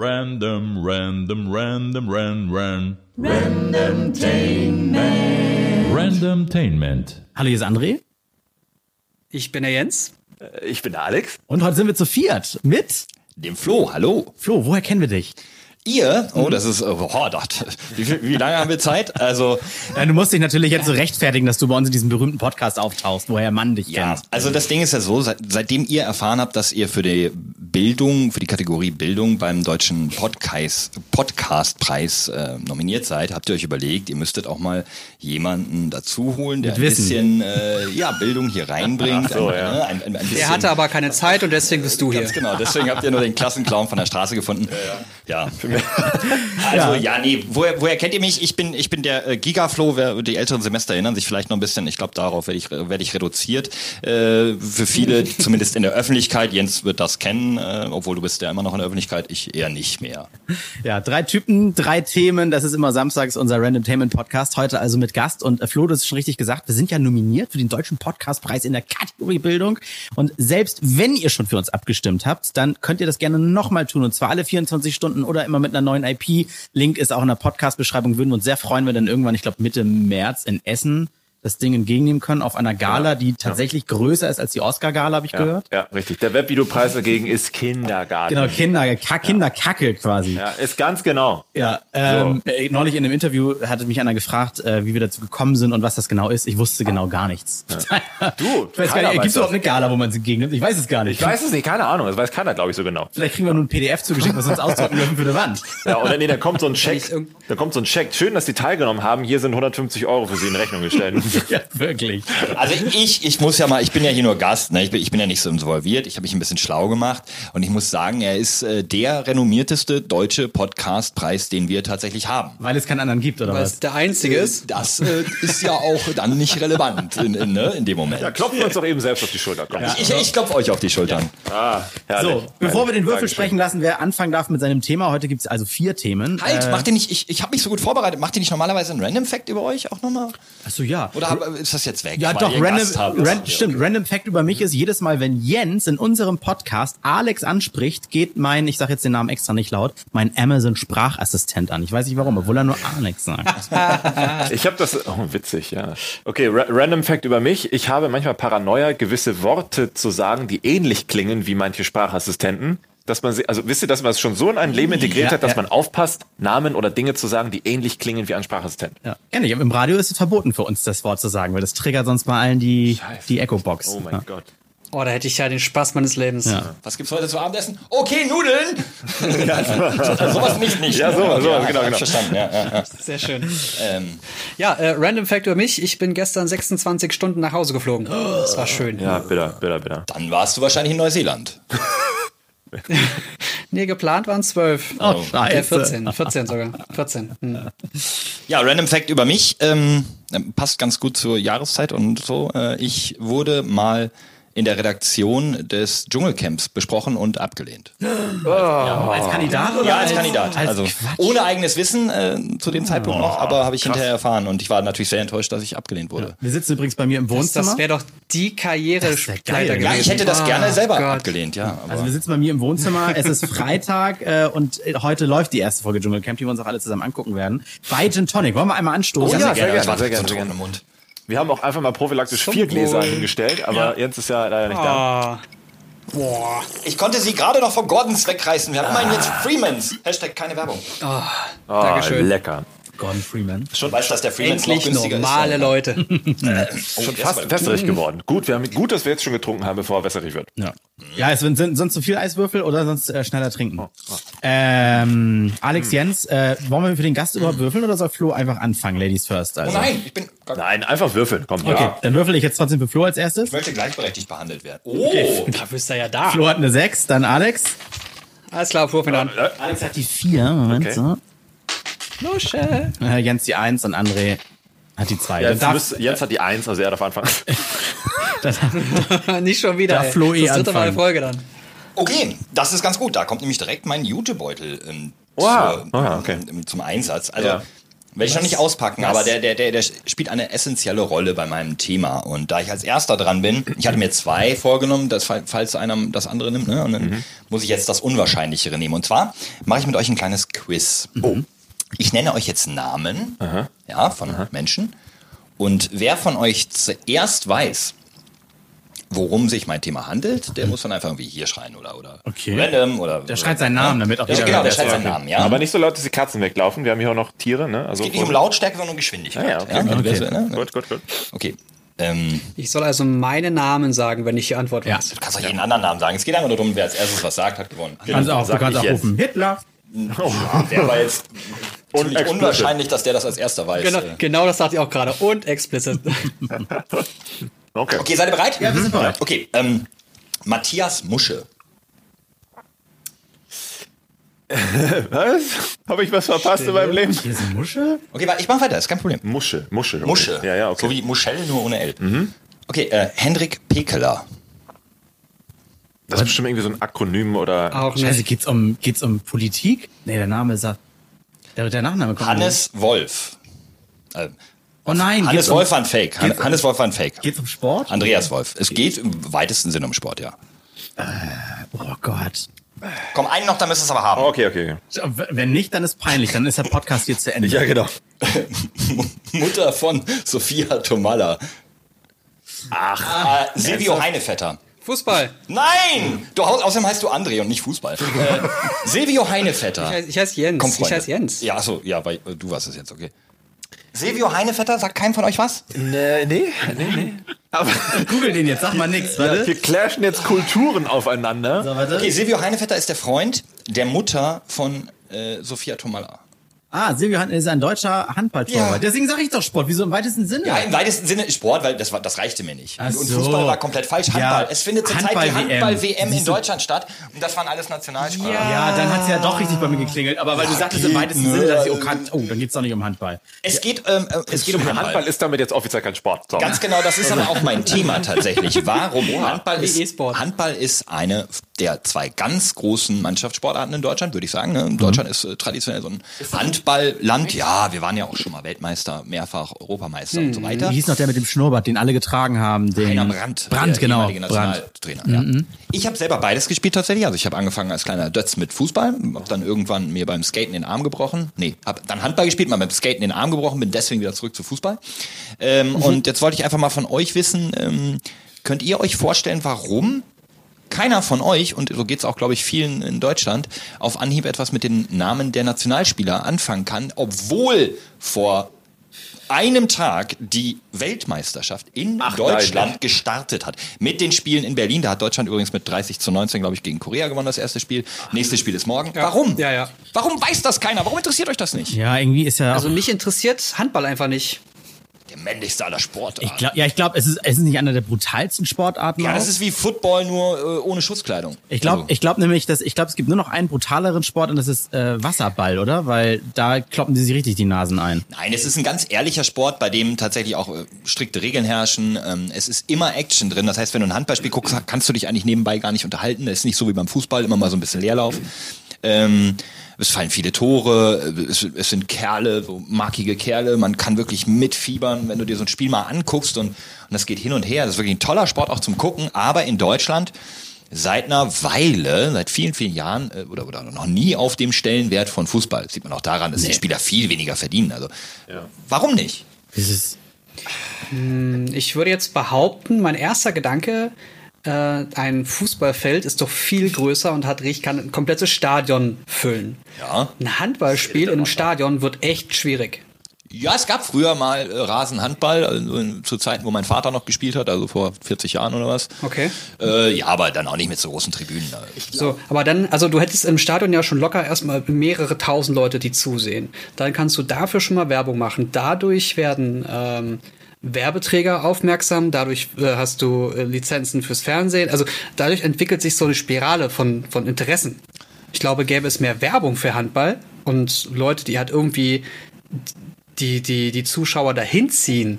Random, random, random, ran, ran. Randomtainment. Hallo, hier ist André. Ich bin der Jens. Ich bin der Alex. Und heute sind wir zu viert mit Dem Flo, hallo. Flo. Woher kennen wir dich? Ihr? Oh, das ist, oh, das, wie, wie lange haben wir Zeit? Also, Ja, du musst dich natürlich jetzt so rechtfertigen, dass du bei uns in diesem berühmten Podcast auftauchst, woher man dich ja, kennt. also das Ding ist ja so, seit, seitdem ihr erfahren habt, dass ihr für die Bildung, für die Kategorie Bildung beim deutschen Podcast, Podcastpreis äh, nominiert seid, habt ihr euch überlegt, ihr müsstet auch mal jemanden dazu holen, der ein bisschen äh, ja, Bildung hier reinbringt. so, ein, ja. ne, ein, ein, ein bisschen, Er hatte aber keine Zeit und deswegen bist du hier. Ganz genau, deswegen habt ihr nur den Klassenclown von der Straße gefunden. Ja. Also ja, nee, woher, woher kennt ihr mich? Ich bin, ich bin der äh, Gigaflow. Wer, die älteren Semester erinnern sich vielleicht noch ein bisschen. Ich glaube, darauf werde ich, werde ich reduziert. Äh, für viele, zumindest in der Öffentlichkeit. Jens wird das kennen, äh, obwohl du bist ja immer noch in der Öffentlichkeit. Ich eher nicht mehr. Ja, drei Typen, drei Themen. Das ist immer samstags unser Randomtainment Podcast. Heute also mit Gast. Und äh, Flo, du hast schon richtig gesagt, wir sind ja nominiert für den Deutschen Podcastpreis in der Kategorie Bildung. Und selbst wenn ihr schon für uns abgestimmt habt, dann könnt ihr das gerne nochmal tun. Und zwar alle 24 Stunden oder immer mit einer neuen IP. Link ist auch in der Podcast-Beschreibung. Würden wir uns sehr freuen, wenn dann irgendwann, ich glaube Mitte März in Essen das Ding entgegennehmen können auf einer Gala, die tatsächlich größer ist als die Oscar-Gala, habe ich Ja, gehört. ja, richtig. Der Webvideopreis dagegen ist Kindergarten. Genau, Kinder, Ka Kinderkacke quasi. Ja, ist ganz genau. Ja, ähm, äh, neulich in einem Interview hatte mich einer gefragt, äh, wie wir dazu gekommen sind und was das genau ist. Ich wusste genau gar nichts. Du, ich weiß gar nicht, gibt es überhaupt eine Gala, wo man sie entgegennimmt? Ich weiß es gar nicht. Ich weiß es nicht, keine Ahnung. Das weiß keiner, glaube ich, so genau. Vielleicht kriegen wir nur ein PDF zugeschickt, was uns ausdrucken dürfen für eine Wand. Ja, oder nee, da kommt so ein Check. Da kommt so ein Check. Schön, dass Sie teilgenommen haben. Hier sind 150 Euro für Sie in Rechnung gestellt. ja, wirklich. Also ich, ich muss ja mal, ich bin ja hier nur Gast, ne? ich, bin, ich bin ja nicht so involviert, ich habe mich ein bisschen schlau gemacht und ich muss sagen, er ist äh, der renommierteste deutsche Podcastpreis, den wir tatsächlich haben. Weil es keinen anderen gibt, oder Weil was? es der einzige ist. Das äh, ist ja auch dann nicht relevant in, in, ne, in dem Moment. Da klopfen wir uns doch eben selbst auf die Schulter. Komm. Ich, ich klopfe euch auf die Schultern. Ah, herrlich. So, bevor wir den Würfel Dankeschön. sprechen lassen, wer anfangen darf mit seinem Thema. Heute gibt es also vier Themen. Halt, Äh, macht ihr nicht, ich, ich habe mich so gut vorbereitet, macht ihr nicht normalerweise einen Random Fact über euch auch nochmal? Achso, ja. Oder ist das jetzt weg? Ja, doch, random, ran, stimmt. Random Fact über mich ist, jedes Mal, wenn Jens in unserem Podcast Alex anspricht, geht mein, ich sage jetzt den Namen extra nicht laut, mein Amazon-Sprachassistent an. Ich weiß nicht warum, obwohl er nur Alex sagt. Ich habe das. Oh, witzig, ja. Okay, ra random Fact über mich. Ich habe manchmal Paranoia, gewisse Worte zu sagen, die ähnlich klingen wie manche Sprachassistenten. Dass man also wisst ihr, dass man es schon so in ein Leben integriert Ja, hat, dass ja. man aufpasst, Namen oder Dinge zu sagen, die ähnlich klingen wie ein Sprachassistent. Ja. Kenn ich. Im Radio ist es verboten für uns, das Wort zu sagen, weil das triggert sonst bei allen die, Scheiße. die Echo-Box. Oh mein ja. Gott. Oh, da hätte ich ja den Spaß meines Lebens. Ja. Was gibt's heute zu Abendessen? Okay, Nudeln! also, sowas nicht, nicht. Ja, sowas, sowas, genau, genau. Verstanden, ja, ja, ja. Sehr schön. Ähm, Ja, äh, Random Fact über mich. Ich bin gestern 26 Stunden nach Hause geflogen. Das war schön. Ja, bitter, bitter, bitter. dann warst du wahrscheinlich in Neuseeland. Nee, geplant waren 12. Oh, Äh, scheiße. 14, 14 sogar. 14. Hm. Ja, Random Fact über mich. Ähm, passt ganz gut zur Jahreszeit und so. Äh, ich wurde mal in der Redaktion des Dschungelcamps besprochen und abgelehnt. Als Kandidat oder Ja, als Kandidat. Als also Quatsch? ohne eigenes Wissen äh, zu dem Zeitpunkt noch, aber habe ich hinterher erfahren und ich war natürlich sehr enttäuscht, dass ich abgelehnt wurde. Wir sitzen übrigens bei mir im Das, Wohnzimmer. das wäre doch die Karriere Das geil. gewesen. Ja, ich hätte das gerne Ah, selber Gott. abgelehnt, ja. Aber also wir sitzen bei mir im Wohnzimmer. Es ist Freitag äh, und äh, heute läuft die erste Folge Dschungelcamp, die wir uns auch alle zusammen angucken werden. Bei Gin Tonic. Wollen wir einmal anstoßen? Oh ja, sehr gerne, Ich warte sehr mit so gerne, sehr gerne. Wir haben auch einfach mal prophylaktisch Zum vier Gläser Wohl. hingestellt, aber Jens ist ja leider nicht da. Ah. Boah. Ich konnte sie gerade noch von Gordons wegreißen. Wir haben immerhin jetzt Freemans. Hashtag keine Werbung. Ah, Dankeschön. lecker. Gordon Freeman. Schon weißt du, dass der Freemans noch Endlich günstiger normale ist. Leute. Oh, Schon fast ist wässerig geworden. Gut, wir haben, gut, dass wir jetzt schon getrunken haben, bevor er wässerig wird. Ja. Ja, es sind, sind sonst zu viel Eiswürfel oder sonst äh, schneller trinken. Ähm, Alex Jens, äh, wollen wir für den Gast überhaupt würfeln oder soll Flo einfach anfangen? Ladies first. Oh Also. nein, ich bin. Nein, einfach würfeln. Komm, Okay, ja. dann würfel ich jetzt trotzdem für Flo als erstes. Ich möchte gleichberechtigt behandelt werden. Oh, Da bist du ja da. Flo hat eine 6, dann Alex. Alles klar, Flo, fängt an. Alex hat die 4, Moment, Okay. so. Lusche. Äh, Jens die 1 und André hat die 2. Jens, darf, müsst- Jens hat die Eins, also er darf anfangen. Nicht schon wieder. Darf ey. Flo eh das dritte Mal Folge dann. okay, das ist ganz gut. Da kommt nämlich direkt mein Jutebeutel ähm, Wow. zur, Ah, okay. ähm, zum Einsatz. Also Ja. Werde ich noch nicht auspacken, aber der, der, der, der spielt eine essentielle Rolle bei meinem Thema. Und da ich als erster dran bin, ich hatte mir zwei vorgenommen, dass, falls einer das andere nimmt, ne? Und dann Mhm. muss ich jetzt das Unwahrscheinlichere nehmen. Und zwar mache ich mit euch ein kleines Quiz. Oh. Ich nenne euch jetzt Namen ja, von Menschen. Und wer von euch zuerst weiß, worum sich mein Thema handelt, der muss dann einfach irgendwie hier schreien oder, oder Okay. random oder. Der schreit seinen Namen, damit auch der, jeder Genau, der schreit seinen. Namen, ja. Aber nicht so laut, dass die Katzen weglaufen. Wir haben hier auch noch Tiere, ne? Also es geht nicht um Lautstärke, sondern um Geschwindigkeit. Ah, ja, okay. du Okay. das, ne? Gut, gut, gut. Okay. Ähm, Ich soll also meine Namen sagen, wenn ich die Antwort Ja. weiß. du kannst auch jeden anderen Namen sagen. Es geht einfach nur darum, wer als erstes was sagt, hat gewonnen. Kannst auch, du kannst auch rufen. Hitler. Der war jetzt explicit. unwahrscheinlich, dass der das als erster weiß. Genau, genau das dachte ich auch gerade. Und explicit. Okay. Okay, seid ihr bereit? Ja, wir sind bereit. Okay, ähm, Matthias Musche. Was? Habe ich was verpasst in meinem Leben? Hier ist Muschel. Okay, warte, ich mach weiter, ist kein Problem. Musche, Musche. okay. Musche. Ja, ja, okay. So wie Muschel, nur ohne L. Okay, äh, Hendrik Pekeler. das ist bestimmt irgendwie so ein Akronym oder. Auch Scheiße, nicht. geht's um, geht's um Politik? Nee, der Name ist, der, der Nachname kommt. Hannes Wolf. Äh, Oh nein, Hannes Wolf war ein Fake. Han geht's um- Hannes Wolf war ein Fake. Geht's um Sport? Andreas Wolf. Es geht im weitesten Sinne um Sport, ja. Oh Gott. Komm, einen noch, dann müsst ihr es aber haben. Okay, okay. Wenn nicht, dann ist peinlich. Dann ist der Podcast hier zu Ende. Ja, genau. Mutter von Sophia Tomalla. Ach. Äh, Silvio Heinevetter. Fußball. Nein! Du, haust- außerdem heißt du André und nicht Fußball. Äh, Silvio Heinevetter. Ich heiße ich heiß Jens. Komm, ich heiße Jens. Ja, achso, ja, weil äh, du warst es jetzt, okay. Silvio Heinevetter, sagt keinem von euch was? Nee, nee, nee, nee. Aber Google den jetzt, sag mal nix, warte. hier clashen jetzt Kulturen aufeinander. So, warte. Okay, Silvio Heinevetter ist der Freund der Mutter von äh, Sophia Tomalla. Ah, Silvio Hand- ist ein deutscher Handballtorwart. Ja. Deswegen sage ich doch Sport. Wieso im weitesten Sinne? Ja, im weitesten Sinne Sport, weil das, war, das reichte mir nicht. Ach und so. Fußball war komplett falsch. Handball. Ja, Es findet zurzeit die Handball-WM. In Deutschland statt. Und das waren alles Nationalspieler. Ja, dann hat's ja doch richtig bei mir geklingelt. Aber weil du sagtest im geht, weitesten ne? Sinne, dass ich, oh, kann, oh dann geht's doch nicht um Handball. Es geht, ähm, äh, es geht um Handball. Handball ist damit jetzt offiziell kein Sport. So. Ganz genau, das ist aber auch mein Thema tatsächlich. Warum? Handball ist, E-Sport. Handball ist eine der zwei ganz großen Mannschaftssportarten in Deutschland, würde ich sagen. Ne? Deutschland ist äh, traditionell so ein Handballland. Ja, wir waren ja auch schon mal Weltmeister, mehrfach Europameister und so weiter. Wie hieß noch der mit dem Schnurrbart, den alle getragen haben? Den Heiner Brandt. Brandt, der genau. ehemalige Brandt. Nationaltrainer. Ja. Ich habe selber beides gespielt tatsächlich. Also ich habe angefangen als kleiner Dötz mit Fußball, habe dann irgendwann mir beim Skaten den Arm gebrochen. Nee, habe dann Handball gespielt, mal beim Skaten den Arm gebrochen, bin deswegen wieder zurück zu Fußball. Ähm, Und jetzt wollte ich einfach mal von euch wissen, ähm, könnt ihr euch vorstellen, warum keiner von euch, und so geht's auch, glaube ich, vielen in Deutschland, auf Anhieb etwas mit den Namen der Nationalspieler anfangen kann, obwohl vor einem Tag die Weltmeisterschaft in Ach, Deutschland nein. gestartet hat. Mit den Spielen in Berlin. Da hat Deutschland übrigens mit 30 zu 19, glaube ich, gegen Korea gewonnen, das erste Spiel. Nächstes Spiel ist morgen. Warum? Ja, ja. Warum weiß das keiner? Warum interessiert euch das nicht? Ja, irgendwie ist ja. Also mich interessiert Handball einfach nicht. Der männlichste aller Sportarten. ich glaub, ja, ich glaube, es ist, es ist nicht einer der brutalsten Sportarten. ja, auch. das ist wie Football, nur äh, ohne Schutzkleidung. Ich glaube, Also, ich glaube nämlich, dass ich glaube, es gibt nur noch einen brutaleren Sport und das ist äh, Wasserball, oder? Weil da kloppen die sich richtig die Nasen ein. Nein, es ist ein ganz ehrlicher Sport, bei dem tatsächlich auch äh, strikte Regeln herrschen. Ähm, es ist immer Action drin. Das heißt, wenn du ein Handballspiel guckst, kannst du dich eigentlich nebenbei gar nicht unterhalten. Das ist nicht so wie beim Fußball, immer mal so ein bisschen Leerlauf. Ähm, es fallen viele Tore, es, es sind Kerle, so markige Kerle. Man kann wirklich mitfiebern, wenn du dir so ein Spiel mal anguckst und, und das geht hin und her. Das ist wirklich ein toller Sport auch zum Gucken. Aber in Deutschland seit einer Weile, seit vielen, vielen Jahren äh, oder, oder noch nie auf dem Stellenwert von Fußball. Das sieht man auch daran, dass die Spieler viel weniger verdienen. Also warum nicht? Ist, Ich würde jetzt behaupten, mein erster Gedanke, äh, ein Fußballfeld ist doch viel größer und hat kann ein komplettes Stadion füllen. Ja. Ein Handballspiel in einem Stadion wird echt schwierig. Ja, es gab früher mal äh, Rasenhandball, also zu Zeiten, wo mein Vater noch gespielt hat, also vor 40 Jahren oder was. Okay. Äh, ja, aber dann auch nicht mit so großen Tribünen. äh. So, aber dann, also du hättest im Stadion ja schon locker erstmal mehrere tausend Leute, die zusehen. Dann kannst du dafür schon mal Werbung machen. Dadurch werden ähm, Werbeträger aufmerksam, dadurch äh, hast du äh, Lizenzen fürs Fernsehen. Also dadurch entwickelt sich so eine Spirale von, von Interessen. Ich glaube, gäbe es mehr Werbung für Handball und Leute, die halt irgendwie die, die, die Zuschauer dahin ziehen,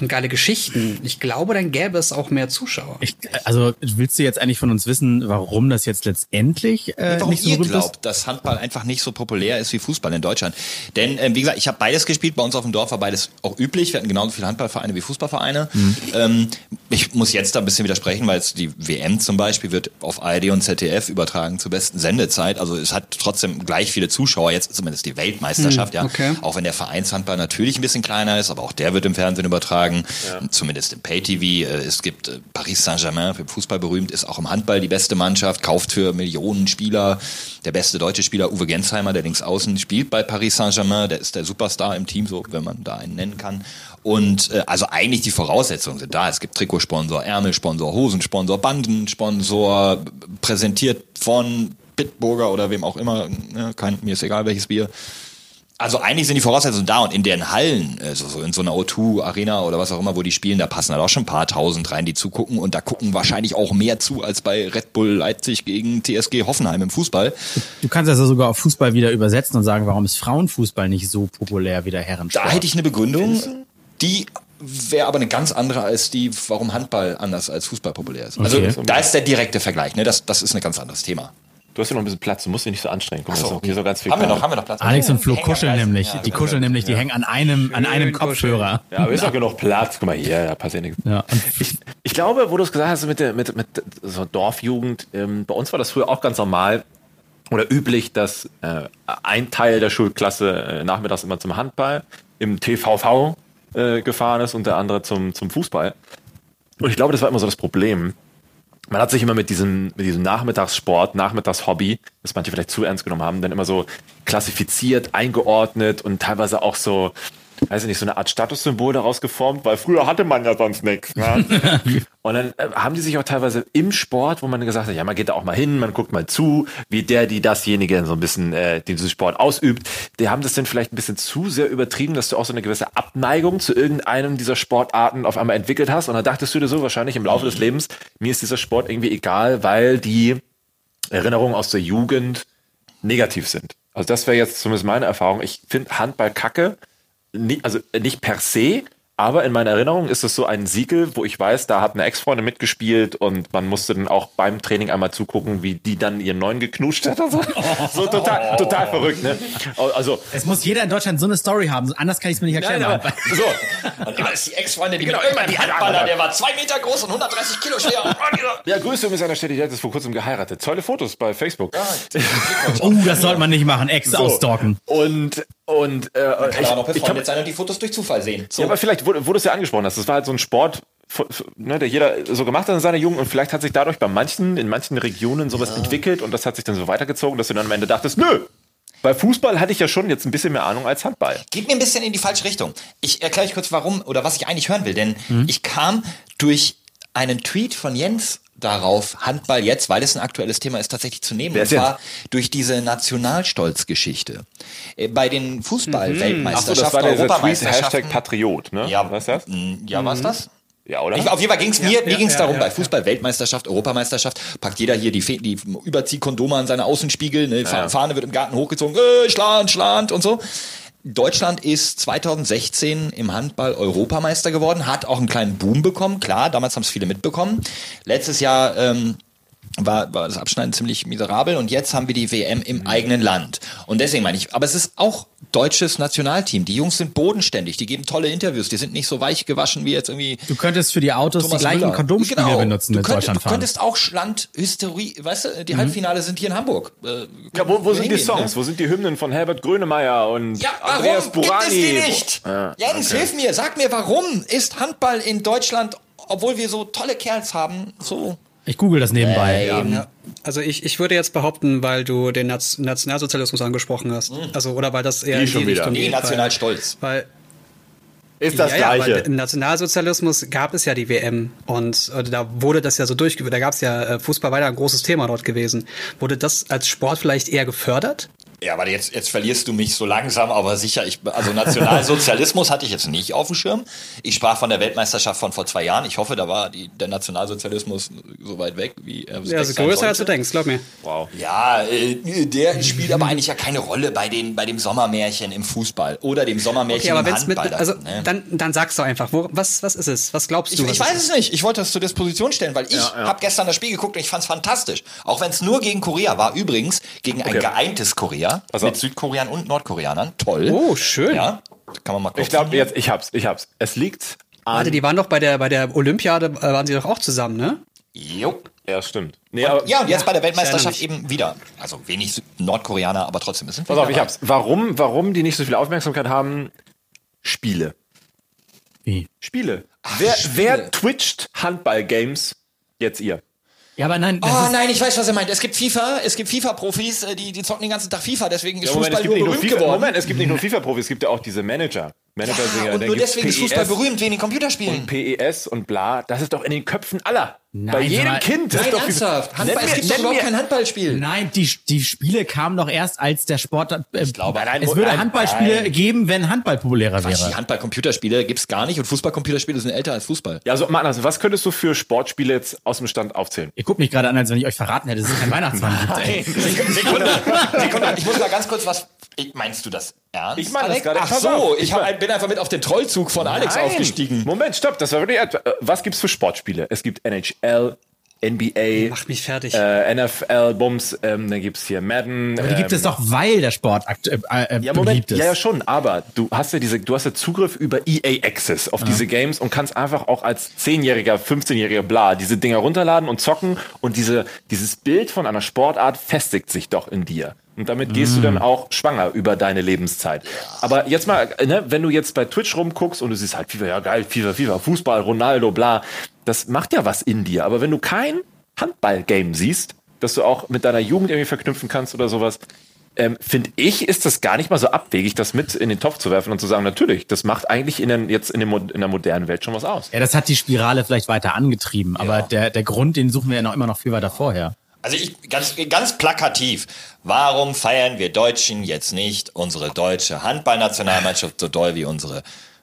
und geile Geschichten, ich glaube, dann gäbe es auch mehr Zuschauer. Ich, also willst du jetzt eigentlich von uns wissen, warum das jetzt letztendlich äh, Warum nicht so ihr glaubt, ist? dass Handball einfach nicht so populär ist wie Fußball in Deutschland. Denn, ähm, wie gesagt, ich habe beides gespielt. Bei uns auf dem Dorf war beides auch üblich. Wir hatten genauso viele Handballvereine wie Fußballvereine. Mhm. Ähm, ich muss jetzt da ein bisschen widersprechen, weil es die WM zum Beispiel wird auf ARD und ZDF übertragen zur besten Sendezeit. Also es hat trotzdem gleich viele Zuschauer. Jetzt zumindest die Weltmeisterschaft, ja. okay. Auch wenn der Vereinshandball natürlich ein bisschen kleiner ist, aber auch der wird im Fernsehen übertragen. Zumindest im Pay-TV. Äh, Es gibt äh, Paris Saint-Germain, für Fußball berühmt, ist auch im Handball die beste Mannschaft, kauft für Millionen Spieler. Der beste deutsche Spieler, Uwe Gensheimer, der links außen spielt bei Paris Saint-Germain. Der ist der Superstar im Team, so wenn man da einen nennen kann. Und äh, also eigentlich die Voraussetzungen sind da. Es gibt Trikotsponsor, Ärmelsponsor, Hosensponsor, Bandensponsor, präsentiert von Bitburger oder wem auch immer. Ne, kein, mir ist egal welches Bier. Also eigentlich sind die Voraussetzungen da und in den Hallen, also so in so einer O2 Arena oder was auch immer, wo die spielen, da passen halt auch schon ein paar tausend rein, die zugucken und da gucken wahrscheinlich auch mehr zu als bei Red Bull Leipzig gegen TSG Hoffenheim im Fußball. Du kannst das ja sogar auf Fußball wieder übersetzen und sagen, warum ist Frauenfußball nicht so populär wie der Herrensport? Da hätte ich eine Begründung, die wäre aber eine ganz andere als die, warum Handball anders als Fußball populär ist. Also Okay. da ist der direkte Vergleich, ne? Das, das ist ein ganz anderes Thema. Du hast ja noch ein bisschen Platz, du musst dich nicht so anstrengen. Guck Ach so, okay. hier so ganz viel haben wir noch, haben wir noch Platz? Alex und Flo kuscheln nämlich. Ja, die kuscheln nämlich, die hängen an einem, an einem Kopfhörer. Ja, aber ist auch genug Platz. Guck mal hier, da passiert nichts. Ja. Ich, ich glaube, wo du es gesagt hast mit der mit, mit so Dorfjugend, ähm, bei uns war das früher auch ganz normal oder üblich, dass äh, ein Teil der Schulklasse äh, nachmittags immer zum Handball im TVV äh, gefahren ist und der andere zum, zum Fußball. Und ich glaube, das war immer so das Problem. Man hat sich immer mit diesem, mit diesem Nachmittagssport, Nachmittagshobby, das manche vielleicht zu ernst genommen haben, dann immer so klassifiziert, eingeordnet und teilweise auch so, weiß ich nicht, so eine Art Statussymbol daraus geformt, weil früher hatte man ja sonst nichts. Ne? und dann äh, haben die sich auch teilweise im Sport, wo man gesagt hat, ja, man geht da auch mal hin, man guckt mal zu, wie der, die dasjenige so ein bisschen äh, diesen Sport ausübt. Die haben das dann vielleicht ein bisschen zu sehr übertrieben, dass du auch so eine gewisse Abneigung zu irgendeinem dieser Sportarten auf einmal entwickelt hast. Und dann dachtest du dir so wahrscheinlich im Laufe des Lebens, mir ist dieser Sport irgendwie egal, weil die Erinnerungen aus der Jugend negativ sind. Also das wäre jetzt zumindest meine Erfahrung. Ich finde Handball kacke, nie, also nicht per se, aber in meiner Erinnerung ist es so ein Siegel, wo ich weiß, da hat eine Ex-Freundin mitgespielt und man musste dann auch beim Training einmal zugucken, wie die dann ihren neuen geknuscht hat. Also, so total, total verrückt, ne? Also, es muss jeder in Deutschland so eine Story haben, anders kann ich es mir nicht erklären. nein, aber, so, Und immer ist die Ex-Freundin, die Genau, immer die Handballer, der war zwei Meter groß und 130 Kilo schwer. ja, Grüße übrigens an der Stelle, die hat jetzt vor kurzem geheiratet. Tolle Fotos bei Facebook. oh, das sollte man nicht machen, Ex So. ausstalken. Und, und, äh, Kann ich, auch noch befreundet sein und die Fotos durch Zufall sehen. So. Ja, aber vielleicht, wo du es ja angesprochen hast, das war halt so ein Sport, ne, der jeder so gemacht hat in seiner Jugend und vielleicht hat sich dadurch bei manchen, in manchen Regionen sowas entwickelt und das hat sich dann so weitergezogen, dass du dann am Ende dachtest, nö, bei Fußball hatte ich ja schon jetzt ein bisschen mehr Ahnung als Handball. Geht mir ein bisschen in die falsche Richtung. Ich erkläre euch kurz, warum oder was ich eigentlich hören will. Denn Mhm. ich kam durch einen Tweet von Jens darauf, Handball jetzt, weil es ein aktuelles Thema ist, tatsächlich zu nehmen. Wer Und zwar durch diese Nationalstolzgeschichte. Äh, Bei den Achso, das Fußball-Weltmeisterschaften, war der Tweet Europameisterschaften. Hashtag Patriot, ne? Ja, du das? ja, war's das? Ja, oder? Ich, auf jeden Fall ging es mir, mir ja, ging es ja, darum, ja, bei ja. Fußball, Weltmeisterschaft, Europameisterschaft, packt jeder hier die, die Überziehkondome an seine Außenspiegel, ne, Fa- Ja. Fahne wird im Garten hochgezogen, äh, Schland, Schland und so. Deutschland ist 2016 im Handball Europameister geworden, hat auch einen kleinen Boom bekommen, klar, damals haben es viele mitbekommen. Letztes Jahr ähm, war, war das Abschneiden ziemlich miserabel und jetzt haben wir die WM Mhm. im eigenen Land. Und deswegen meine ich, aber es ist auch deutsches Nationalteam. Die Jungs sind bodenständig, die geben tolle Interviews, die sind nicht so weich gewaschen wie jetzt irgendwie Du könntest für die Autos die gleichen Müller. Kondomspiegel Genau. benutzen, du könntest, Deutschland Du könntest auch Landhysterie, weißt du, die Halbfinale sind hier in Hamburg. Äh, ja, wo, wo sind die hingehen, Songs? Ne? Wo sind die Hymnen von Herbert Grönemeyer und Ja, warum Andreas Burani? gibt es die nicht? Ja, Jens, hilf mir, sag mir, warum ist Handball in Deutschland, obwohl wir so tolle Kerls haben, so... Ich google das nebenbei. Ja. Also ich, ich würde jetzt behaupten, weil du den Naz- Nationalsozialismus angesprochen hast. Also, oder weil das eher Die in schon wieder. Nee, geht. Nationalstolz. Weil, Ist das ja, ja, Gleiche. im Nationalsozialismus gab es ja die WM und äh, da wurde das ja so durchgeführt. Da gab es ja äh, Fußball weiter ein großes Thema dort gewesen. Wurde das als Sport vielleicht eher gefördert? Ja, aber jetzt, jetzt verlierst du mich so langsam, aber sicher. Ich, also Nationalsozialismus hatte ich jetzt nicht auf dem Schirm. Ich sprach von der Weltmeisterschaft von vor zwei Jahren. Ich hoffe, da war die, der Nationalsozialismus so weit weg, wie er Ja, also größer als du denkst, glaub mir. Wow. Ja, äh, der spielt aber eigentlich ja keine Rolle bei, den, bei dem Sommermärchen im Fußball oder dem Sommermärchen Okay, aber im wenn's mit, Handball. also ne? dann, dann sagst du einfach, wo, was, was ist es? Was glaubst Ich, du? ich was weiß es nicht. Ich wollte das zur Disposition stellen, weil ich Ja, ja. habe gestern das Spiel geguckt und ich fand es fantastisch. Auch wenn es nur gegen Korea war. Übrigens gegen ein Okay. geeintes Korea Auf. mit Südkoreanern und Nordkoreanern. Toll. Oh, schön. Ja, kann man mal gucken. Ich glaube jetzt, ich hab's, ich hab's. Es liegt an. Warte, die waren doch bei der, bei der Olympiade, äh, waren sie doch auch zusammen, ne? Jo. ja, stimmt. Nee, aber, Ja, und jetzt bei der Weltmeisterschaft eben wieder. Also wenig Nordkoreaner, aber trotzdem. Es sind pass auf, ich hab's. Warum, warum die nicht so viel Aufmerksamkeit haben? Spiele. Wie? Spiele. wer, Spiele. wer twitcht Handball-Games? Jetzt ihr. Ja, aber nein, Oh nein, ich weiß, was er meint. Es gibt FIFA, es gibt FIFA-Profis, äh, die, die zocken den ganzen Tag FIFA, deswegen ist Ja, Moment, es Fußball nur berühmt FIFA, geworden. Moment, es gibt nicht nur FIFA-Profis, es gibt ja auch diese Manager. Manager sind ja, und nur deswegen ist Fußball PES berühmt, wegen den Computerspielen. PES und bla, das ist doch in den Köpfen aller. Nein, Bei jedem mal, Kind. Das Nein, ist doch ernsthaft. Handball, es gibt doch überhaupt kein Handballspiel. Nein, die, die Spiele kamen doch erst, als der Sport. Äh, ich glaube- Nein, es nein, würde nein, Handballspiele nein. geben, wenn Handball populärer wäre. die Handball-Computerspiele gibt's gar nicht und Fußball-Computerspiele sind älter als Fußball. Ja, also anders, was könntest du für Sportspiele jetzt aus dem Stand aufzählen? Ihr guckt mich gerade an, als wenn ich euch verraten hätte, dass es kein Weihnachtsmann gibt. Ey. Sekunde, Sekunde, ich muss mal ganz kurz was. Ich- Meinst du das ernst? Ich meine das Alex? gerade. Ach so, ich ich hab, mein- bin einfach mit auf den Trollzug von Alex Nein. aufgestiegen. Moment, stopp, das war wirklich äh, Was gibt's für Sportspiele? Es gibt NHL, NBA, Macht mich fertig. äh, NFL, Bums, ähm, dann gibt's hier Madden. Aber die gibt ähm, es doch, weil der Sport äh, äh, Ja, beliebt Moment, ist. ja, ja schon, aber du hast ja diese, du hast ja Zugriff über EA Access auf diese Games und kannst einfach auch als 10-jähriger, 15-jähriger bla diese Dinger runterladen und zocken und diese, dieses Bild von einer Sportart festigt sich doch in dir. Und damit gehst du dann auch schwanger über deine Lebenszeit. Aber jetzt mal, ne, wenn du jetzt bei Twitch rumguckst und du siehst halt FIFA, ja geil, FIFA, FIFA, Fußball, Ronaldo, bla, das macht ja was in dir. Aber wenn du kein Handball-Game siehst, das du auch mit deiner Jugend irgendwie verknüpfen kannst oder sowas, ähm, finde ich, ist das gar nicht mal so abwegig, das mit in den Topf zu werfen und zu sagen, natürlich, das macht eigentlich in den, jetzt in, den, in der modernen Welt schon was aus. Ja, das hat die Spirale vielleicht weiter angetrieben, aber der, der Grund, den suchen wir ja noch immer noch viel weiter vorher. Also ich ganz ganz plakativ. Warum feiern wir Deutschen jetzt nicht unsere deutsche Handballnationalmannschaft so doll wie unsere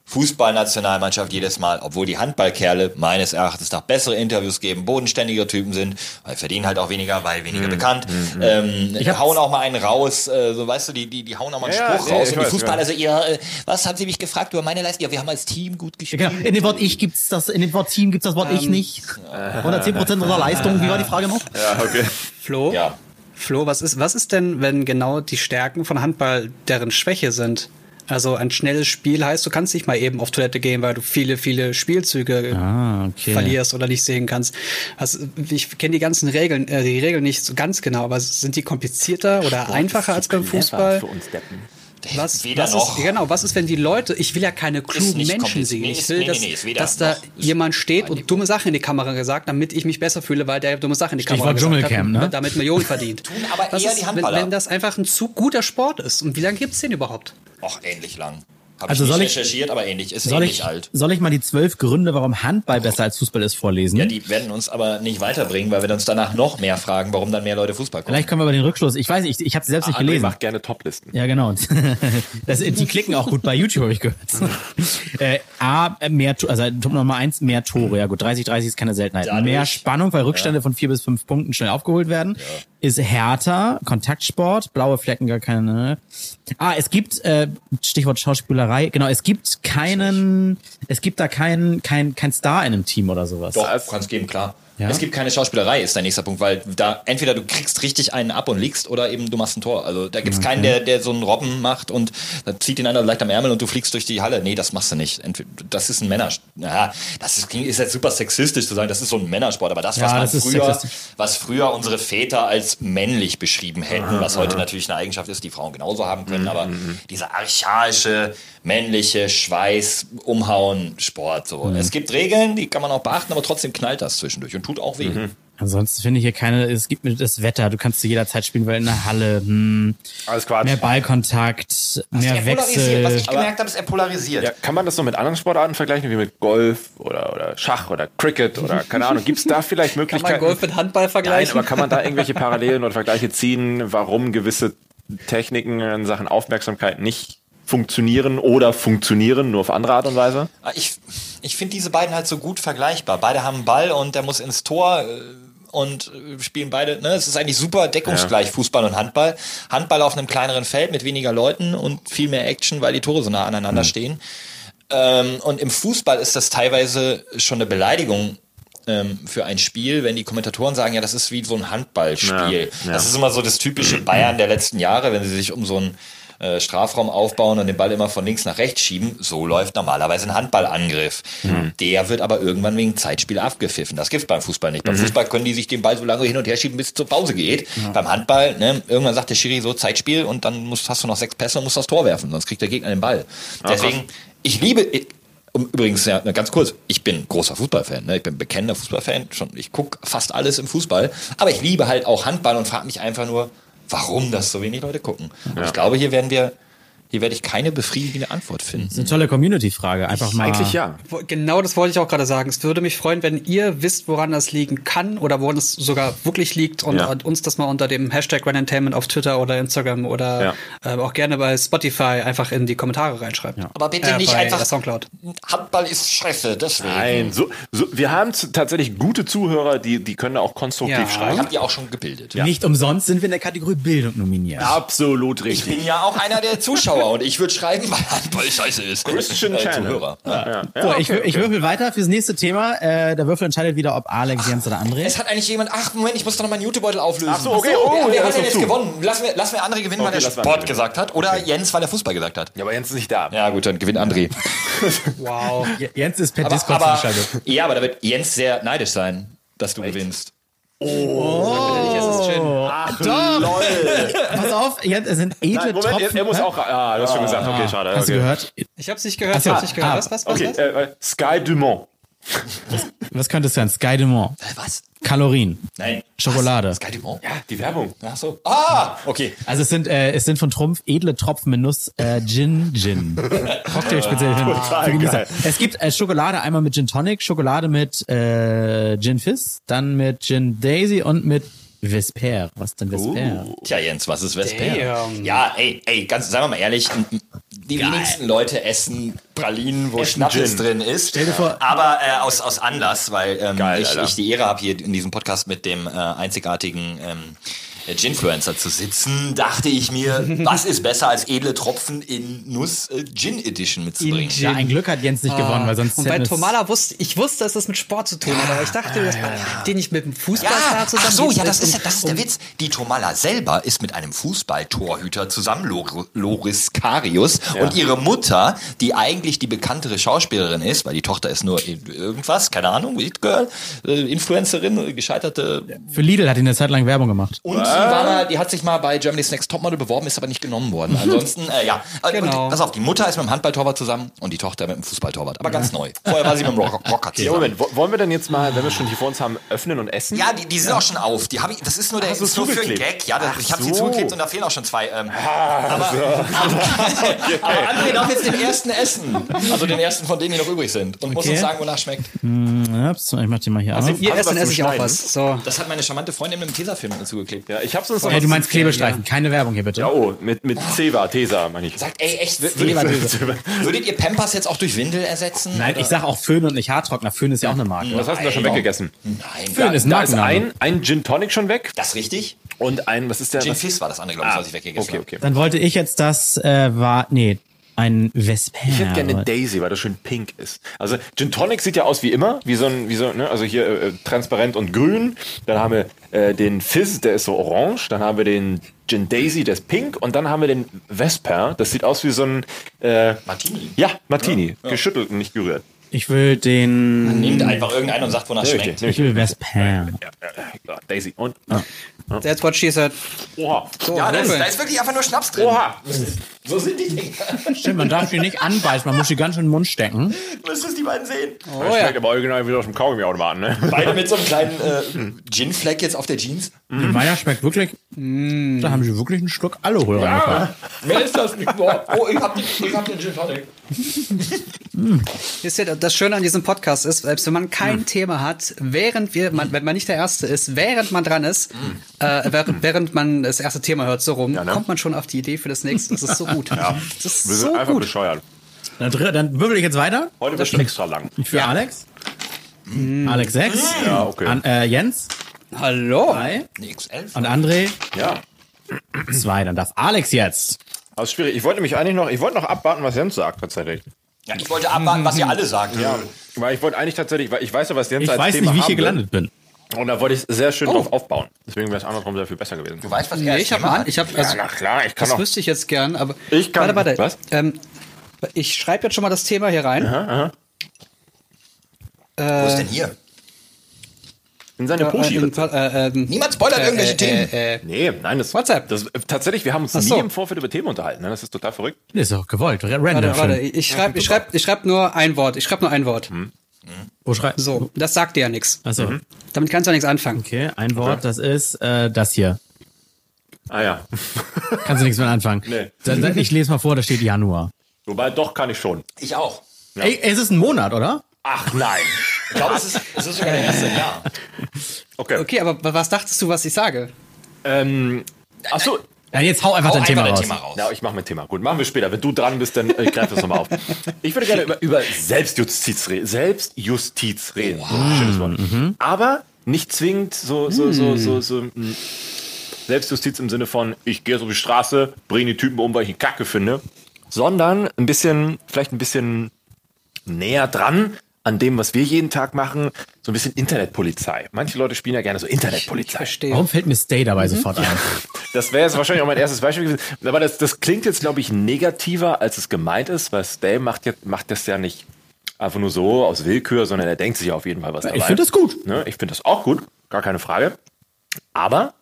Fußballnationalmannschaft jedes Mal, obwohl die Handballkerle meines Erachtens nach bessere Interviews geben, bodenständige Typen sind, weil verdienen halt auch weniger, weil weniger Mhm. bekannt. Ähm, hab's- hauen auch mal einen raus, äh, so weißt du, die die die hauen auch mal einen Ja, Spruch ja, raus ich und die weiß, Fußballer so ihr äh, was haben Sie mich gefragt über meine Leistung? Ja, wir haben als Team gut Ja, gespielt. genau. In dem Wort ich gibt's das, in dem Wort Team gibt's das Wort ich nicht. 110 Prozent unserer Leistung. Wie war die Frage noch? Ja, okay. Flo? Ja. Flo, was ist, was ist denn, wenn genau die Stärken von Handball deren Schwäche sind? Also ein schnelles Spiel heißt, du kannst nicht mal eben auf Toilette gehen, weil du viele, viele Spielzüge Ah, okay. verlierst oder nicht sehen kannst. Also ich kenne die ganzen Regeln, äh, die Regeln nicht so ganz genau, aber sind die komplizierter oder einfacher als beim Fußball? Für uns Deppen. Was, Weder was noch. Ist, genau, was ist, wenn die Leute, ich will ja keine klugen Menschen sehen. Nee, Ich will, nee, dass, nee, dass da jemand steht und dumme Sachen in die Kamera gesagt, damit ich mich besser fühle, weil der dumme Sachen in die Stichwort Kamera gesagt Dschungelcamp, hat ne? und damit Millionen verdient. Tun aber was eher ist, die wenn, Handballer. wenn das einfach ein zu guter Sport ist? Und wie lange gibt's den überhaupt? Och, ähnlich lang. Habe Also ich nicht soll ich- recherchiert, aber ähnlich. Ist Soll ähnlich ich, alt. soll ich mal die zwölf Gründe, warum Handball besser als Fußball ist, vorlesen? Ja, die werden uns aber nicht weiterbringen, weil wir uns danach noch mehr fragen, warum dann mehr Leute Fußball gucken. Vielleicht können wir über den Rückschluss. Ich weiß nicht, ich, ich habe sie selbst nicht André gelesen. macht gerne Toplisten. Ja, genau. Das, die klicken auch gut bei YouTube, habe ich gehört. äh, A, mehr, also Top Nummer eins, mehr Tore. Ja gut, 30-30 ist keine Seltenheit. Dadurch- mehr Spannung, weil Rückstände von vier bis fünf Punkten schnell aufgeholt werden. Ist härter, Kontaktsport, blaue Flecken gar keine. Ah, es gibt, äh, Stichwort Schauspielerei, genau, es gibt keinen, es gibt da keinen, kein, kein Star in einem Team oder sowas. Doch, kann es geben, klar. Ja? Es gibt keine Schauspielerei, ist der nächste Punkt, weil da entweder du kriegst richtig einen ab und liegst oder eben du machst ein Tor. Also da gibt's keinen, der, der so einen Robben macht und da zieht ihn einer leicht am Ärmel und du fliegst durch die Halle. Nee, das machst du nicht. Entweder, das ist ein Männer. Ja, das ist, ist jetzt super sexistisch zu sagen, das ist so ein Männersport, aber das, was Ja, man das früher, was früher unsere Väter als männlich beschrieben hätten, was heute natürlich eine Eigenschaft ist, die Frauen genauso haben können, aber dieser archaische, männliche Schweiß, Umhauen, Sport, so. Es gibt Regeln, die kann man auch beachten, aber trotzdem knallt das zwischendurch und tut auch weh. Ansonsten finde ich hier keine, es gibt mir das Wetter, du kannst zu jeder Zeit spielen, weil in der Halle, hm, Alles Quatsch. mehr Ballkontakt, mehr Er polarisiert. Wechsel. Was ich gemerkt habe, ist, er polarisiert. Ja, kann man das so mit anderen Sportarten vergleichen, wie mit Golf oder, oder Schach oder Cricket oder keine Ahnung? Gibt es da vielleicht Kann Möglichkeiten? man Golf mit Handball Nein, vergleichen? aber kann man da irgendwelche Parallelen oder Vergleiche ziehen, warum gewisse Techniken in Sachen Aufmerksamkeit nicht funktionieren oder funktionieren, nur auf andere Art und Weise? Ah, Ich, ich finde diese beiden halt so gut vergleichbar. Beide haben einen Ball und der muss ins Tor äh, und äh, spielen beide, ne? Es ist eigentlich super deckungsgleich, Fußball und Handball. Handball auf einem kleineren Feld mit weniger Leuten und viel mehr Action, weil die Tore so nah aneinander stehen. Ähm, und im Fußball ist das teilweise schon eine Beleidigung ähm, für ein Spiel, wenn die Kommentatoren sagen, ja, das ist wie so ein Handballspiel. Ja, ja. Das ist immer so das typische Bayern der letzten Jahre, wenn sie sich um so einen äh, Strafraum aufbauen und den Ball immer von links nach rechts schieben. So läuft normalerweise ein Handballangriff. Der wird aber irgendwann wegen Zeitspiel abgepfiffen. Das gibt's beim Fußball nicht. Beim Fußball können die sich den Ball so lange hin und her schieben, bis es zur Pause geht. Beim Handball, ne, irgendwann sagt der Schiri so Zeitspiel und dann musst, hast du noch sechs Pässe und musst das Tor werfen, sonst kriegt der Gegner den Ball. Deswegen, ich liebe, ich, übrigens, ja, ne, ganz kurz, ich bin großer Fußballfan, ne? ich bin bekennender Fußballfan, schon, ich guck fast alles im Fußball, aber ich liebe halt auch Handball und frage mich einfach nur, warum das so wenig Leute gucken. Und ich glaube, hier werden wir, hier werde ich keine befriedigende Antwort finden. Das ist eine tolle Community-Frage. Einfach mal. Eigentlich ja. Genau das wollte ich auch gerade sagen. Es würde mich freuen, wenn ihr wisst, woran das liegen kann oder woran es sogar wirklich liegt und Ja. uns das mal unter dem Hashtag Ranentainment auf Twitter oder Instagram oder Ja. ähm, auch gerne bei Spotify einfach in die Kommentare reinschreibt. Aber bitte Äh, nicht einfach. Soundcloud. Handball ist scheiße, deswegen. Nein, so, so, wir haben tatsächlich gute Zuhörer, die, die können auch konstruktiv Ja. Ich schreiben. habe die auch schon gebildet. Nicht umsonst sind wir in der Kategorie Bildung nominiert. Absolut Ich richtig. bin ja auch einer der Zuschauer und ich würde schreiben, weil Handball scheiße ist. Christian äh, Channel. Zuhörer. Ja. Ja, So, ich, wür- ich würfel weiter fürs nächste Thema. Äh, der Würfel entscheidet wieder, ob Alex, Jens oder André. Es hat eigentlich jemand, ach Moment, ich muss doch noch meinen Jutebeutel auflösen. Ach so, okay, Ach oh, wer, der wer hat denn jetzt zu. gewonnen? Lassen wir, lassen wir André gewinnen, weil Okay, der lassen wir Sport gesagt hat. Oder Jens, weil der Fußball gesagt hat. Ja, aber Jens ist nicht da. Ja gut, dann gewinnt André. Wow. Jens ist per aber, Discord aber, ja, aber da wird Jens sehr neidisch sein, dass du gewinnst. Ach, lol. Pass auf, es sind edle Nein, Moment, er, Tropfen. er muss auch. Ah, du hast schon gesagt. Okay, schade. Hast du okay. gehört? Ich hab's nicht gehört, Ach so. ich hab's nicht gehört. Ah, was, was, was? Okay, was? äh, äh, Sky Dumont. Was könnte es sein? Sky Dumont. Äh, Was? Kalorien. Nein. Schokolade. Was? Sky Dumont? Ja. Die Werbung. Ach so. Ah, okay. Also es sind, äh, es sind von Trumpf edle Tropfen mit Nuss äh, Gin Gin. Cocktail speziell Genießer. geil. Es gibt äh, Schokolade einmal mit Gin Tonic, Schokolade mit äh, Gin Fizz, dann mit Gin Daisy und mit Vesper. Was denn Vesper? Tja, Jens, was ist Vesper? Damn. Ja, ey, ey, ganz, sagen wir mal ehrlich, die wenigsten Leute essen Pralinen, wo Schnaps drin ist. dir vor- Aber äh, aus, aus Anlass, weil ähm, Geil, ich, ich die Ehre habe, hier in diesem Podcast mit dem äh, einzigartigen ähm, Ginfluencer zu sitzen, dachte ich mir, was ist besser als edle Tropfen in Nuss äh, Gin Edition mitzubringen? Ja, ein Glück hat Jens nicht gewonnen, weil sonst Und bei Tomala wusste ich wusste, dass das mit Sport zu tun hat, aber ich dachte, dass man den nicht mit dem Fußballstar Ja, zusammen. ach so, ja, das ist, das ist der Witz. Die Tomala selber ist mit einem Fußballtorhüter zusammen, Lor Loris Karius. Und ihre Mutter, die eigentlich die bekanntere Schauspielerin ist, weil die Tochter ist nur irgendwas, keine Ahnung, Girl, äh, Influencerin, gescheiterte. Für Lidl hat ihn eine Zeit lang Werbung gemacht. Und war mal, die hat sich mal bei Germany's Next Topmodel beworben, ist aber nicht genommen worden. Ansonsten, äh, ja. Äh, Genau. Und, pass auf, die Mutter ist mit dem Handballtorwart zusammen und die Tochter mit dem Fußballtorwart. Aber ganz neu. Vorher war sie mit dem Rock Rocker Ja, zusammen. Moment, wo- wollen wir denn jetzt mal, wenn wir schon die vor uns haben, öffnen und essen? Ja, die, die sind auch schon auf. Die hab ich, das ist nur der ist nur für einen zugeklebt? Gag. Ja, das, Ach ich habe sie so. zugeklebt und da fehlen auch schon zwei. Ähm, aber, aber André darf jetzt den ersten essen. Also den ersten von denen, die noch übrig sind. Und muss Okay. uns sagen, wonach schmeckt. Ups, ich mach die mal hier Also auf. ihr Essen esse ich auch was. So. Das hat meine charmante Freundin mit dem Tesafilm dazu geklebt. Ja, ich hab's uns noch Hey, du meinst Klebestreifen, keine Werbung hier bitte. Ja, oh, mit, mit Ceva, Tesa, meine ich. Sagt, ey, echt, wür- würdet, würdet ihr Pampers jetzt auch durch Windel ersetzen? Nein, ich sag auch Föhn und nicht Haartrockner. Föhn ist ja auch eine Marke. Was hast du da schon weggegessen? Nein. Föhn ist ein Da ist ein, ein Gin Tonic schon weg Das ist richtig? und ein, was ist der? Gin Fizz war das andere, glaube ich, was ich weggegessen Okay, habe. okay. Dann wollte ich jetzt das, äh, war, nee, ein Vesper. Ich hätte gerne Daisy, weil das schön pink ist. Also Gin Tonic sieht ja aus wie immer, wie so ein, wie so, ne, also hier äh, transparent und grün. Dann haben wir äh, den Fizz, der ist so orange. Dann haben wir den Gin Daisy, der ist pink. Und dann haben wir den Vesper, das sieht aus wie so ein äh, Martini. Ja, Martini, geschüttelt und nicht gerührt. Ich will den, Nehmt einfach irgendeinen und sagt, wonach ich schmeckt. ich will Vesper. Ja, ja, Daisy und That's what she said. Oha, So, Ja, das, da ist wirklich einfach nur Schnaps drin. Oha, So sind die Dinger. Stimmt, man darf die nicht anbeißen, man muss die ganz schön in den Mund stecken. Du müsstest die beiden sehen. Oh Das ja. schmeckt aber original wie aus dem Kaugummi-Automaten, ne? Beide mit so einem kleinen äh, Gin-Fleck jetzt auf der Jeans. Meiner schmeckt wirklich, da haben sie wirklich einen Schluck Aluhol reingepackt. Mehr ist das nicht. Boah. Oh, ich hab, den, ich hab den Gin Tonic. Wisst ihr, das Schöne an diesem Podcast ist, selbst wenn man kein Thema hat, während wir, man, wenn man nicht der Erste ist, während man dran ist, äh, während, während man das erste Thema hört, so rum, ne? kommt man schon auf die Idee für das nächste. Das ist so gut. Das ist Wir sind so einfach gut. bescheuert. Dann, dann würfel ich jetzt weiter. Heute wird schon extra lang. Für Alex. Alex 6. Ja, okay. An, äh, Jens Hallo. 3. Nee, X11. Und André Ja. 2. Dann darf Alex jetzt. Also schwierig. Ich wollte mich eigentlich noch, ich wollte noch abwarten, was Jens sagt, tatsächlich. Ja, ich wollte abwarten, was ihr alle sagt. Ja. Weil ich wollte eigentlich tatsächlich, weil ich weiß ja, was Jens Ich als weiß Thema nicht, wie ich hier gelandet bin. Und da wollte ich sehr schön drauf aufbauen. Deswegen wäre es andersrum sehr viel besser gewesen. Du weißt, was Nee, ich habe ich habe, also, ja, na klar, ich kann das auch. wüsste ich jetzt gern, aber Ich kann- warte, warte. was? Ähm, ich schreibe jetzt schon mal das Thema hier rein. Wo ist denn hier? In seine Äh, Puschi. in- äh, ähm, Niemand spoilert irgendwelche Themen. äh, äh, Nee, nein, das WhatsApp. Das, tatsächlich, wir haben uns so. nie im Vorfeld über Themen unterhalten. Ne? Das ist total verrückt. Das ist doch gewollt. Random. Warte, warte, ich schreibe ich schreib, ich schreib nur ein Wort. Ich schreibe nur ein Wort. Wo schreibst So, das sagt dir ja nichts. Achso. Damit kannst du ja nichts anfangen. Okay, ein Wort, das ist äh, das hier. Ah ja. Kannst du nichts mit anfangen. Nee. Dann, dann, ich lese mal vor, da steht Januar. Wobei, doch kann ich schon. Ich auch. Ey, es ist ein Monat, oder? Ach nein. Ich glaube, es ist, es ist sogar der erste Jahr. Okay. Okay, aber was dachtest du, was ich sage? Ähm, ach so. Ja, jetzt hau einfach Hau dein Thema einfach raus. dein Thema raus. Ja, ich mache mein Thema. Gut, machen wir später. Wenn du dran bist, dann äh, greif das nochmal auf. Ich würde gerne über, über Selbstjustiz reden. Selbstjustiz reden. So ein schönes Wort. Aber nicht zwingend so, so, so, so, so, mh, Selbstjustiz im Sinne von, ich gehe so auf die Straße, bringe die Typen um, weil ich ihn kacke finde. Sondern ein bisschen, vielleicht ein bisschen näher dran an dem, was wir jeden Tag machen, so ein bisschen Internetpolizei. Manche Leute spielen ja gerne so Internetpolizei. Verstehe. Warum fällt mir Stay dabei sofort ein? Das wäre jetzt wahrscheinlich auch mein erstes Beispiel gewesen. Aber das, das klingt jetzt, glaube ich, negativer, als es gemeint ist, weil Stay macht, jetzt, macht das ja nicht einfach nur so aus Willkür, sondern er denkt sich ja auf jeden Fall was dabei. Ich finde das gut. Ne? Ich finde das auch gut, gar keine Frage. Aber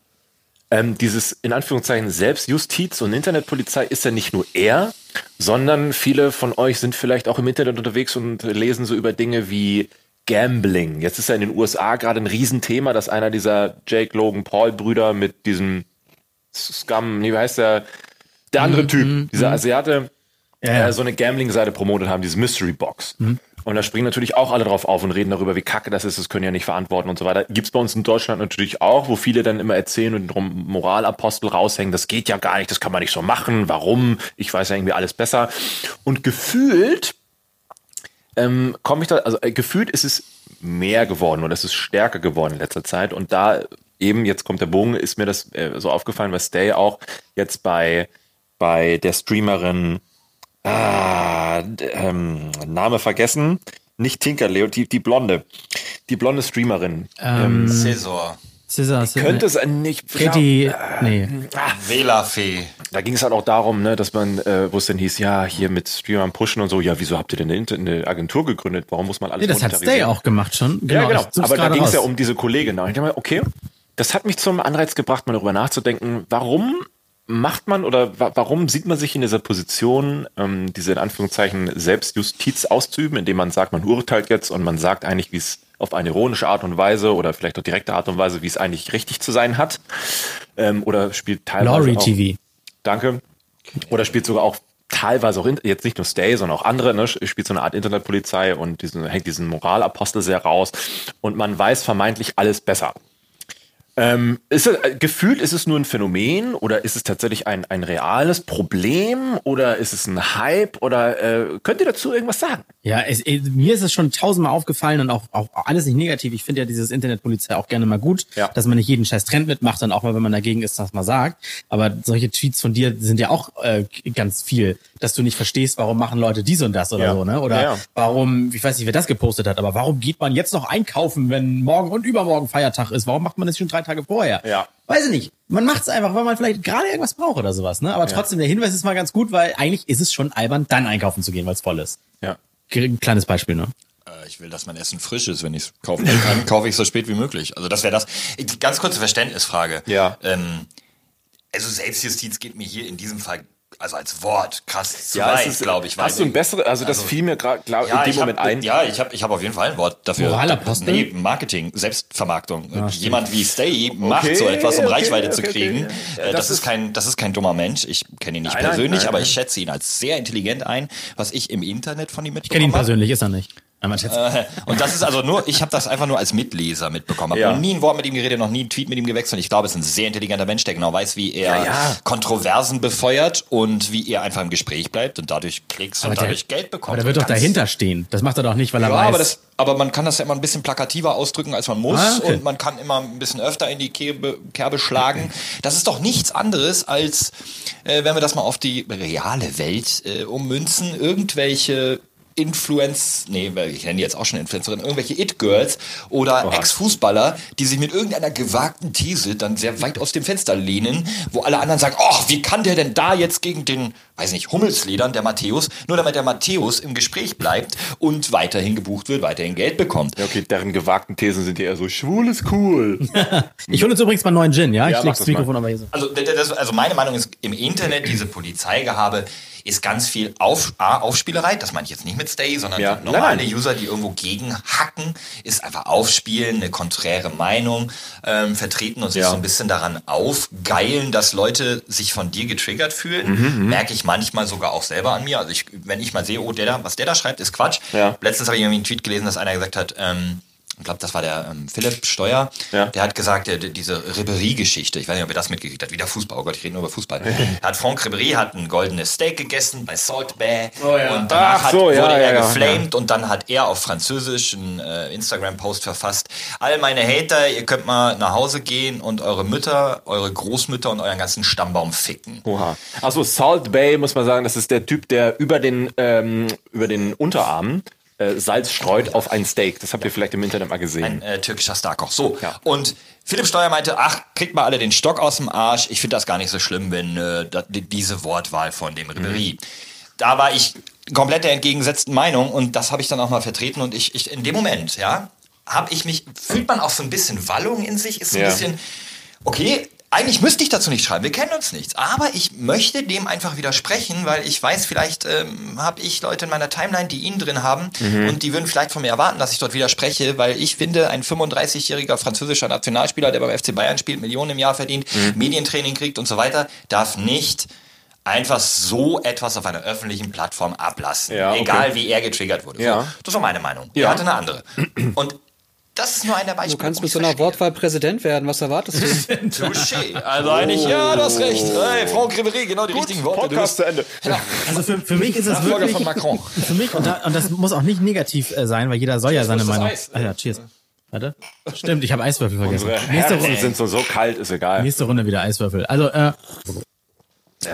ähm, dieses in Anführungszeichen Selbstjustiz und Internetpolizei ist ja nicht nur er, sondern viele von euch sind vielleicht auch im Internet unterwegs und lesen so über Dinge wie Gambling. Jetzt ist ja in den USA gerade ein Riesenthema, dass einer dieser Jake Logan Paul Brüder mit diesem Scum, nee, wie heißt der? Der andere Typ, dieser Asiate, Ja, ja. äh, so eine Gambling-Seite promotet haben, dieses Mystery Box. Und da springen natürlich auch alle drauf auf und reden darüber, wie kacke das ist, das können ja nicht verantworten und so weiter. Gibt's bei uns in Deutschland natürlich auch, wo viele dann immer erzählen und drum Moralapostel raushängen, das geht ja gar nicht, das kann man nicht so machen, warum? Ich weiß ja irgendwie alles besser. Und gefühlt ähm, komme ich da, also äh, gefühlt ist es mehr geworden oder es ist stärker geworden in letzter Zeit. Und da eben, jetzt kommt der Bogen, ist mir das äh, so aufgefallen, weil Stay auch jetzt bei, bei der Streamerin, ah, ähm, Name vergessen, nicht Tinkerleo, die, die Blonde, die blonde Streamerin. Ähm, Cäsar. Scissor, Scissor. Könnte es ein nicht. Katie, nee. Wählerfee. Da ging es halt auch darum, ne, dass man, äh, wo es dann hieß, ja, hier mit Streamern pushen und so, ja, wieso habt ihr denn eine, eine Agentur gegründet? Warum muss man alles Nee, das hat Stay auch gemacht schon. ja, genau. such's Aber da ging es ja um diese Kollegin. Und ich dachte mir, okay, das hat mich zum Anreiz gebracht, mal darüber nachzudenken, warum macht man oder wa warum sieht man sich in dieser Position, ähm, diese in Anführungszeichen Selbstjustiz auszuüben, indem man sagt, man urteilt jetzt und man sagt eigentlich, wie es auf eine ironische Art und Weise oder vielleicht auch direkte Art und Weise, wie es eigentlich richtig zu sein hat. Ähm, oder spielt teilweise Laurie auch, TV. Danke. Oder spielt sogar auch teilweise auch jetzt nicht nur Stay, sondern auch andere, ne, spielt so eine Art Internetpolizei und diesen, hängt diesen Moralapostel sehr raus und man weiß vermeintlich alles besser. Ähm, ist es, äh, gefühlt ist es nur ein Phänomen oder ist es tatsächlich ein, ein reales Problem oder ist es ein Hype oder äh, könnt ihr dazu irgendwas sagen? Ja, es, äh, mir ist es schon tausendmal aufgefallen und auch, auch alles nicht negativ. Ich finde ja dieses Internetpolizei auch gerne mal gut, Ja. dass man nicht jeden scheiß Trend mitmacht und auch mal, wenn man dagegen ist, das mal sagt. Aber solche Tweets von dir sind ja auch äh, ganz viel, dass du nicht verstehst, warum machen Leute dies und das oder Ja. so, ne? Oder Ja, ja. warum, ich weiß nicht, wer das gepostet hat, aber warum geht man jetzt noch einkaufen, wenn morgen und übermorgen Feiertag ist? Warum macht man das schon drei Tage vorher? Ja. Weiß ich nicht. Man macht es einfach, weil man vielleicht gerade irgendwas braucht oder sowas, ne? Aber trotzdem, der Hinweis ist mal ganz gut, weil eigentlich ist es schon albern, dann einkaufen zu gehen, weil es voll ist. Ja. Ein kleines Beispiel, ne? Äh, Ich will, dass mein Essen frisch ist. Wenn ich es kaufen kann, kaufe ich es so spät wie möglich. Also das wäre das. Ganz kurze Verständnisfrage. Ja. Ähm, also Selbstjustiz geht mir hier in diesem Fall also als Wort krass zu Ja, weit, ist, glaube ich. Hast du ein besseres, also das Also- fiel mir gerade ja, in dem ich hab, Moment ein. Ja, ich habe ich hab auf jeden Fall ein Wort dafür. Moralapostel? Nee, Marketing, Selbstvermarktung. Jemand wie Stay macht Okay, so etwas, um okay, Reichweite zu okay, okay, kriegen. Äh, Das das, ist kein, das ist kein dummer Mensch. Ich kenne ihn nicht Nein, persönlich, nein, aber nein. ich schätze ihn als sehr intelligent ein, was ich im Internet von ihm Ich kenne ihn persönlich, ist er nicht. Aber Äh, Und das ist also nur, ich habe das einfach nur als Mitleser mitbekommen. Habe Ja. noch nie ein Wort mit ihm geredet, noch nie einen Tweet mit ihm gewechselt. Ich glaube, es ist ein sehr intelligenter Mensch, der genau weiß, wie er Ja, ja. Kontroversen befeuert und wie er einfach im Gespräch bleibt und dadurch Klicks und der- dadurch Geld bekommt. aber der wird doch dahinter stehen. Das macht er doch nicht, weil er weiß. aber, das, aber man kann das ja immer ein bisschen plakativer ausdrücken, als man muss. Ah, okay. Und man kann immer ein bisschen öfter in die Kerbe, Kerbe schlagen. Das ist doch nichts anderes, als äh, wenn wir das mal auf die reale Welt äh, ummünzen, irgendwelche Influence, nee, weil ich nenne die jetzt auch schon Influencerinnen, irgendwelche It-Girls oder Ex-Fußballer, die sich mit irgendeiner gewagten These dann sehr weit aus dem Fenster lehnen, wo alle anderen sagen, oh, wie kann der denn da jetzt gegen den, weiß nicht, Hummelsledern, der Matthäus, nur damit der Matthäus im Gespräch bleibt und weiterhin gebucht wird, weiterhin Geld bekommt. Ja, okay, deren gewagten Thesen sind ja eher so, schwul ist cool. ich hole uns übrigens mal einen neuen Gin, ja? Ja, ich mach leg das Mikrofon aber hier so. Also, das, also meine Meinung ist, im Internet diese Polizeigehabe ist ganz viel Auf, A, Aufspielerei, das meine ich jetzt nicht mit Stay, sondern Ja. normale Nein, nein. User, die irgendwo gegenhacken, ist einfach aufspielen, eine konträre Meinung ähm, vertreten und sich Ja. so ein bisschen daran aufgeilen, dass Leute sich von dir getriggert fühlen. Mhm, Merke ich manchmal sogar auch selber an mir. Also ich, wenn ich mal sehe, oh, der da, was der da schreibt, ist Quatsch. Ja. Letztens habe ich irgendwie einen Tweet gelesen, dass einer gesagt hat, ähm, ich glaube, das war der ähm, Philipp Steuer, Ja. der hat gesagt, der, der, diese Ribéry-Geschichte, ich weiß nicht, ob ihr das mitgekriegt habt, wieder Fußball, oh Gott, ich rede nur über Fußball. hat Franck Ribéry hat ein goldenes Steak gegessen bei Salt Bay und danach Ach so, hat, ja, wurde er ja, ja, geflamed und dann hat er auf Französisch einen äh, Instagram-Post verfasst. All meine Hater, ihr könnt mal nach Hause gehen und eure Mütter, eure Großmütter und euren ganzen Stammbaum ficken. Oha. Achso, Salt Bay, muss man sagen, das ist der Typ, der über den, ähm, über den Unterarm äh, Salz streut auf ein Steak. Das habt ihr vielleicht im Internet mal gesehen. Ein äh, türkischer Starkoch. So. Ja. Und Philipp Steuer meinte, ach, kriegt mal alle den Stock aus dem Arsch. Ich finde das gar nicht so schlimm, wenn äh, diese Wortwahl von dem Ribéry. Da war ich komplett der entgegengesetzten Meinung und das habe ich dann auch mal vertreten und ich, ich in dem Moment, ja, habe ich mich, fühlt man auch so ein bisschen Wallung in sich, ist so ein Ja. bisschen, okay, eigentlich müsste ich dazu nicht schreiben, wir kennen uns nicht. Aber ich möchte dem einfach widersprechen, weil ich weiß, vielleicht ähm, habe ich Leute in meiner Timeline, die ihn drin haben und die würden vielleicht von mir erwarten, dass ich dort widerspreche, weil ich finde, ein 35-jähriger französischer Nationalspieler, der beim FC Bayern spielt, Millionen im Jahr verdient, Medientraining kriegt und so weiter, darf nicht einfach so etwas auf einer öffentlichen Plattform ablassen. Ja, okay. Egal wie er getriggert wurde. Ja. So, das war meine Meinung. Ja. Er hatte eine andere. Und das ist nur einer Beispiel. Du kannst mit so einer verstehe. Wortwahl Präsident werden. Was erwartest du? Touché. Also eigentlich, ja, du hast recht. Hey, Franck Ribéry, genau die richtigen Worte. Du Podcast zu Ende. Also für, für mich ist es Nachfolger wirklich, von Macron. für mich, und, da, und das muss auch nicht negativ äh, sein, weil jeder soll ja seine Meinung. Eis. Ah ja, cheers. Warte. Stimmt, ich habe Eiswürfel vergessen. Unsere Nächste Herzen Runde, sind so, so kalt, ist egal. nächste Runde wieder Eiswürfel. Also, äh,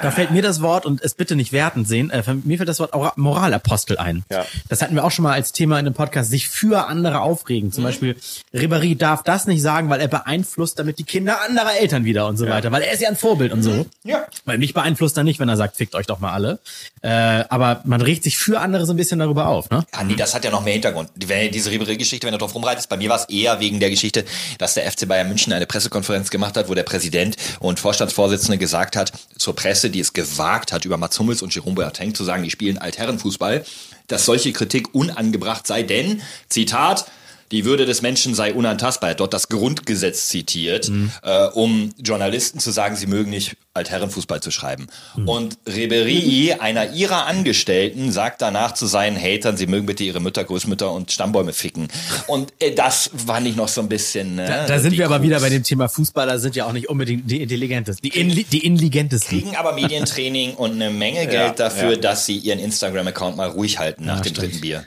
da fällt mir das Wort, und es bitte nicht wertend sehen, äh, mir fällt das Wort Ora- Moralapostel ein. Ja. Das hatten wir auch schon mal als Thema in dem Podcast, sich für andere aufregen. Mhm. Zum Beispiel, Ribéry darf das nicht sagen, weil er beeinflusst damit die Kinder anderer Eltern wieder und so weiter, weil er ist ja ein Vorbild und so. Ja. Weil mich beeinflusst er nicht, wenn er sagt, fickt euch doch mal alle. Äh, aber man regt sich für andere so ein bisschen darüber auf, ne? Ah, nee, das hat ja noch mehr Hintergrund. Diese Ribéry-Geschichte, wenn du drauf rumreitest, bei mir war es eher wegen der Geschichte, dass der FC Bayern München eine Pressekonferenz gemacht hat, wo der Präsident und Vorstandsvorsitzende gesagt hat, zur Presse, die es gewagt hat, über Mats Hummels und Jerome Boateng zu sagen, die spielen Altherrenfußball, dass solche Kritik unangebracht sei, denn, Zitat, die Würde des Menschen sei unantastbar. Er hat dort das Grundgesetz zitiert, äh, um Journalisten zu sagen, sie mögen nicht Altherrenfußball zu schreiben. Und Ribéry, einer ihrer Angestellten, sagt danach zu seinen Hatern, sie mögen bitte ihre Mütter, Großmütter und Stammbäume ficken. Und äh, das war nicht noch so ein bisschen. Äh, Da, da sind wir aber Krux. wieder bei dem Thema Fußballer sind ja auch nicht unbedingt die intelligentesten, die, inli die intelligentesten. kriegen aber Medientraining und eine Menge Geld dafür, dass sie ihren Instagram-Account mal ruhig halten nach dem dritten Bier.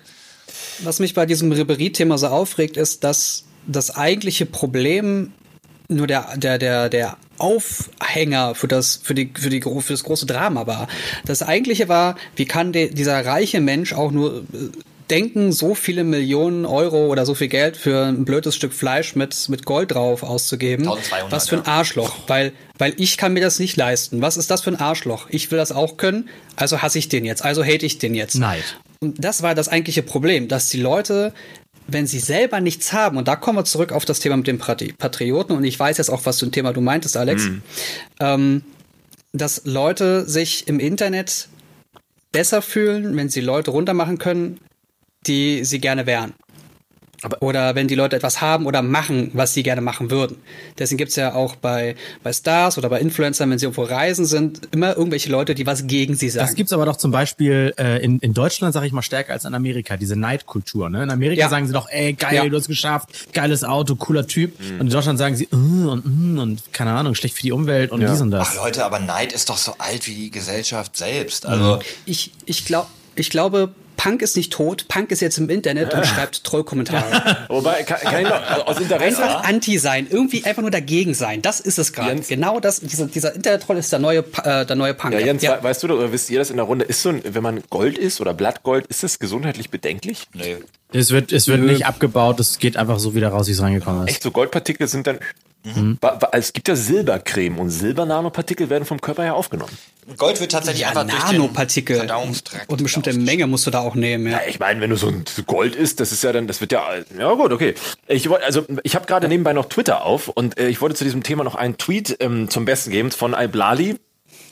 Was mich bei diesem Ribéry-Thema so aufregt, ist, dass das eigentliche Problem nur der, der, der, der Aufhänger für das, für die, für die, für das große Drama war. Das eigentliche war, wie kann de, dieser reiche Mensch auch nur äh, denken, so viele Millionen Euro oder so viel Geld für ein blödes Stück Fleisch mit, mit Gold drauf auszugeben? 1200, Was für ein ja. Arschloch. Weil, weil ich kann mir das nicht leisten. Was ist das für ein Arschloch? Ich will das auch können, also hasse ich den jetzt, also hate ich den jetzt. Neid. Und das war das eigentliche Problem, dass die Leute, wenn sie selber nichts haben, und da kommen wir zurück auf das Thema mit den Patri- Patrioten, und ich weiß jetzt auch, was für ein Thema du meintest, Alex, ähm, dass Leute sich im Internet besser fühlen, wenn sie Leute runtermachen können, die sie gerne wären. Oder wenn die Leute etwas haben oder machen, was sie gerne machen würden. Deswegen gibt's ja auch bei, bei Stars oder bei Influencern, wenn sie irgendwo reisen sind, immer irgendwelche Leute, die was gegen sie sagen. Das gibt's aber doch zum Beispiel äh, in, in Deutschland, sage ich mal, stärker als in Amerika, diese Neidkultur. Ne? In Amerika Ja. sagen sie doch, ey, geil, Ja. du hast geschafft, geiles Auto, cooler Typ. Mhm. Und in Deutschland sagen sie, uh, und, uh, und keine Ahnung, schlecht für die Umwelt und dies und das. Ach Leute, aber Neid ist doch so alt wie die Gesellschaft selbst. Also Ich, ich, glaub, ich glaube, Punk ist nicht tot. Punk ist jetzt im Internet und schreibt Trollkommentare. Wobei, kann, kann ich noch, aus Interesse, Einfach anti sein, irgendwie einfach nur dagegen sein. Das ist es gerade. Genau das, dieser, dieser Internet-Troll ist der neue, äh, der neue Punk. ja, Jens, we- weißt du oder wisst ihr das in der Runde? Ist so ein, wenn man Gold isst oder Blattgold, ist das gesundheitlich bedenklich? nee. Es wird, es wird nicht abgebaut, es geht einfach so wieder raus, wie es reingekommen ist. Echt, so Goldpartikel sind dann. Wa- wa- Es gibt ja Silbercreme und Silbernanopartikel werden vom Körper ja aufgenommen. Gold wird tatsächlich ja, einfach durch den Nanopartikel. Verdauungstrakt Und eine bestimmte. Menge musst du da auch nehmen. Ja. Ja, ich meine, wenn du so ein Gold isst, das ist ja dann, das wird ja, ja gut, okay. Ich wollte, also ich habe gerade nebenbei noch Twitter auf und äh, ich wollte zu diesem Thema noch einen Tweet ähm, zum Besten geben von Iblali.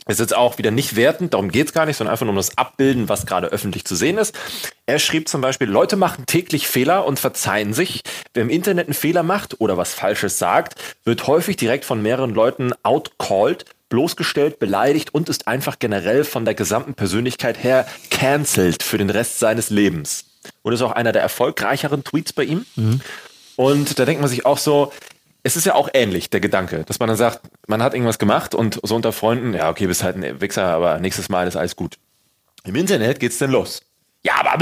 Ist jetzt auch wieder nicht wertend, darum geht's gar nicht, sondern einfach nur um das Abbilden, was gerade öffentlich zu sehen ist. Er schrieb zum Beispiel, Leute machen täglich Fehler und verzeihen sich. Wer im Internet einen Fehler macht oder was Falsches sagt, wird häufig direkt von mehreren Leuten outcalled, bloßgestellt, beleidigt und ist einfach generell von der gesamten Persönlichkeit her cancelled für den Rest seines Lebens. Und ist auch einer der erfolgreicheren Tweets bei ihm. Und da denkt man sich auch so, es ist ja auch ähnlich, der Gedanke, dass man dann sagt, man hat irgendwas gemacht und so unter Freunden, ja, okay, bist halt ein Wichser, aber nächstes Mal ist alles gut. Im Internet geht's denn los. Ja, aber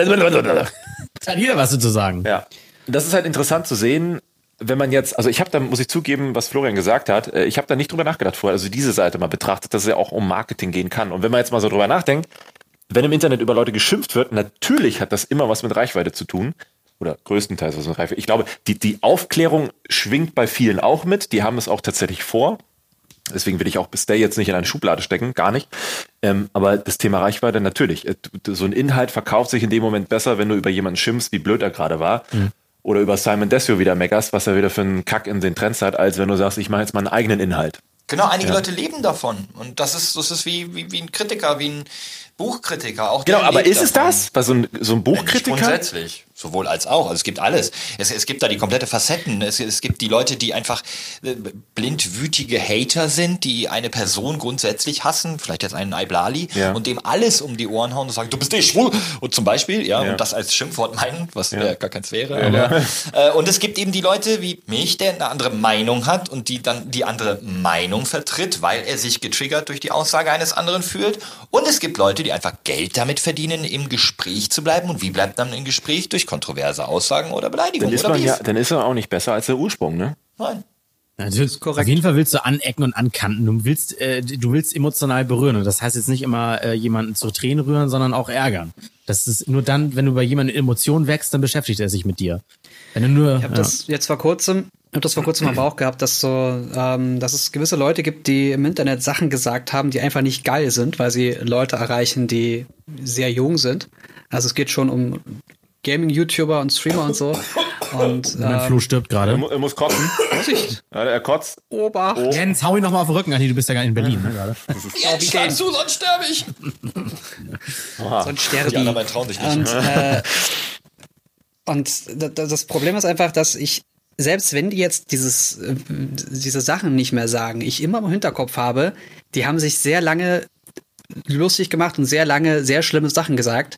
Hat jeder was zu sagen. ja. Das ist halt interessant zu sehen, wenn man jetzt, also ich habe da, muss ich zugeben, was Florian gesagt hat, äh, ich habe da nicht drüber nachgedacht vorher, also diese Seite mal betrachtet, dass es ja auch um Marketing gehen kann. Und wenn man jetzt mal so drüber nachdenkt, wenn im Internet über Leute geschimpft wird, natürlich hat das immer was mit Reichweite zu tun. Oder größtenteils was mit Reichweite. Ich glaube, die, die Aufklärung schwingt bei vielen auch mit. Die haben es auch tatsächlich vor. Deswegen will ich auch bis Day jetzt nicht in eine Schublade stecken, gar nicht. Ähm, aber das Thema Reichweite, natürlich. Äh, So ein Inhalt verkauft sich in dem Moment besser, wenn du über jemanden schimpfst, wie blöd er gerade war. Oder über Simon Desio wieder meckerst, was er wieder für einen Kack in den Trends hat, als wenn du sagst, ich mache jetzt mal einen eigenen Inhalt. Genau, einige Leute leben davon. Und das ist, das ist wie, wie, wie ein Kritiker, wie ein Buchkritiker. Auch Genau, aber ist es davon. das? Bei so ein, so ein Buchkritiker? grundsätzlich. Sowohl als auch. Also es gibt alles. Es, es gibt da die komplette Facetten. Es, es gibt die Leute, die einfach äh, blindwütige Hater sind, die eine Person grundsätzlich hassen, vielleicht jetzt einen Iblali, Ja. und dem alles um die Ohren hauen und sagen, du bist eh schwul. Und zum Beispiel, ja, Ja. und das als Schimpfwort meinen, was ja. gar keins wäre. aber, äh, und es gibt eben die Leute wie mich, der eine andere Meinung hat und die dann die andere Meinung vertritt, weil er sich getriggert durch die Aussage eines anderen fühlt. Und es gibt Leute, die einfach Geld damit verdienen, im Gespräch zu bleiben. Und wie bleibt man im Gespräch? Durch kontroverse Aussagen oder Dann Beleidigungen ist oder man ja, dann ist er auch nicht besser als der Ursprung, ne? Nein. Ja, du, Auf jeden Fall willst du anecken und ankanten. Du willst, äh, du willst emotional berühren. Und das heißt jetzt nicht immer äh, jemanden zu Tränen rühren, sondern auch ärgern. Das ist nur dann, wenn du bei jemandem Emotionen wächst, dann beschäftigt er sich mit dir. Wenn du nur, Ich habe das jetzt vor kurzem, ich hab das vor kurzem aber auch gehabt, dass so, ähm, dass es gewisse Leute gibt, die im Internet Sachen gesagt haben, die einfach nicht geil sind, weil sie Leute erreichen, die sehr jung sind. Also es geht schon um Gaming-YouTuber und Streamer und so. Und mein ähm, Flo stirbt Er, gerade. mu er muss kotzen. Vorsicht, Ja, er kotzt. Obacht. Jens, hau ihn noch mal auf den Rücken. Ach nee, du bist ja gar in Berlin, ne, gerade. Jetzt schreibst du, sonst sterbe ich. Sonst sterbe Die anderen trauen sich nicht. Und, äh, und da- da- das Problem ist einfach, dass ich, selbst wenn die jetzt dieses, äh, diese Sachen nicht mehr sagen, ich immer im Hinterkopf habe, die haben sich sehr lange lustig gemacht und sehr lange sehr schlimme Sachen gesagt.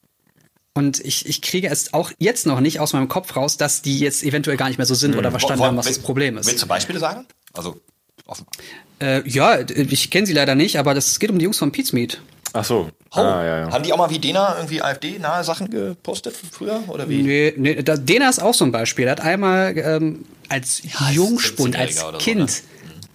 Und ich, ich kriege es auch jetzt noch nicht aus meinem Kopf raus, dass die jetzt eventuell gar nicht mehr so sind oder verstanden Wo- wo- haben, was will- das Problem ist. Willst du Beispiele sagen? Also, offen. Äh, ja, ich kenne sie leider nicht, aber das geht um die Jungs von Pete's Meat. Ach so. Oh, Ah, ja, ja. haben die auch mal wie Dena irgendwie AfD-nahe Sachen gepostet früher? Oder wie? Nee, nee, da, Dena ist auch so ein Beispiel. Er hat einmal ähm, als Jungspund, als 17-Jähriger oder so, Kind. ne?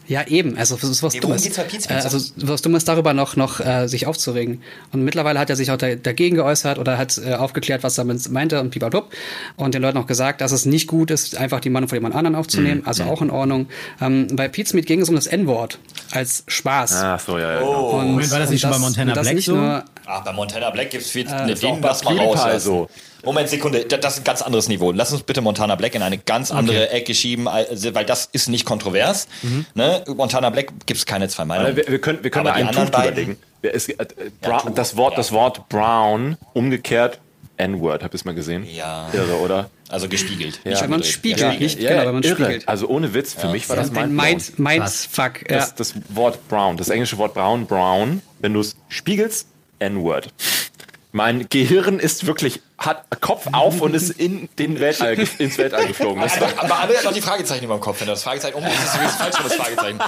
Ja, eben. Also das ist was Nee, Dummes. Äh, also was Dummes darüber noch noch äh, sich aufzuregen. Und mittlerweile hat er sich auch da, dagegen geäußert oder hat äh, aufgeklärt, was er damit meinte und pipapup. Und den Leuten auch gesagt, dass es nicht gut ist, einfach die Meinung von jemand anderen Mhm. aufzunehmen. Also auch in Ordnung. Ähm, bei Pete's Meat ging es um das N-Wort als Spaß. Ach so, ja, ja. Oh. genau. Moment, war das nicht schon bei Montana und Black so? Nur, Ach, bei Montana Black gibt's viel. Äh, ne, den lass mal PewDiePie rauslassen. so. Moment, Sekunde, da- das ist ein ganz anderes Niveau. Lass uns bitte Montana Black in eine ganz andere Ecke schieben, also, weil das ist nicht kontrovers. Ne? Montana Black gibt's keine zwei Meinungen. Wir, wir können, wir können Aber da einen Tuch anderen drüber beiden- legen. Wir- Es, äh, äh, Ja, das, Wort, ja. das Wort Brown umgekehrt N-Word. Habt ihr es mal gesehen? Ja. Irre, oder? Also gespiegelt. Ja. Wenn man spiegelt, Ja, nicht Ja, genau, wenn man irre. spiegelt. Also ohne Witz, für mich war das Ein mein Mind, Mindfuck. Ja. das, das Wort Brown, das englische Wort Brown, Brown, wenn du es spiegelst, N-Word. Mein Gehirn ist wirklich, hat Kopf auf und ist in den Weltall, ins Weltall geflogen. Das war, Aber, alle hat noch die Fragezeichen über dem Kopf. Wenn du das Fragezeichen umdrehst, ist es übrigens falsch das Fragezeichen.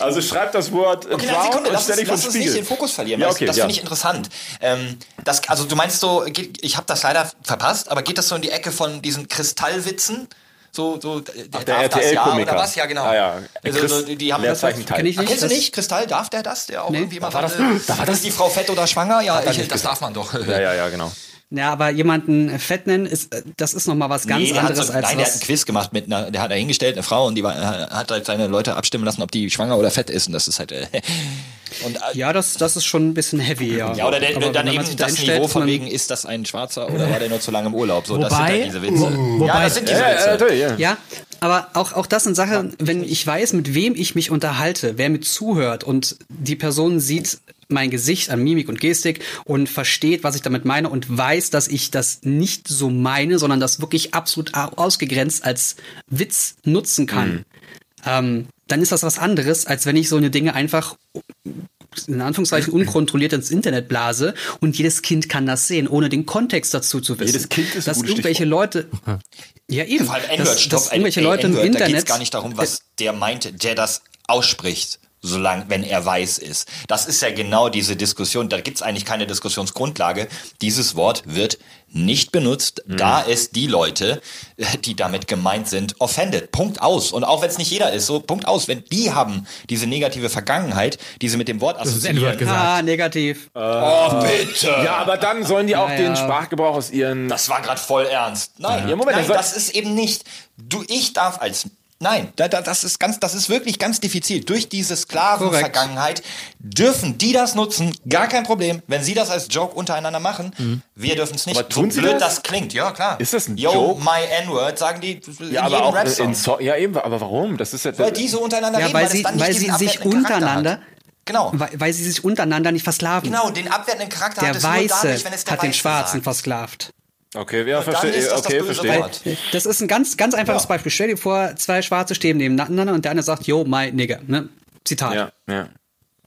also schreib das Wort Okay, Brown Sekunde, und stell dich vor uns nicht Spiegel. den Fokus verlieren. Ja, okay, das ja. finde ich interessant. Ähm, das, also du meinst so, ich habe das leider verpasst, aber geht das so in die Ecke von diesen Kristallwitzen? So, so der, der darf das ja RTL-Komiker. oder was? Ja, genau. Ah, ja. Also, Chris- so, die, haben das, Teil. Kenn ich nicht. Kennst du nicht? Kristall, darf der das? Der auch Nee. irgendwie mal war das- da war das- ist die Frau fett oder schwanger? Ja, ich, das darf man doch. Ja, ja, ja, genau. Ja, aber jemanden fett nennen, ist, äh, das ist nochmal was ganz nee, anderes so, als nein, der hat was. ein Quiz gemacht mit einer, der hat da hingestellt, eine Frau, und die war, hat halt seine Leute abstimmen lassen, ob die schwanger oder fett ist. Und das ist halt. Äh, und, äh, Ja, das, das ist schon ein bisschen heavy, ja. Ja, oder der, Aber dann eben das Niveau von wegen, ist das ein Schwarzer oder war der nur zu lange im Urlaub? So, das sind Wobei- halt diese Witze. wobei- ja, das sind diese Ja, ja, Witze. ja. Ja, aber auch, auch das sind Sachen, wenn ich weiß, mit wem ich mich unterhalte, wer mir zuhört und die Person sieht mein Gesicht an Mimik und Gestik und versteht, was ich damit meine und weiß, dass ich das nicht so meine, sondern das wirklich absolut au- ausgegrenzt als Witz nutzen kann, ähm, dann ist das was anderes, als wenn ich so eine Dinge einfach in Anführungszeichen unkontrolliert ins Internet blase und jedes Kind kann das sehen, ohne den Kontext dazu zu wissen. Jedes Kind ist dass irgendwelche Leute ja eben, allem dass, dass irgendwelche Leute im N-Word, Da Internet geht's gar nicht darum, was der meinte, der das ausspricht. Solange, wenn er weiß ist. Das ist ja genau diese Diskussion. Da gibt's eigentlich keine Diskussionsgrundlage. Dieses Wort wird nicht benutzt, Mhm. da es die Leute, äh, die damit gemeint sind, offended. Punkt aus. Und auch wenn es nicht jeder ist, so Punkt aus. Wenn die haben diese negative Vergangenheit, die sie mit dem Wort ist assoziieren. N-Word gesagt. Ah, negativ. Oh, bitte. Ja, aber dann sollen die auch Ja, den. Sprachgebrauch aus ihren. Das war gerade voll ernst. Nein, Ja, Moment, nein, das das ist eben nicht. Du, ich darf als Nein, da, da, das ist ganz, das ist wirklich ganz diffizil. Durch diese Sklavenvergangenheit dürfen die das nutzen, gar kein Problem. Wenn sie das als Joke untereinander machen, wir dürfen es nicht. Aber tun so sie blöd das? das? klingt, ja klar. Ist das ein Yo, Joke? my N-Word, sagen die in ja, aber jedem auch in, so ja eben, aber warum? Das ist ja weil die so untereinander Ja, reden, weil weil, sie, es dann nicht weil sie sich untereinander. Genau. weil, weil sie sich untereinander nicht versklaven. Genau, den abwertenden Charakter Der hat es nur Weiße dadurch, wenn es der hat den Weiße Schwarzen sagt. versklavt. Okay, ja, verstehe. ist das das Okay, verstehe. Wort. Das ist ein ganz, ganz einfaches Ja. Beispiel. Stell dir vor, zwei Schwarze stehen nebeneinander und der eine sagt, yo, my nigger. Ne? Zitat. Ja, ja.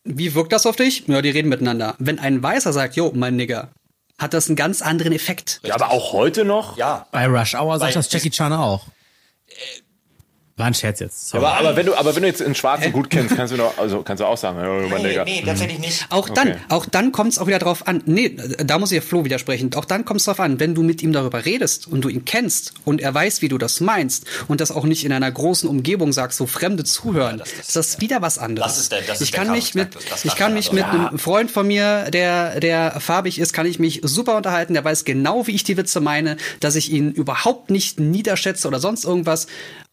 Wie wirkt das auf dich? Ja, die reden miteinander. Wenn ein Weißer sagt, yo, mein Nigger, hat das einen ganz anderen Effekt. ja, aber auch heute noch? Ja. Bei Rush Hour sagt Weil das Jackie Chan auch. War ein Scherz jetzt. Sorry. Aber, aber wenn du, aber wenn du jetzt in Schwarzen gut kennst, kannst du noch, also kannst du auch sagen, oh, mein Nee, Digga. nee, tatsächlich nicht. Auch dann, Okay. auch dann kommt es auch wieder drauf an. Nee, da muss ich ja Flo widersprechen. Auch dann kommt es drauf an, wenn du mit ihm darüber redest und du ihn kennst und er weiß, wie du das meinst und das auch nicht in einer großen Umgebung sagst, so Fremde zuhören, das ist- ist das wieder was anderes. Das ist der- das ist ich der kann mich mit, ich kann ja mich mit einem Freund von mir, der, der farbig ist, kann ich mich super unterhalten. Der weiß genau, wie ich die Witze meine, dass ich ihn überhaupt nicht niederschätze oder sonst irgendwas.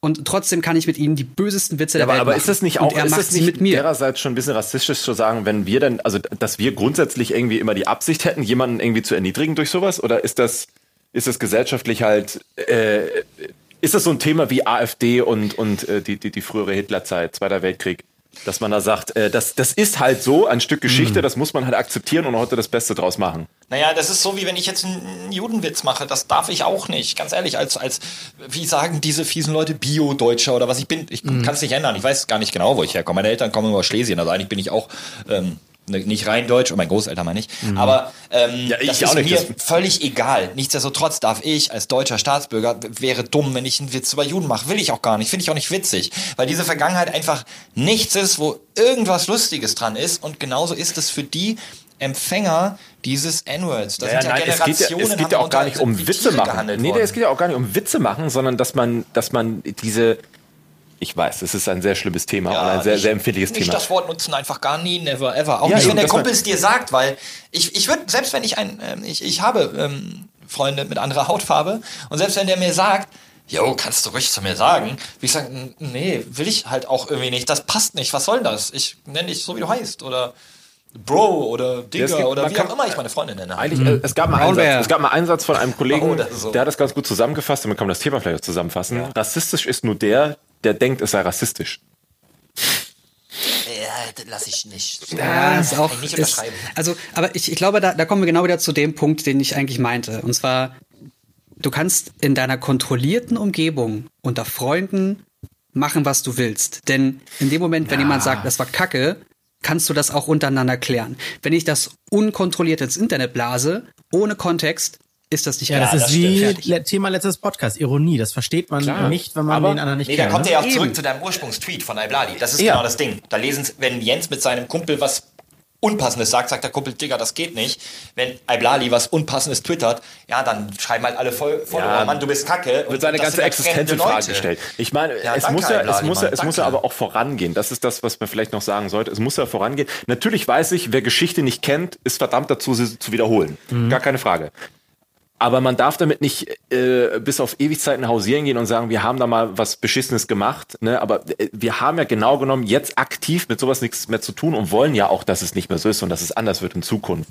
Und trotzdem kann ich mit ihm die bösesten Witze Ja, der aber, Welt aber machen. ist das nicht und auch, er ist macht das nicht mit mir. dererseits schon ein bisschen rassistisch zu sagen, wenn wir denn, also dass wir grundsätzlich irgendwie immer die Absicht hätten, jemanden irgendwie zu erniedrigen durch sowas? Oder ist das, ist das gesellschaftlich halt, äh, ist das so ein Thema wie AfD und, und äh, die, die, die frühere Hitlerzeit, Zweiter Weltkrieg? Dass man da sagt, äh, das, das ist halt so ein Stück Geschichte, das muss man halt akzeptieren und heute das Beste draus machen. Naja, das ist so, wie wenn ich jetzt einen Judenwitz mache. Das darf ich auch nicht. Ganz ehrlich, als, als wie sagen diese fiesen Leute Bio-Deutscher oder was ich bin. Ich kann es nicht ändern. Ich weiß gar nicht genau, wo ich herkomme. Meine Eltern kommen aus Schlesien. Also eigentlich bin ich auch ähm, nicht rein deutsch. Und mein Großeltern meine ich. Aber ähm, Ja, ich das auch ist nicht. mir Das- völlig egal. Nichtsdestotrotz darf ich als deutscher Staatsbürger, wäre dumm, wenn ich einen Witz über Juden mache. Will ich auch gar nicht. Finde ich auch nicht witzig. Weil diese Vergangenheit einfach nichts ist, wo irgendwas Lustiges dran ist. Und genauso ist es für die Empfänger dieses N-Words. Das Ja, sind ja nein, es geht ja, es geht ja auch gar nicht um Witze machen. Nee, worden. es geht ja auch gar nicht um Witze machen, sondern dass man, dass man diese, ich weiß, es ist ein sehr schlimmes Thema und ein sehr, nicht- sehr empfindliches nicht Thema. das Wort nutzen, einfach gar nie, never, ever. Auch Ja, nicht, wenn der Kumpel es dir sagt, weil ich, ich würde, selbst wenn ich ein, ähm, ich, ich habe ähm, Freunde mit anderer Hautfarbe und selbst wenn der mir sagt, Jo, kannst du ruhig zu mir sagen. Wie ich sage, nee, will ich halt auch irgendwie nicht. Das passt nicht. Was soll das? Ich nenne dich so, wie du heißt. Oder Bro oder Digger gibt- oder wie kann- auch immer ich meine Freundin nenne. Eigentlich, äh, es, gab mal einen. Satz, es gab mal einen Satz von einem Kollegen, Oder so. der hat das ganz gut zusammengefasst, damit kann man das Thema vielleicht auch zusammenfassen. Rassistisch ist nur der, der denkt, es sei rassistisch. Ja, lass ich nicht. Ja, ist auch. Nicht Ist, also, aber ich, ich glaube, da, da kommen wir genau wieder zu dem Punkt, den ich eigentlich meinte. Und zwar, du kannst in deiner kontrollierten Umgebung unter Freunden machen, was du willst. Denn in dem Moment, wenn jemand sagt, das war Kacke, kannst du das auch untereinander klären. Wenn ich das unkontrolliert ins Internet blase, ohne Kontext, ist das nicht Ja, das geil. ist das wie stimmt. le- Thema letztes Podcast, Ironie. Das versteht man nicht, wenn man Aber- den anderen nicht Nee, da kennt. kommt ne? er ja auch Eben. zurück zu deinem Ursprungstweet von Iblali. Das ist Ja. genau das Ding. Da lesen, wenn Jens mit seinem Kumpel was Unpassendes sagt, sagt der Kumpel, Digga, das geht nicht. Wenn Iblali was Unpassendes twittert, ja, dann schreiben halt alle Voll Follower, Ja. Mann, du bist kacke. wird seine ganze Existenz in Frage gestellt. Ich meine, Ja, es, danke, muss ja, es, muss ja, es muss ja aber auch vorangehen. Das ist das, was man vielleicht noch sagen sollte. Es muss ja vorangehen. Natürlich weiß ich, wer Geschichte nicht kennt, ist verdammt dazu, sie zu wiederholen. Gar keine Frage. Aber man darf damit nicht äh, bis auf Ewigzeiten hausieren gehen und sagen, wir haben da mal was Beschissenes gemacht. Ne? Aber äh, wir haben ja genau genommen jetzt aktiv mit sowas nichts mehr zu tun und wollen ja auch, dass es nicht mehr so ist und dass es anders wird in Zukunft.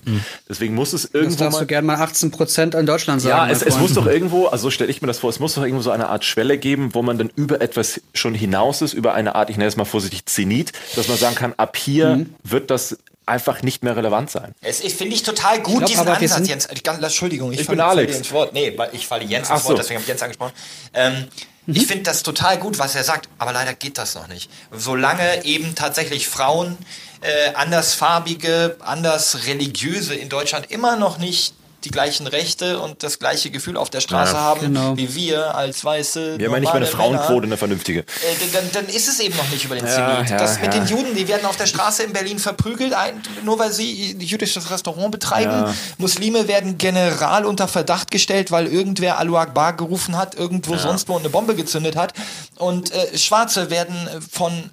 Deswegen muss es Das irgendwo darfst mal du gerne mal 18 Prozent in Deutschland sagen. ja, es, es muss doch irgendwo, also so stelle ich mir das vor, es muss doch irgendwo so eine Art Schwelle geben, wo man dann über etwas schon hinaus ist, über eine Art, ich nenne es mal vorsichtig Zenit, dass man sagen kann, ab hier Mhm. wird das einfach nicht mehr relevant sein. Es ist, finde ich, total gut, glaub, diesen Ansatz, sind- Jens. Ich, Entschuldigung, ich, Ich falle- bin Alex. ins Wort. Nee, weil ich falle Jens Ach ins Wort, so. deswegen habe ich Jens angesprochen. Ähm, Mhm. Ich finde das total gut, was er sagt, aber leider geht das noch nicht. Solange eben tatsächlich Frauen, äh, andersfarbige, anders religiöse in Deutschland immer noch nicht die gleichen Rechte und das gleiche Gefühl auf der Straße Ja, haben, genau. wie wir als weiße Wir haben ja nicht mal eine normale Männer. Frauenquote, eine vernünftige. Äh, dann, dann ist es eben noch nicht über den Ja, Zenit. ja, das mit den Juden, die werden auf der Straße in Berlin verprügelt, ein, nur weil sie ein jüdisches Restaurant betreiben. Ja. Muslime werden general unter Verdacht gestellt, weil irgendwer Alu Akbar gerufen hat, irgendwo sonst wo eine Bombe gezündet hat. Und äh, Schwarze werden von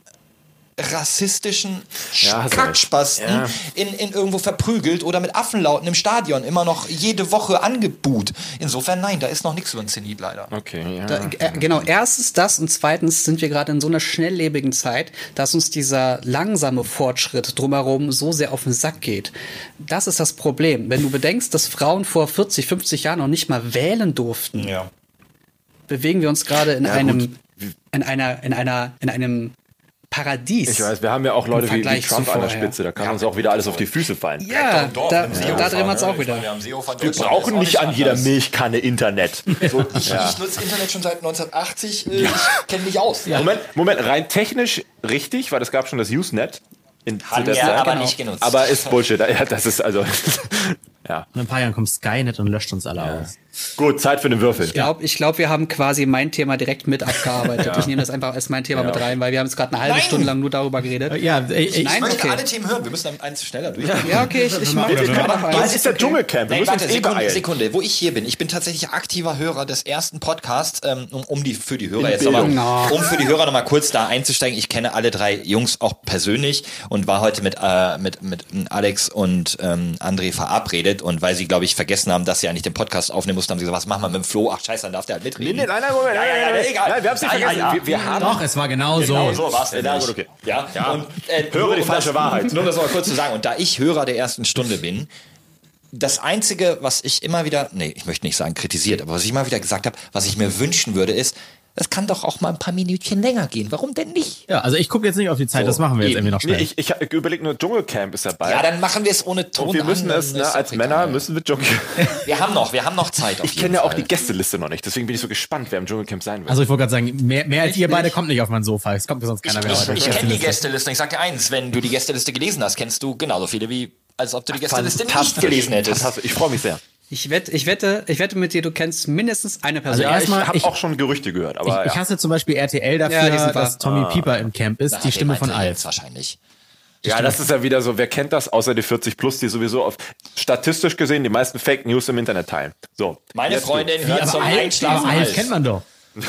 rassistischen Ja, Kackspasten. Ja. in, in irgendwo verprügelt oder mit Affenlauten im Stadion immer noch jede Woche angebuht. Insofern nein, da ist noch nichts über den Zenit leider. Okay, ja. Da, äh, genau, erstens das und zweitens sind wir gerade in so einer schnelllebigen Zeit, dass uns dieser langsame Fortschritt drumherum so sehr auf den Sack geht. Das ist das Problem. Wenn du bedenkst, dass Frauen vor 40, 50 Jahren noch nicht mal wählen durften, Ja. bewegen wir uns gerade in Ja, einem, gut. in einer, in einer, in einem Paradies. Ich weiß, wir haben ja auch Leute wie, wie Trump an der. Spitze, da kann uns auch wieder alles auf die Füße fallen. Ja, da, da drehen wir uns auch Ich meine, wieder. Wir, Wir brauchen nicht an jeder anders. Milchkanne Internet. So, Ich, ich nutze Internet schon seit 1980. Äh, Ich kenne mich aus. Moment, Moment, rein technisch richtig, weil es gab schon das Usenet. In, der wir Zeit. aber nicht genutzt. Aber ist Bullshit. Ja, das ist also. ja. In ein paar Jahren kommt Skynet und löscht uns alle aus. Gut, Zeit für den Würfel. Ich glaube, ich glaub, wir haben quasi mein Thema direkt mit abgearbeitet. Ich nehme das einfach als mein Thema mit rein, weil wir haben jetzt gerade eine halbe Nein! Stunde lang nur darüber geredet. Ja, ich, ich, Nein, möchte okay. alle Themen hören. Wir müssen dann eins schneller durch. Ja, okay, ich, ich mache mach. Das ist der Dschungelcamp. Wir Nein, müssen warte, eh Sekunde, beeilen. Sekunde, wo ich hier bin. Ich bin tatsächlich aktiver Hörer des ersten Podcasts, ähm, um, um die für die Hörer jetzt nochmal, um für die Hörer nochmal kurz da einzusteigen. Ich kenne alle drei Jungs auch persönlich und war heute mit äh, mit mit Alex und ähm, André verabredet und weil sie glaube ich vergessen haben, dass sie eigentlich den Podcast aufnehmen mussten, haben sie gesagt, was machen wir mit dem Flo? Ach scheiße, dann darf der halt mitreden. Nee, nee, nein, nein, Moment. Ja, ja, ja, nein, nein, egal. Nein, wir haben es nicht Ja, ja, vergessen. ja. Wir, wir haben doch, es war genau, Genau so. so war es Ja, gut, okay. Ja, Ja. Und, äh, Höre die um falsche das, Wahrheit. Nur um das mal kurz zu sagen. Und da ich Hörer der ersten Stunde bin, das Einzige, was ich immer wieder, nee, ich möchte nicht sagen kritisiert, aber was ich immer wieder gesagt habe, was ich mir wünschen würde, ist, es kann doch auch mal ein paar Minütchen länger gehen. Warum denn nicht? Ja, also ich gucke jetzt nicht auf die Zeit, So, das machen wir jetzt eben. irgendwie noch Nee, schnell. ich, ich, ich überlege nur, Dschungelcamp ist dabei. Ja, dann machen wir es ohne Ton und wir müssen an, es, ne, als Männer egal. müssen wir Dschungelcamp. Wir haben noch, wir haben noch Zeit auf Ich kenne ja auch die Gästeliste noch nicht, deswegen bin ich so gespannt, wer im Dschungelcamp sein wird. Also ich wollte gerade sagen, mehr, mehr als ihr beide kommt nicht auf mein Sofa. Es kommt sonst keiner mehr heute. Ich kenne die Gästeliste. Ich sag dir eins, wenn du die Gästeliste gelesen hast, kennst du genauso viele wie als ob du die Gästeliste nicht gelesen hättest. Ich freue mich sehr. Ich wette, ich wette, ich wette mit dir, du kennst mindestens eine Person. Also Ja, ich Erstmal, habe ich- auch schon Gerüchte gehört, aber Ich, ich ja. hasse zum Beispiel RTL Ja, dafür, sind dass. Tommy Pieper im Camp ist, Na, die Stimme von Alf. Wahrscheinlich. ja, das ist ja wieder so, wer kennt das, außer die 40 Plus, die sowieso auf statistisch gesehen die meisten Fake News im Internet teilen. So. Meine Freundin hört zum Einschlafen Alf. kennt man doch.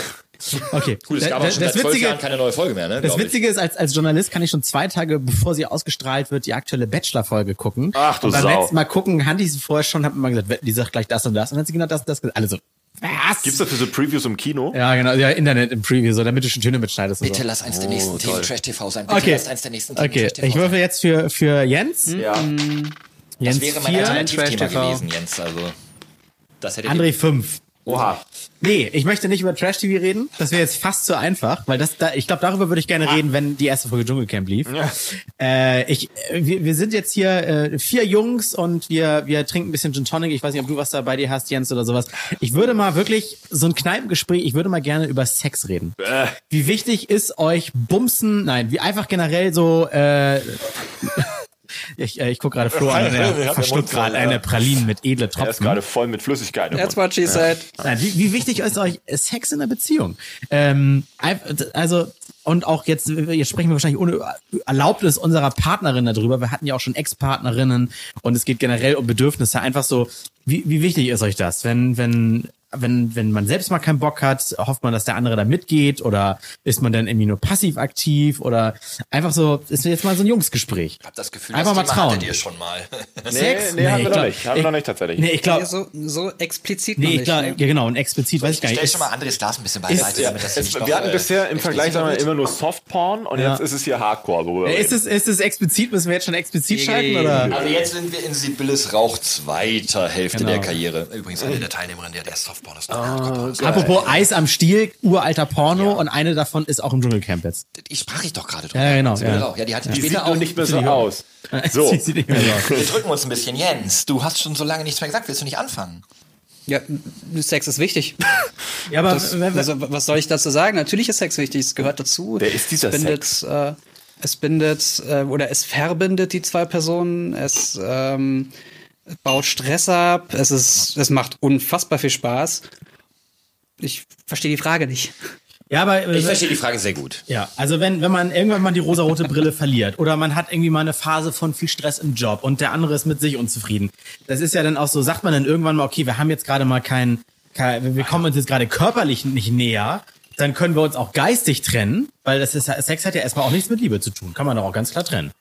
Okay, Gut, es gab da- auch schon das seit zwölf Witzige, Jahren keine neue Folge mehr, ne? Das. Witzige ist, als, als Journalist kann ich schon zwei Tage, bevor sie ausgestrahlt wird, die aktuelle Bachelor-Folge gucken. Ach, du und beim Sau. letzten Mal gucken, hatte ich sie vorher schon, hab immer gesagt, die sagt gleich das und das. Und dann hat sie genau das und das gesagt. Alle so, Was? Gibt's dafür so Previews im Kino? Ja, genau, ja, Internet im Preview, so damit du schon Töne mitschneidest. und Bitte so. lass eins der nächsten Themen toll. Trash TV sein. Bitte Okay. lass eins der nächsten Themen Okay, Trash TV ich würfel jetzt für, für Jens. Ja. Jens Das wäre mein 4, Alternativthema gewesen, Jens. Also, das hätte André 5. Oha. Nee, ich möchte nicht über Trash-TV reden. Das wäre jetzt fast zu einfach, weil das da, ich glaube, darüber würde ich gerne reden, wenn die erste Folge Dschungelcamp lief. Äh, ich, wir, wir sind jetzt hier äh, vier Jungs und wir, wir trinken ein bisschen Gin Tonic. Ich weiß nicht, ob du was da bei dir hast, Jens, oder sowas. Ich würde mal wirklich so ein Kneipengespräch, ich würde mal gerne über Sex reden. Äh, Wie wichtig ist euch Bumsen? Nein, wie einfach generell so. Äh, ich äh, ich gucke gerade Flo an, und Ja, er der verschluckt gerade ja. eine Pralinen mit edle er ist Tropfen. gerade voll mit Flüssigkeit. im That's what she said. Nein, wie, wie wichtig ist euch Sex in der Beziehung? Ähm, also, und auch jetzt, jetzt sprechen wir wahrscheinlich ohne Erlaubnis unserer Partnerin darüber. Wir hatten ja auch schon Ex-Partnerinnen und es geht generell um Bedürfnisse. Einfach so, wie, wie wichtig ist euch das? Wenn, wenn, wenn, wenn man selbst mal keinen Bock hat, hofft man, dass der andere da mitgeht oder ist man dann irgendwie nur passiv aktiv oder einfach so, ist jetzt mal so ein Jungsgespräch. Ich habe das Gefühl, Einfach mal das Thema trauen. hattet ihr schon mal. Sex? nee, haben wir ich noch glaub- nicht. Haben wir ich- noch nicht tatsächlich. Nee, ich glaube, so, so explizit nee, noch ich nicht. glaube, ne? ja, genau, und explizit weiß ich gar Ich nicht. stell Ist- schon mal Andres Glas ein bisschen Ist- beiseite, ja, damit das Es, nicht noch, wir hatten äh, bisher im Vergleich sagen wir, immer nur Softporn und Ja. jetzt ist es hier Hardcore. Wo wir Ist es, ist es explizit? Müssen wir jetzt schon explizit Nee, schalten? nee, Oder? Also jetzt sind wir in Sibylles Rauch zweiter Hälfte Genau. der Karriere. Übrigens eine der Teilnehmerinnen der, der Softball ist. Apropos Eis am Stiel, uralter Porno und eine davon ist auch im Dschungelcamp jetzt. Ich sprach ich doch gerade drüber. Ja, genau, ja. Ja, die hat Die später sieht auch. nicht mehr so aus. So. Wir drücken uns ein bisschen. Jens, du hast schon so lange nichts mehr gesagt. Willst du nicht anfangen? Ja, Sex ist wichtig. Ja, aber Das, wenn- also, was soll ich dazu sagen? Natürlich ist Sex wichtig, es gehört dazu. Wer ist dieser es bindet, Äh, es bindet äh, oder es verbindet die zwei Personen, es ähm, baut Stress ab, es, ist, es macht unfassbar viel Spaß. Ich verstehe die Frage nicht. ja, aber Ich verstehe die Frage sehr gut. ja, also wenn, wenn man irgendwann mal die rosarote Brille verliert oder man hat irgendwie mal eine Phase von viel Stress im Job und der andere ist mit sich unzufrieden. Das ist ja dann auch so, sagt man dann irgendwann mal, okay, wir haben jetzt gerade mal kein, kein wir kommen uns jetzt gerade körperlich nicht näher, dann können wir uns auch geistig trennen, weil das ist, Sex hat ja erstmal auch nichts mit Liebe zu tun. Kann man doch auch ganz klar trennen.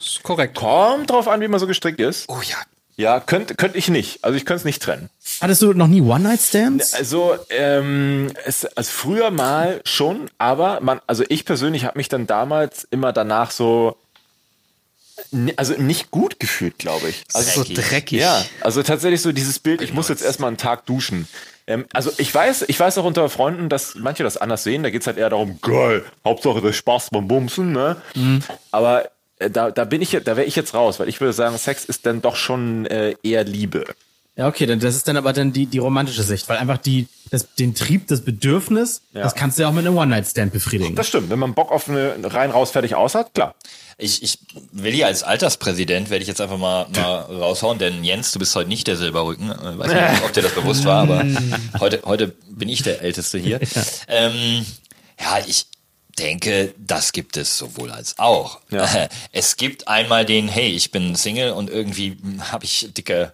Ist korrekt. kommt drauf an, wie man so gestrickt ist. Oh ja. Ja, könnte könnt ich nicht. Also ich könnte es nicht trennen. Hattest du noch nie One-Night-Stands? Also, ähm, es, also früher mal schon, aber man, also ich persönlich habe mich dann damals immer danach so, also nicht gut gefühlt, glaube ich. Also Dreckig. Dreckig. Ja, also tatsächlich so dieses Bild, ich muss jetzt erstmal einen Tag duschen. Ähm, also ich weiß, ich weiß auch unter Freunden, dass manche das anders sehen. Da geht's halt eher darum, geil, Hauptsache das Spaß beim Bumsen, ne? Aber äh, da, da bin ich, ja- da wäre ich jetzt raus, weil ich würde sagen, Sex ist dann doch schon äh, eher Liebe. Ja, okay, dann das ist dann aber dann die, die romantische Sicht, weil einfach die, das, den Trieb, das Bedürfnis, Ja. das kannst du ja auch mit einem One-Night-Stand befriedigen. Das stimmt, wenn man Bock auf eine rein raus fertig aus hat, klar. Ich, ich Willi als Alterspräsident werde ich jetzt einfach mal, mal raushauen, denn Jens, du bist heute nicht der Silberrücken. Äh, Weiß nicht, ob dir das bewusst war, aber heute, heute bin ich der Älteste hier. Ähm, ja, ich denke, das gibt es sowohl als auch. Ja. Es gibt einmal den, hey, ich bin Single und irgendwie habe ich dicke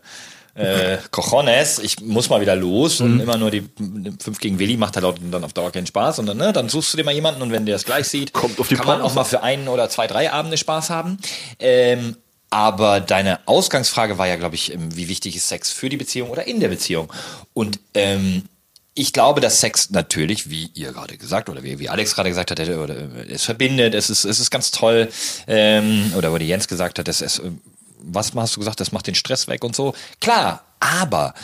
äh, Cojones, ich muss mal wieder los Mhm. und immer nur die 5 gegen Willi macht halt auch dann auf Dauer keinen Spaß und dann, ne, dann suchst du dir mal jemanden und wenn der es gleich sieht, Kommt auf die kann man Pornos auch mal für einen oder zwei, drei Abende Spaß haben. Ähm, aber deine Ausgangsfrage war ja, glaube ich, ähm, wie wichtig ist Sex für die Beziehung oder in der Beziehung? Und ähm, ich glaube, dass Sex natürlich, wie ihr gerade gesagt oder wie, wie Alex gerade gesagt hat, äh, es verbindet, es ist, es ist ganz toll, ähm, oder wo die Jens gesagt hat, es, es, äh, was hast du gesagt, das macht den Stress weg und so. Klar, aber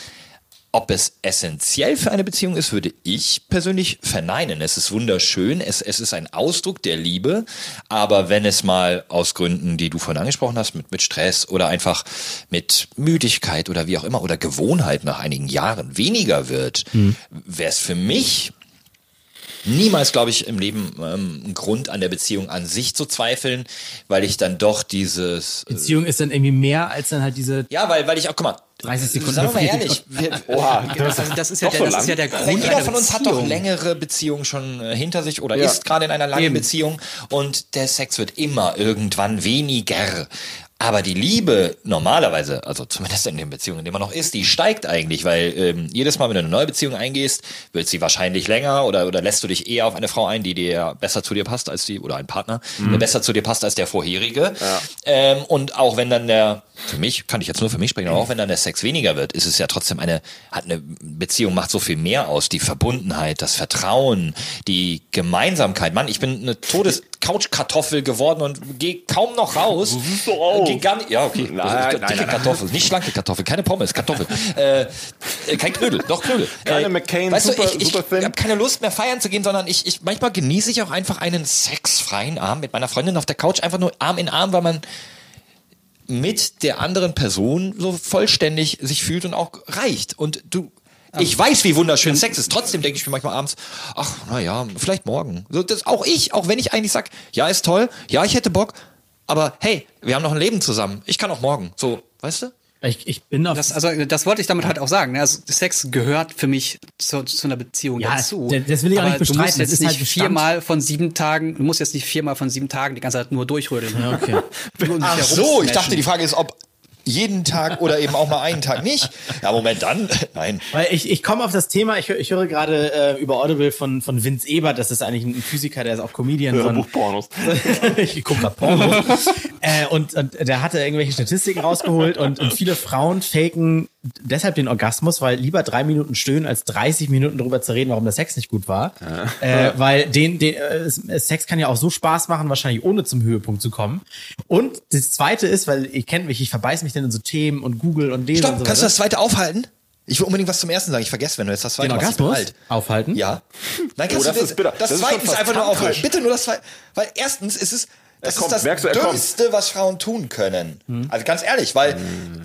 ob es essentiell für eine Beziehung ist, würde ich persönlich verneinen. Es ist wunderschön, es, es ist ein Ausdruck der Liebe, aber wenn es mal aus Gründen, die du vorhin angesprochen hast, mit, mit Stress oder einfach mit Müdigkeit oder wie auch immer oder Gewohnheit nach einigen Jahren weniger wird, wäre es für mich niemals, glaube ich, im Leben ähm, ein Grund an der Beziehung an sich zu zweifeln, weil ich dann doch dieses äh, Beziehung ist dann irgendwie mehr als dann halt diese ja, weil, weil ich auch, guck mal, 30 Sekunden Sagen wir mal ehrlich, wir, Oha, das, Also das ist ja, Doch der, so das ist ja der Grund jeder von uns hat doch längere Beziehungen schon äh, hinter sich oder Ja. ist gerade in einer langen Eben. Beziehung und der Sex wird immer irgendwann weniger. Aber die Liebe normalerweise, also zumindest in den Beziehungen, in denen man noch ist, die steigt eigentlich, weil ähm, jedes Mal, wenn du eine neue Beziehung eingehst, wird sie wahrscheinlich länger oder, oder lässt du dich eher auf eine Frau ein, die dir besser zu dir passt als die, oder ein Partner, der besser zu dir passt als der vorherige. Ähm, und auch wenn dann der für mich, kann ich jetzt nur für mich sprechen, aber auch wenn dann der Sex weniger wird, ist es ja trotzdem eine, hat eine Beziehung macht so viel mehr aus. Die Verbundenheit, das Vertrauen, die Gemeinsamkeit. Mann, ich bin eine Todes-Couch-Kartoffel geworden und gehe kaum noch raus. du aus. Geh gar nicht, ja, okay. Nein, dicke nein, nein. Kartoffel, nicht schlanke Kartoffel, keine Pommes, Kartoffel. äh, äh, kein Knödel, doch Knödel. Keine äh, McCain, weißt super- du, ich, ich habe keine Lust mehr feiern zu gehen, sondern ich, ich manchmal genieße ich auch einfach einen sexfreien Abend mit meiner Freundin auf der Couch, einfach nur Arm in Arm, weil man mit der anderen Person so vollständig sich fühlt und auch reicht. Und du, ich weiß, wie wunderschön Sex ist. Trotzdem denke ich mir manchmal abends, ach, na ja, vielleicht morgen. So, das auch ich, auch wenn ich eigentlich sag, ja, ist toll, ja, ich hätte Bock, aber hey, wir haben noch ein Leben zusammen. Ich kann auch morgen. So, weißt du? Ich, ich bin auf Das, also, das wollte ich damit halt auch sagen. ne? Also, Sex gehört für mich zu, zu einer Beziehung Ja, dazu. das will ich auch Aber nicht bestreiten. Du musst Das jetzt ist halt nicht Bestand. viermal von sieben Tagen, du musst jetzt nicht viermal von sieben Tagen die ganze Zeit nur durchrödeln. Ja, okay. Ach so, ich dachte, die Frage ist, ob jeden Tag oder eben auch mal einen Tag nicht. Ja, Moment, dann, nein. Weil ich, ich komme auf das Thema, ich, ich höre gerade äh, über Audible von, von Vince Ebert, das ist eigentlich ein Physiker, der ist auch Comedian. so ein- Hörbuchpornos. ich gucke gerade Porno. äh, und, und der hatte irgendwelche Statistiken rausgeholt und, und viele Frauen faken deshalb den Orgasmus, weil lieber drei Minuten stöhnen, als 30 Minuten darüber zu reden, warum der Sex nicht gut war. Äh, weil den, den äh, Sex kann ja auch so Spaß machen, wahrscheinlich ohne zum Höhepunkt zu kommen. Und das zweite ist, weil ihr kennt mich, ich verbeiß mich dann in so Themen und Google und lese und Stopp, so kannst du das zweite aufhalten? Ich will unbedingt was zum ersten sagen. Ich vergesse, wenn du jetzt das zweite Den. Ich Orgasmus alt. aufhalten? Ja. Nein, kannst Oh, das du ist bitter. Das, Das ist zweite ist einfach nur aufhalten. Bitte nur das zweite. Weil erstens ist es, das kommt, ist das du, kommt. Dümmste, was Frauen tun können. Also ganz ehrlich, weil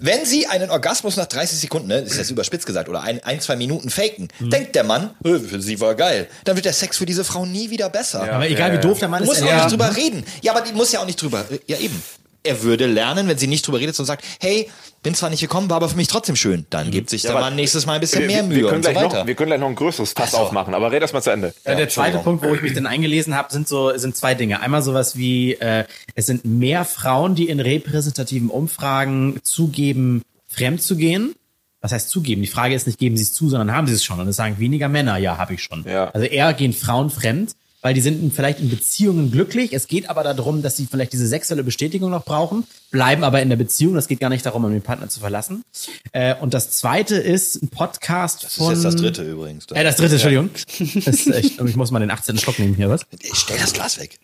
wenn sie einen Orgasmus nach 30 Sekunden, ne, das ist jetzt überspitzt gesagt, oder ein, ein zwei Minuten faken, denkt der Mann, "Äh, für sie war geil. Dann wird der Sex für diese Frau nie wieder besser. Aber egal wie doof der Mann Du ist, musst er- auch nicht drüber reden. Ja, aber die muss ja auch nicht drüber. Ja, eben. Er würde lernen, wenn sie nicht drüber redet und sagt, hey, bin zwar nicht gekommen, war aber für mich trotzdem schön. Dann gibt sich der aber Mann nächstes Mal ein bisschen Wir, mehr Mühe wir, können und so noch, wir können gleich noch ein größeres Fass Ach so. aufmachen, aber red das mal zu Ende. Ja, der zweite. Punkt, wo ich mich dann eingelesen habe, sind so sind zwei Dinge. Einmal sowas wie äh, es sind mehr Frauen, die in repräsentativen Umfragen zugeben, fremd zu gehen. Was heißt zugeben? Die Frage ist nicht, geben sie es zu, sondern haben sie es schon. Und es sagen weniger Männer, ja, habe ich schon. Ja. Also eher gehen Frauen fremd, weil die sind in- vielleicht in Beziehungen glücklich. Es geht aber darum, dass sie vielleicht diese sexuelle Bestätigung noch brauchen, bleiben aber in der Beziehung. Es geht gar nicht darum, um den Partner zu verlassen. Äh, und das zweite ist ein Podcast Das von. ist jetzt das dritte übrigens. Äh, das dritte, Entschuldigung. Das ist echt, ich muss mal den 18. Schluck nehmen hier, was? Stell das Glas weg.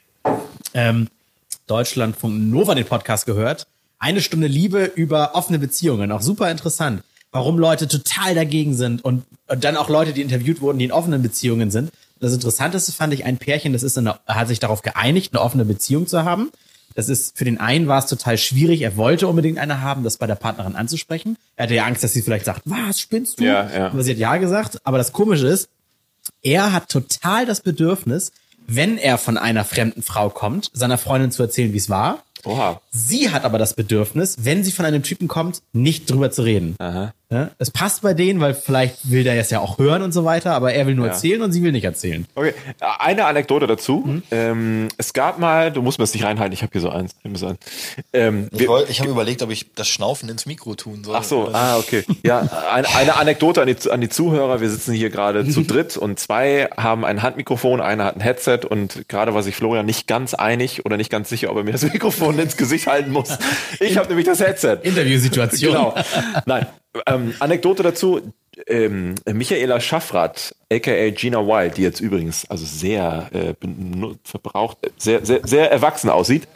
ähm, Deutschlandfunk Nova den Podcast gehört. Eine Stunde Liebe über offene Beziehungen. Auch super interessant. Warum Leute total dagegen sind und, und dann auch Leute, die interviewt wurden, die in offenen Beziehungen sind. Das Interessanteste fand ich ein Pärchen, das ist in einer, hat sich darauf geeinigt, eine offene Beziehung zu haben. Das ist, für den einen war es total schwierig. Er wollte unbedingt eine haben, das bei der Partnerin anzusprechen. Er hatte ja Angst, dass sie vielleicht sagt, was, spinnst du? Ja, ja. Aber sie hat ja gesagt. Aber das Komische ist, er hat total das Bedürfnis, wenn er von einer fremden Frau kommt, seiner Freundin zu erzählen, wie es war. Oha. Sie hat aber das Bedürfnis, wenn sie von einem Typen kommt, nicht drüber zu reden. Ja, es passt bei denen, weil vielleicht will der es ja auch hören und so weiter, aber er will nur erzählen und sie will nicht erzählen. Okay, eine Anekdote dazu. Mhm. Ähm, es gab mal, du musst mir das nicht reinhalten, ich habe hier so eins. Ähm, Ich, ich habe überlegt, ob ich das Schnaufen ins Mikro tun soll. Ach so, ah, okay. Ja, eine, eine Anekdote an die, an die Zuhörer. Wir sitzen hier gerade zu dritt und zwei haben ein Handmikrofon, einer hat ein Headset und gerade war sich Florian nicht ganz einig oder nicht ganz sicher, ob er mir das Mikrofon ins Gesicht halten muss. Ich habe nämlich das Headset. Interviewsituation. Genau. Nein. Ähm, Anekdote dazu. Ähm, Michaela Schaffrath, aka Gina Wild, die jetzt übrigens also sehr äh, verbraucht, sehr, sehr, sehr erwachsen aussieht,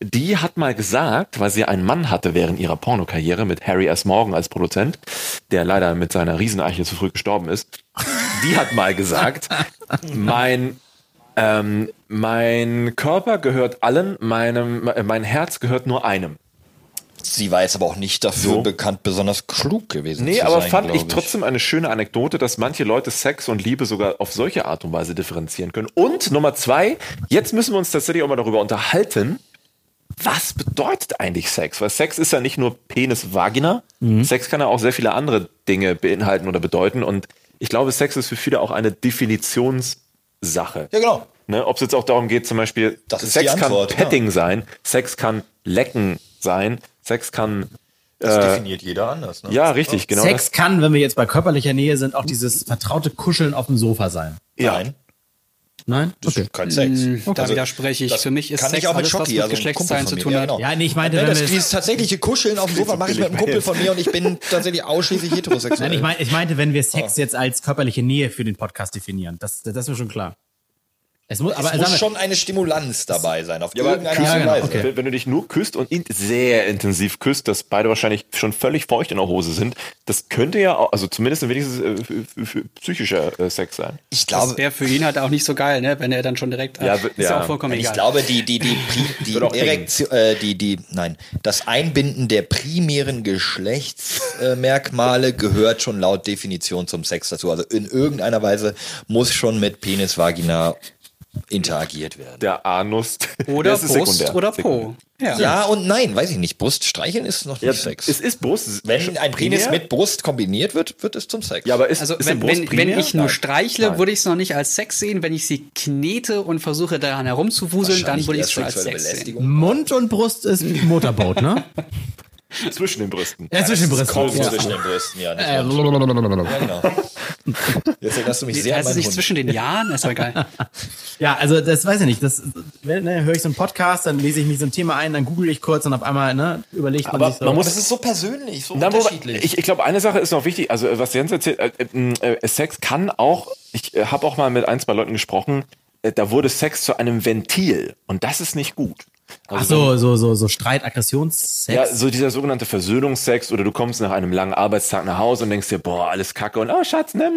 die hat mal gesagt, weil sie einen Mann hatte während ihrer Pornokarriere mit Harry S. Morgan als Produzent, der leider mit seiner Rieseneiche zu früh gestorben ist, die hat mal gesagt, mein ähm, mein Körper gehört allen, meinem, mein Herz gehört nur einem. Sie war jetzt aber auch nicht dafür So. bekannt, besonders klug gewesen Nee, zu aber sein, fand glaub ich trotzdem eine schöne Anekdote, dass manche Leute Sex und Liebe sogar auf solche Art und Weise differenzieren können. Und Nummer zwei, jetzt müssen wir uns tatsächlich auch mal darüber unterhalten, was bedeutet eigentlich Sex? Weil Sex ist ja nicht nur Penis, Vagina. Sex kann ja auch sehr viele andere Dinge beinhalten oder bedeuten. Und ich glaube, Sex ist für viele auch eine Definitionssache. Ja, genau. Ne, Ob es jetzt auch darum geht, zum Beispiel, Das ist Sex die Antwort, kann Petting sein, Sex kann Lecken sein, Sex kann Das äh, definiert jeder anders. Ne? ja, richtig, genau. Sex kann, wenn wir jetzt bei körperlicher Nähe sind, auch dieses vertraute Kuscheln auf dem Sofa sein. Ja. Nein. Nein? Das ist kein Sex. Mm, Da Also, widerspreche ich. das Für mich ist kann Sex ich auch mit alles, was Schocki, mit also ein Geschlechtsteilen Kumpel zu von tun mir, hat. genau. Ja, nee, ich meinte, Ne, wenn das, wir- dieses tatsächliche Kuscheln auf dem Sofa mache ich mit einem Kumpel von mir und ich bin tatsächlich ausschließlich heterosexuell. Nein, ich, mein, ich meinte, wenn wir Sex jetzt als körperliche Nähe für den Podcast definieren. Das, das ist mir schon klar. Es muss, aber es muss wir- schon eine Stimulanz dabei sein, auf Ja, irgendeine Art und genau, Weise. okay. Wenn, wenn du dich nur küsst und in, sehr intensiv küsst, dass beide wahrscheinlich schon völlig feucht in der Hose sind, das könnte ja auch, also zumindest wenigstens äh, für, für, für psychischer äh, Sex sein. Ich Das glaube, wäre für ihn halt auch nicht so geil, ne? wenn er dann schon direkt. Ja, ist w- ja auch vollkommen ich egal. glaube, die, die, die, die auch Erektion, äh, die, die, nein, das Einbinden der primären Geschlechtsmerkmale gehört schon laut Definition zum Sex dazu. Also in irgendeiner Weise muss schon mit Penis, Vagina interagiert werden. Der Anus. oder Brust sekundär. oder. Po. Ja. Ja und nein, weiß ich nicht. Brust streicheln ist noch nicht Ja, Sex. es ist Brust. Wenn ein Penis primär. mit Brust kombiniert wird, wird es zum Sex. Ja, aber ist, Also ist wenn, wenn, wenn ich nur streichle, Nein. würde ich es noch nicht als Sex sehen. Wenn ich sie knete und versuche daran herumzuwuseln, dann würde ich es schon als Sex sehen. Mund und Brust ist Motorboot, ne? zwischen den Brüsten. Ja, zwischen den Brüsten. Kopf Ja. zwischen den Brüsten, ja. Äh, ja, genau. Jetzt erinnerst du mich sehr meinen nicht Hund. zwischen den Jahren? Ist doch geil. Ja, also das weiß ich nicht. Das wenn, ne, höre ich so einen Podcast, dann lese ich mich so ein Thema ein, dann google ich kurz und auf einmal ne, überlegt man Aber sich so. man muss- Das ist so persönlich, so wobei, unterschiedlich. ich, ich glaube, eine Sache ist noch wichtig, also was Jens erzählt, äh, äh, äh, Sex kann auch, ich äh, habe auch mal mit ein, zwei Leuten gesprochen, äh, da wurde Sex zu einem Ventil und das ist nicht gut. Ach so, so, so, so Streit, Aggressionssex. Ja, so dieser sogenannte Versöhnungsex oder du kommst nach einem langen Arbeitstag nach Hause und denkst dir, boah, alles kacke und oh Schatz, ne,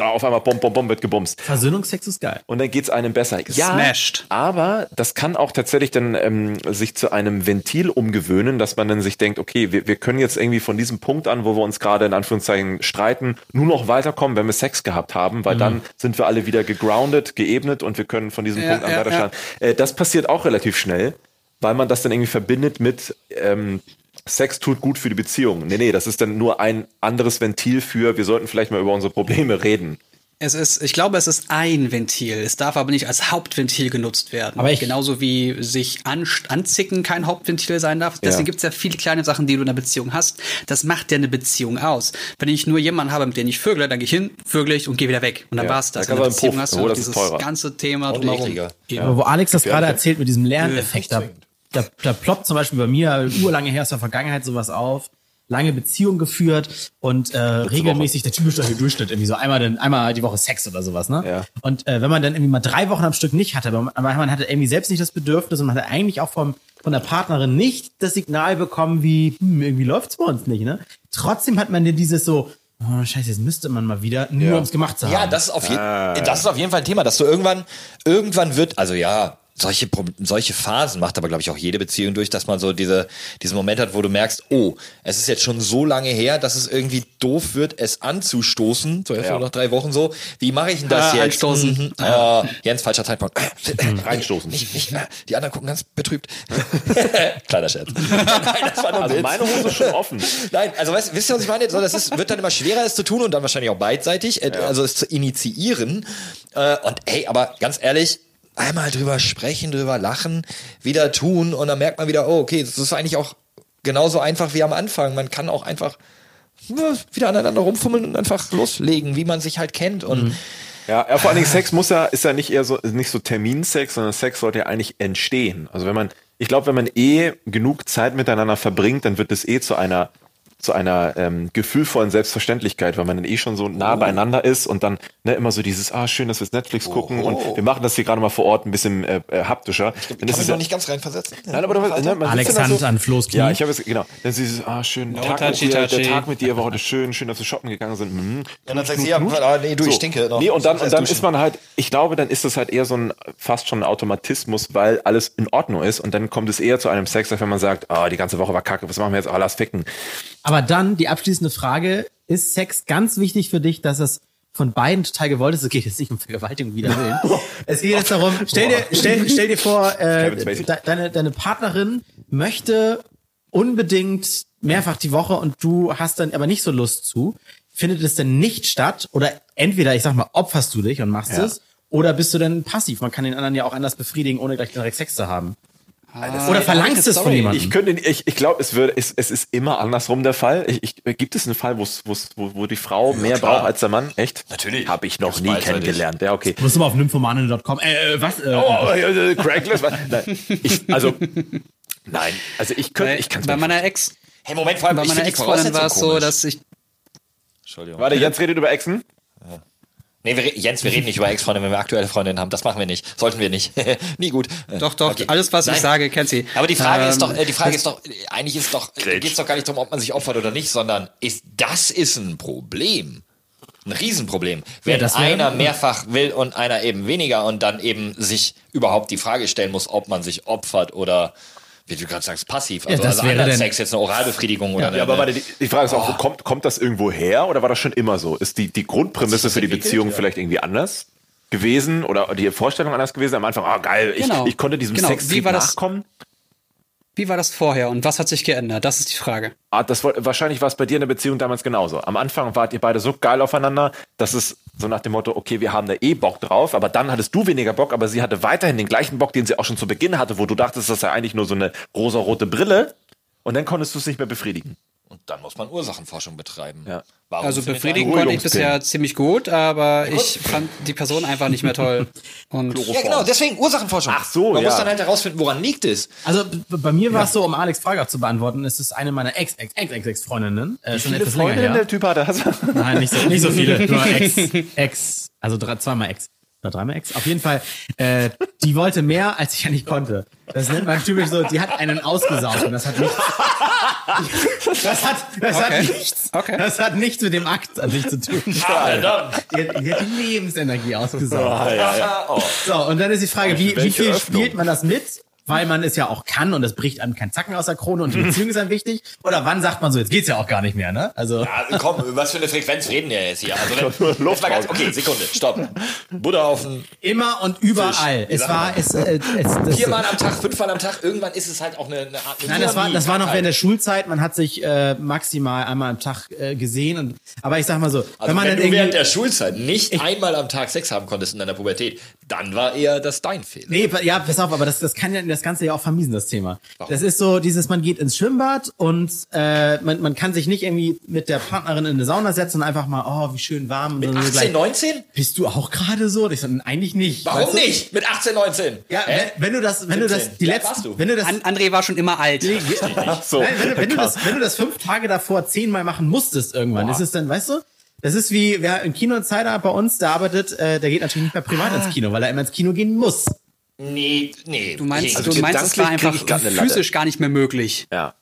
auf einmal bom, bom, bom, wird gebumst. Versöhnungsex ist geil. Und dann geht's einem besser. Ja, Gesmashed. aber das kann auch tatsächlich dann ähm, sich zu einem Ventil umgewöhnen, dass man dann sich denkt, okay, wir, wir können jetzt irgendwie von diesem Punkt an, wo wir uns gerade in Anführungszeichen streiten, nur noch weiterkommen, wenn wir Sex gehabt haben, weil dann sind wir alle wieder gegroundet, geebnet und wir können von diesem Ja, Punkt an ja, weiter Äh, das passiert auch relativ schnell, weil man das dann irgendwie verbindet mit ähm, Sex tut gut für die Beziehung. Nee, nee, das ist dann nur ein anderes Ventil für, wir sollten vielleicht mal über unsere Probleme reden. Es ist, ich glaube, es ist ein Ventil. Es darf aber nicht als Hauptventil genutzt werden. Aber ich- Genauso wie sich an, anzicken kein Hauptventil sein darf. Deswegen Ja. gibt es ja viele kleine Sachen, die du in einer Beziehung hast. Das macht ja eine Beziehung aus. Wenn ich nur jemanden habe, mit dem ich vögle, dann gehe ich hin, vögle ich und gehe wieder weg. Und dann Ja, war's das. da In einer Beziehung Puff, hast oh, du das ist dieses ganze Thema Und drumherum. Aber wo Alex das gerade erzählt mit diesem Lerneffekt, da, da, da ploppt zum Beispiel bei mir urlange her aus der Vergangenheit sowas auf. Lange Beziehung geführt und äh, regelmäßig der typische Durchschnitt irgendwie so einmal, den, einmal die Woche Sex oder sowas, ne? Ja. Und äh, wenn man dann irgendwie mal drei Wochen am Stück nicht hatte, aber man, aber man hatte irgendwie selbst nicht das Bedürfnis und man hatte eigentlich auch vom, von der Partnerin nicht das Signal bekommen, wie hm, irgendwie läuft's bei uns nicht, ne? Trotzdem hat man dann dieses so, oh, scheiße, jetzt müsste man mal wieder, nur um es gemacht zu haben. Ja, das ist, auf je Ah. das ist auf jeden Fall ein Thema, dass du irgendwann, irgendwann wird, also ja, solche, solche Phasen macht aber, glaube ich, auch jede Beziehung durch, dass man so diese, diesen Moment hat, wo du merkst, oh, es ist jetzt schon so lange her, dass es irgendwie doof wird, es anzustoßen. So jetzt Ja. nach drei Wochen so. Wie mache ich denn das Ah, jetzt? anstoßen. Mhm. Ah, Jens, falscher Zeitpunkt. Reinstoßen. Nicht, nicht, äh, die anderen gucken ganz betrübt. Kleiner Scherz. Nein, das war nur Also Witz. meine Hose ist schon offen. Nein, also weißt, wisst ihr, was ich meine? So, das ist, wird dann immer schwerer, es zu tun und dann wahrscheinlich auch beidseitig, äh, also es zu initiieren. Äh, und ey, aber ganz ehrlich, einmal drüber sprechen, drüber lachen, wieder tun und dann merkt man wieder, oh, okay, das ist eigentlich auch genauso einfach wie am Anfang. Man kann auch einfach wieder aneinander rumfummeln und einfach loslegen, wie man sich halt kennt. Und Ja, ja, vor allen Dingen Sex muss ja, ist ja nicht eher so, nicht so Terminsex, sondern Sex sollte ja eigentlich entstehen. Also wenn man, ich glaube, wenn man eh genug Zeit miteinander verbringt, dann wird es eh zu einer, zu einer ähm, gefühlvollen Selbstverständlichkeit, weil man dann eh schon so nah beieinander ist und dann ne, immer so dieses, ah, schön, dass wir jetzt Netflix gucken und wir machen das hier gerade mal vor Ort ein bisschen äh, äh, haptischer. Dann kann ist mich noch nicht ganz reinversetzen. Nein, aber du, ne, man Alex Hand an Flo's Knie. Ja, ich habe es, genau. Dann ist dieses, ah, schön, Tag touchy, mit dir, der. Tag mit dir war heute schön, schön, dass wir shoppen gegangen sind. Mhm. Und dann sagst du, ja, ah, nee, du, ich stinke noch. Nee, und dann, Ich und dann ist man halt, ich glaube, dann ist das halt eher so ein, fast schon ein Automatismus, weil alles in Ordnung ist und dann kommt es eher zu einem Sex, als wenn man sagt, ah, die ganze Woche war kacke, was machen wir jetzt? Ah, lass ficken. Aber dann die abschließende Frage, ist Sex ganz wichtig für dich, dass es von beiden total gewollt ist? Es geht jetzt nicht um Vergewaltigung wieder willen. Es geht jetzt darum, stell dir, stell, stell dir vor, äh, de, deine, deine Partnerin möchte unbedingt mehrfach die Woche und du hast dann aber nicht so Lust zu. Findet es denn nicht statt? Oder entweder, ich sag mal, opferst du dich und machst Ja. es, oder bist du denn passiv? Man kann den anderen ja auch anders befriedigen, ohne gleich direkt Sex zu haben. Oder verlangst du es von jemandem? Ich könnte, ich, ich glaube, es es, es ist immer andersrum der Fall. Ich, ich, gibt es einen Fall, wo's, wo's, wo, wo die Frau mehr klar. braucht als der Mann? Echt? Natürlich. Habe ich noch Gibt's nie kennengelernt. Ja, okay. Musst du mal auf nymphomanen.com. Äh, äh, was? Äh, Oh, äh, Craigslist. was? Nein, ich, also, nein, also ich könnte, Bei, ich kann bei meiner Ex, Hey, Moment, vor allem, bei meiner Ex-Freundin war es so, dass ich Entschuldigung. Warte, Jens redet über Exen. Nee, wir, Jens, wir reden nicht über Ex-Freunde, wenn wir aktuelle Freundinnen haben. Das machen wir nicht. Sollten wir nicht. Nie gut. Äh, Doch, doch, okay. alles, was Nein. ich sage, kennt sie. Aber die Frage ist Ähm, doch, äh, die Frage ist doch, äh, eigentlich ist doch, geht es doch gar nicht darum, ob man sich opfert oder nicht, sondern ist, das ist ein Problem. Ein Riesenproblem. Wenn das wäre- einer mehrfach will und einer eben weniger und dann eben sich überhaupt die Frage stellen muss, ob man sich opfert oder, wie du gerade sagst, passiv. Also, das also wäre Sex, jetzt eine Oralbefriedigung oder eine, Ja, aber warte, die, die Frage ist auch, wo kommt, kommt das irgendwo her oder war das schon immer so? Ist die, die Grundprämisse für die? Beziehung Ja. vielleicht irgendwie anders gewesen oder die Vorstellung anders gewesen? Am Anfang, ah geil, ich, Genau. ich konnte diesem Genau. Sex nachkommen. Wie war das vorher und was hat sich geändert? Das ist die Frage. Ah, das war, wahrscheinlich war es bei dir in der Beziehung damals genauso. Am Anfang wart ihr beide so geil aufeinander, dass es so nach dem Motto, okay, wir haben da eh Bock drauf, aber dann hattest du weniger Bock, aber sie hatte weiterhin den gleichen Bock, den sie auch schon zu Beginn hatte, wo du dachtest, das ist ja eigentlich nur so eine rosa-rote Brille und dann konntest du es nicht mehr befriedigen. Und dann muss man Ursachenforschung betreiben. Ja. Warum Also befriedigen konnte ich bisher ziemlich gut, aber ich fand die Person einfach nicht mehr toll. Und Ja, genau, deswegen Ursachenforschung. Ach so, Man ja. muss dann halt herausfinden, woran liegt es. Also bei mir war es so, um Alex Frage auch zu beantworten, es ist eine meiner ex ex ex ex ex freundinnen äh, schon Viele etwas länger Freundinnen her. der Typ hatte. Also, Nein, nicht so, nicht so viele, nur ex ex, also drei, zweimal ex. Oder dreimal ex. Auf jeden Fall, äh, die wollte mehr, als ich eigentlich konnte. Das nennt man typisch so, die hat einen ausgesaugt und das hat nichts. Das hat, das Okay. hat nichts. Okay. Das hat nichts mit dem Akt an sich zu tun. Die hat, die hat die Lebensenergie ausgesaugt. So, und dann ist die Frage, wie, wie viel Öffnung? spielt man das mit? Weil man es ja auch kann und es bricht einem kein Zacken aus der Krone und die Beziehung ist einem wichtig. Oder wann sagt man so, jetzt geht's ja auch gar nicht mehr, ne? Also. Ja, komm, was für eine Frequenz reden wir jetzt hier? Also wenn, mal ganz, Luft okay, Sekunde, stopp. Buddha auf den Immer und überall. Es war, es, äh, es, das, viermal am Tag, fünfmal am Tag, irgendwann ist es halt auch eine, eine Art eine Nein, das war, das war noch während der Schulzeit. Man hat sich äh, maximal einmal am Tag äh, gesehen. Und, aber ich sag mal so, Also wenn man wenn dann du irgendwie. während der Schulzeit nicht einmal am Tag Sex haben konntest in deiner Pubertät, dann war eher das dein Fehler. Nee, ja, pass auf, aber das, das kann ja das Ganze ja auch vermiesen, das Thema. Das ist so, dieses, man geht ins Schwimmbad und äh, man, man kann sich nicht irgendwie mit der Partnerin in eine Sauna setzen und einfach mal, oh, wie schön warm. Mit sondern so 18, gleich, 19? Bist du auch gerade so? Ich sag, eigentlich nicht. Warum weißt du? nicht? Mit 18, 19? Ja, wenn, wenn du das, wenn du das, 17. die warst letzten, du? wenn du das, An André war schon immer alt. so. Nein, wenn, du, wenn, du das, wenn du das fünf Tage davor zehnmal machen musstest irgendwann, ist es dann, weißt du? Das ist wie, wer im Kino Insider bei uns, der arbeitet, äh, der geht natürlich nicht mehr privat ins Kino, weil er immer ins Kino gehen muss. Nee, nee. Du meinst, Also du meinst, es war einfach Latte. physisch gar nicht mehr möglich. Ja.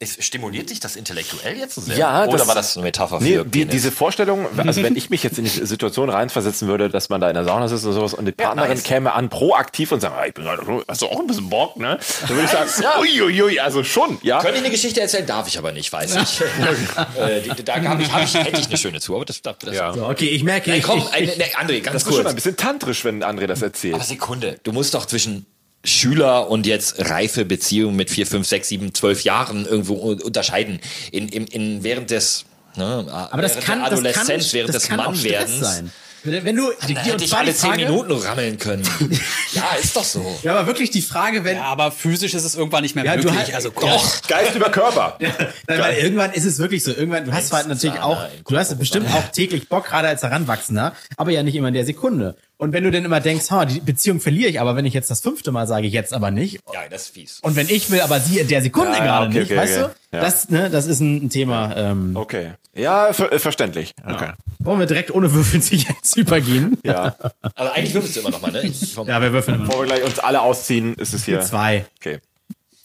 Es stimuliert dich das intellektuell jetzt so sehr? Ja, Oder das- war das eine Metapher Nee, für die, Penis? diese Vorstellung, also wenn ich mich jetzt in die Situation reinversetzen würde, dass man da in der Sauna sitzt und sowas und die Partnerin nice. käme an proaktiv und sagt, ah, ich bin gerade, hast du auch ein bisschen Bock, ne? Dann würde ich sagen, uiuiui, also schon, ja. Könnte ich eine Geschichte erzählen? Darf ich aber nicht, weiß ich. äh, die, da hab ich, hab ich, hätte ich eine schöne zu, aber das, das, das Ja. So, okay, ich merke, Nein, ich, komm, ich, ein, ich, ne, André, ganz Das ist schon kurz. ein bisschen tantrisch, wenn André das erzählt. Aber Sekunde, du musst doch zwischen Schüler und jetzt reife Beziehung mit vier, fünf, sechs, sieben, zwölf Jahren irgendwo un- unterscheiden. In, in, in während des ne, aber das während kann, der das Adoleszenz, kann, während das des kann auch Stress Mannwerdens. sein. Wenn, du, die, Da die, hätte und ich zwar die alle zehn Frage, Minuten rammeln können. ja, ist doch so. ja, aber wirklich die Frage, wenn, Ja, aber physisch ist es irgendwann nicht mehr Ja, du möglich. hast- also Doch. Geist über Körper. Nein, weil irgendwann ist es wirklich so. Irgendwann, du hast halt natürlich auch, du hast bestimmt auch täglich Bock, gerade als Heranwachsender, aber ja nicht immer in der Sekunde. Und wenn du dann immer denkst, ha, die Beziehung verliere ich aber, wenn ich jetzt das fünfte Mal sage, jetzt aber nicht. Ja, das ist fies. Und wenn ich will, aber sie in der Sekunde Ja, ja, gerade okay, nicht, okay, weißt okay. du? Ja. Das, ne, das ist ein Thema. Ähm, Okay. Ja, ver äh, verständlich. Okay. wollen wir direkt ohne Würfeln sich jetzt übergehen? Ja. Aber eigentlich würfelst du immer noch mal, ne? Ja, wir würfeln immer. Bevor wir gleich uns alle ausziehen, ist es hier. Zwei. Okay.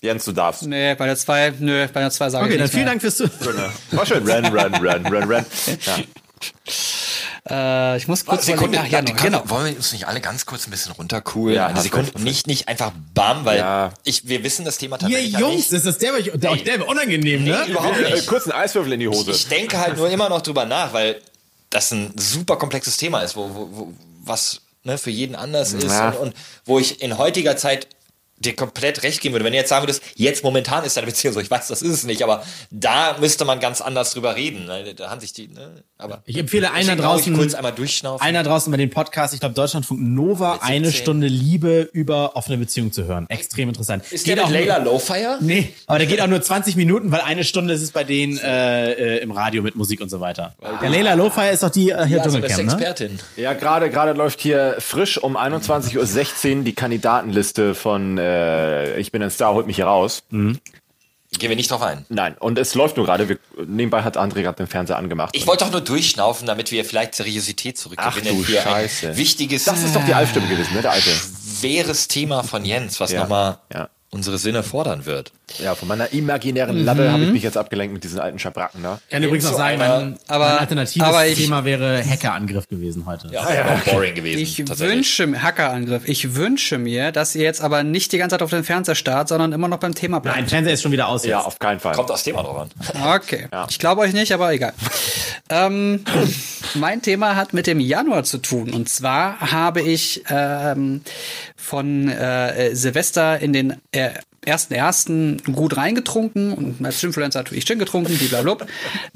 Jens, du darfst. Nee, bei der 2, nö, bei der 2 sage Okay, ich dann nicht vielen mehr. Dank fürs Zuhören. War schön. Ren, ren, ren, ren, ren. Ja. Äh, ich muss kurz Sekunde, ja, die können, genau. wollen wir uns nicht alle ganz kurz ein bisschen runtercoolen? Ja, Eine hast Sekunde, nicht, nicht einfach bam, weil Ja. ich, wir wissen das Thema Ihr tatsächlich ja Jungs, nicht. ist das der, euch- der euch der unangenehm, ne? Nee, überhaupt Äh, nicht. kurz einen Eiswürfel in die Hose. Ich denke halt nur immer noch drüber nach, weil das ein super komplexes Thema ist, wo, wo, wo was ne, für jeden anders ist Ja. und, und wo ich in heutiger Zeit dir komplett recht geben würde. Wenn du jetzt sagen würdest, jetzt momentan ist deine Beziehung so, ich weiß, das ist es nicht, aber da müsste man ganz anders drüber reden. ne? Da haben sich die, ne? aber Ich empfehle ich draußen, kurz einmal durchschnaufen. da draußen bei den Podcasts, ich glaube Deutschlandfunk Nova, eine 17. Stunde Liebe über offene Beziehung zu hören. Extrem interessant. ist Geht der auch Layla Lowfire? Nee, aber der geht auch nur 20 Minuten, weil eine Stunde ist es bei denen äh, äh, im Radio mit Musik und so weiter. Der Leila Lofire ist doch die äh, hier Ja, so eine Dschungelcamp, ne? Expertin. Ja, gerade gerade läuft hier frisch um 21.16 Uhr die Kandidatenliste von äh, Ich bin ein Star, holt mich hier raus. Gehen wir nicht drauf ein. Nein, und es läuft nur gerade. Wir- Nebenbei hat André gerade den Fernseher angemacht. Ich wollte doch nur durchschnaufen, damit wir vielleicht Seriosität zurückgewinnen. Ach du Scheiße. wichtiges, das ist doch die Alfstimme gewesen, ne? Der alte. schweres Thema von Jens, was Ja, nochmal ja. unsere Sinne fordern wird. Ja, von meiner imaginären Latte habe ich mich jetzt abgelenkt mit diesen alten Schabracken da. Ich kann übrigens noch sagen, mein, aber- mein alternatives aber ich- Thema wäre Hackerangriff gewesen heute. Ja, ja boring gewesen. Ich wünsche mir, Hackerangriff, ich wünsche mir, dass ihr jetzt aber nicht die ganze Zeit auf den Fernseher starrt, sondern immer noch beim Thema Nein, bleibt. Fernseher ist schon wieder aus Ja, jetzt. auf keinen Fall. Kommt aufs Thema drauf an. Okay. Ich glaube euch nicht, aber egal. ähm, mein Thema hat mit dem Januar zu tun. Und zwar habe ich ähm, von äh, Silvester in den äh, ersten ersten gut reingetrunken und als Influencer habe ich Gin getrunken, blablabla.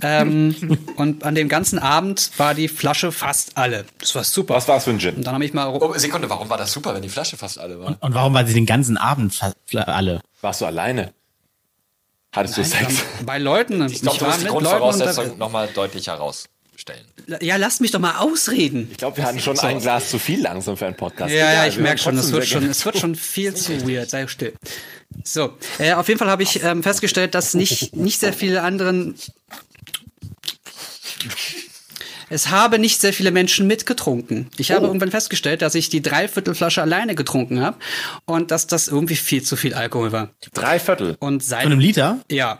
ähm, und an dem ganzen Abend war die Flasche fast alle. Das war super. Was war es für ein Gin? Und dann habe ich mal Oh, Sekunde, warum war das super, wenn die Flasche fast alle war? Und warum war sie den ganzen Abend alle? Warst du alleine? Hattest du Sex? bei Leuten. Ich glaube, du musst die und nochmal deutlich herausstellen. Da, Ja, lasst mich doch mal ausreden. Ich glaube, wir hatten schon ein Glas zu viel langsam für einen Podcast. Ja, ja, ich merke schon, es wird schon, es wird schon viel zu weird. Sei still. So, äh, auf jeden Fall habe ich ähm, festgestellt, dass nicht, nicht sehr viele anderen. Es habe nicht sehr viele Menschen mitgetrunken. Ich habe irgendwann festgestellt, dass ich die Dreiviertelflasche alleine getrunken habe und dass das irgendwie viel zu viel Alkohol war. gerne. Drei Viertel. Und seit Von einem Liter? ja,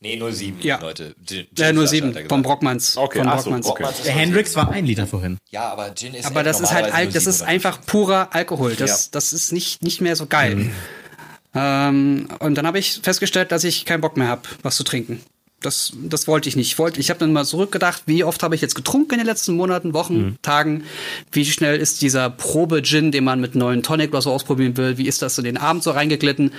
Nee, 07, Ja. Leute. Gin- äh, hat er vom gesagt. Brockmanns. Okay, von ach so, Brockmanns. okay. Brockmanns ist Der 07. Hendrix war ein Liter vorhin. Ja, aber Gin ist Aber das ist halt, Al- das 07 ist einfach purer Alkohol. Das, das ist nicht, nicht mehr so geil. Ähm, und dann habe ich festgestellt, dass ich keinen Bock mehr habe, was zu trinken. Das, das wollte ich nicht. Ich, wollte, ich habe dann mal zurückgedacht, wie oft habe ich jetzt getrunken in den letzten Monaten, Wochen, Tagen? Wie schnell ist dieser Probe-Gin, den man mit neuen Tonic oder so ausprobieren will, wie ist das so den Abend so reingeglitten?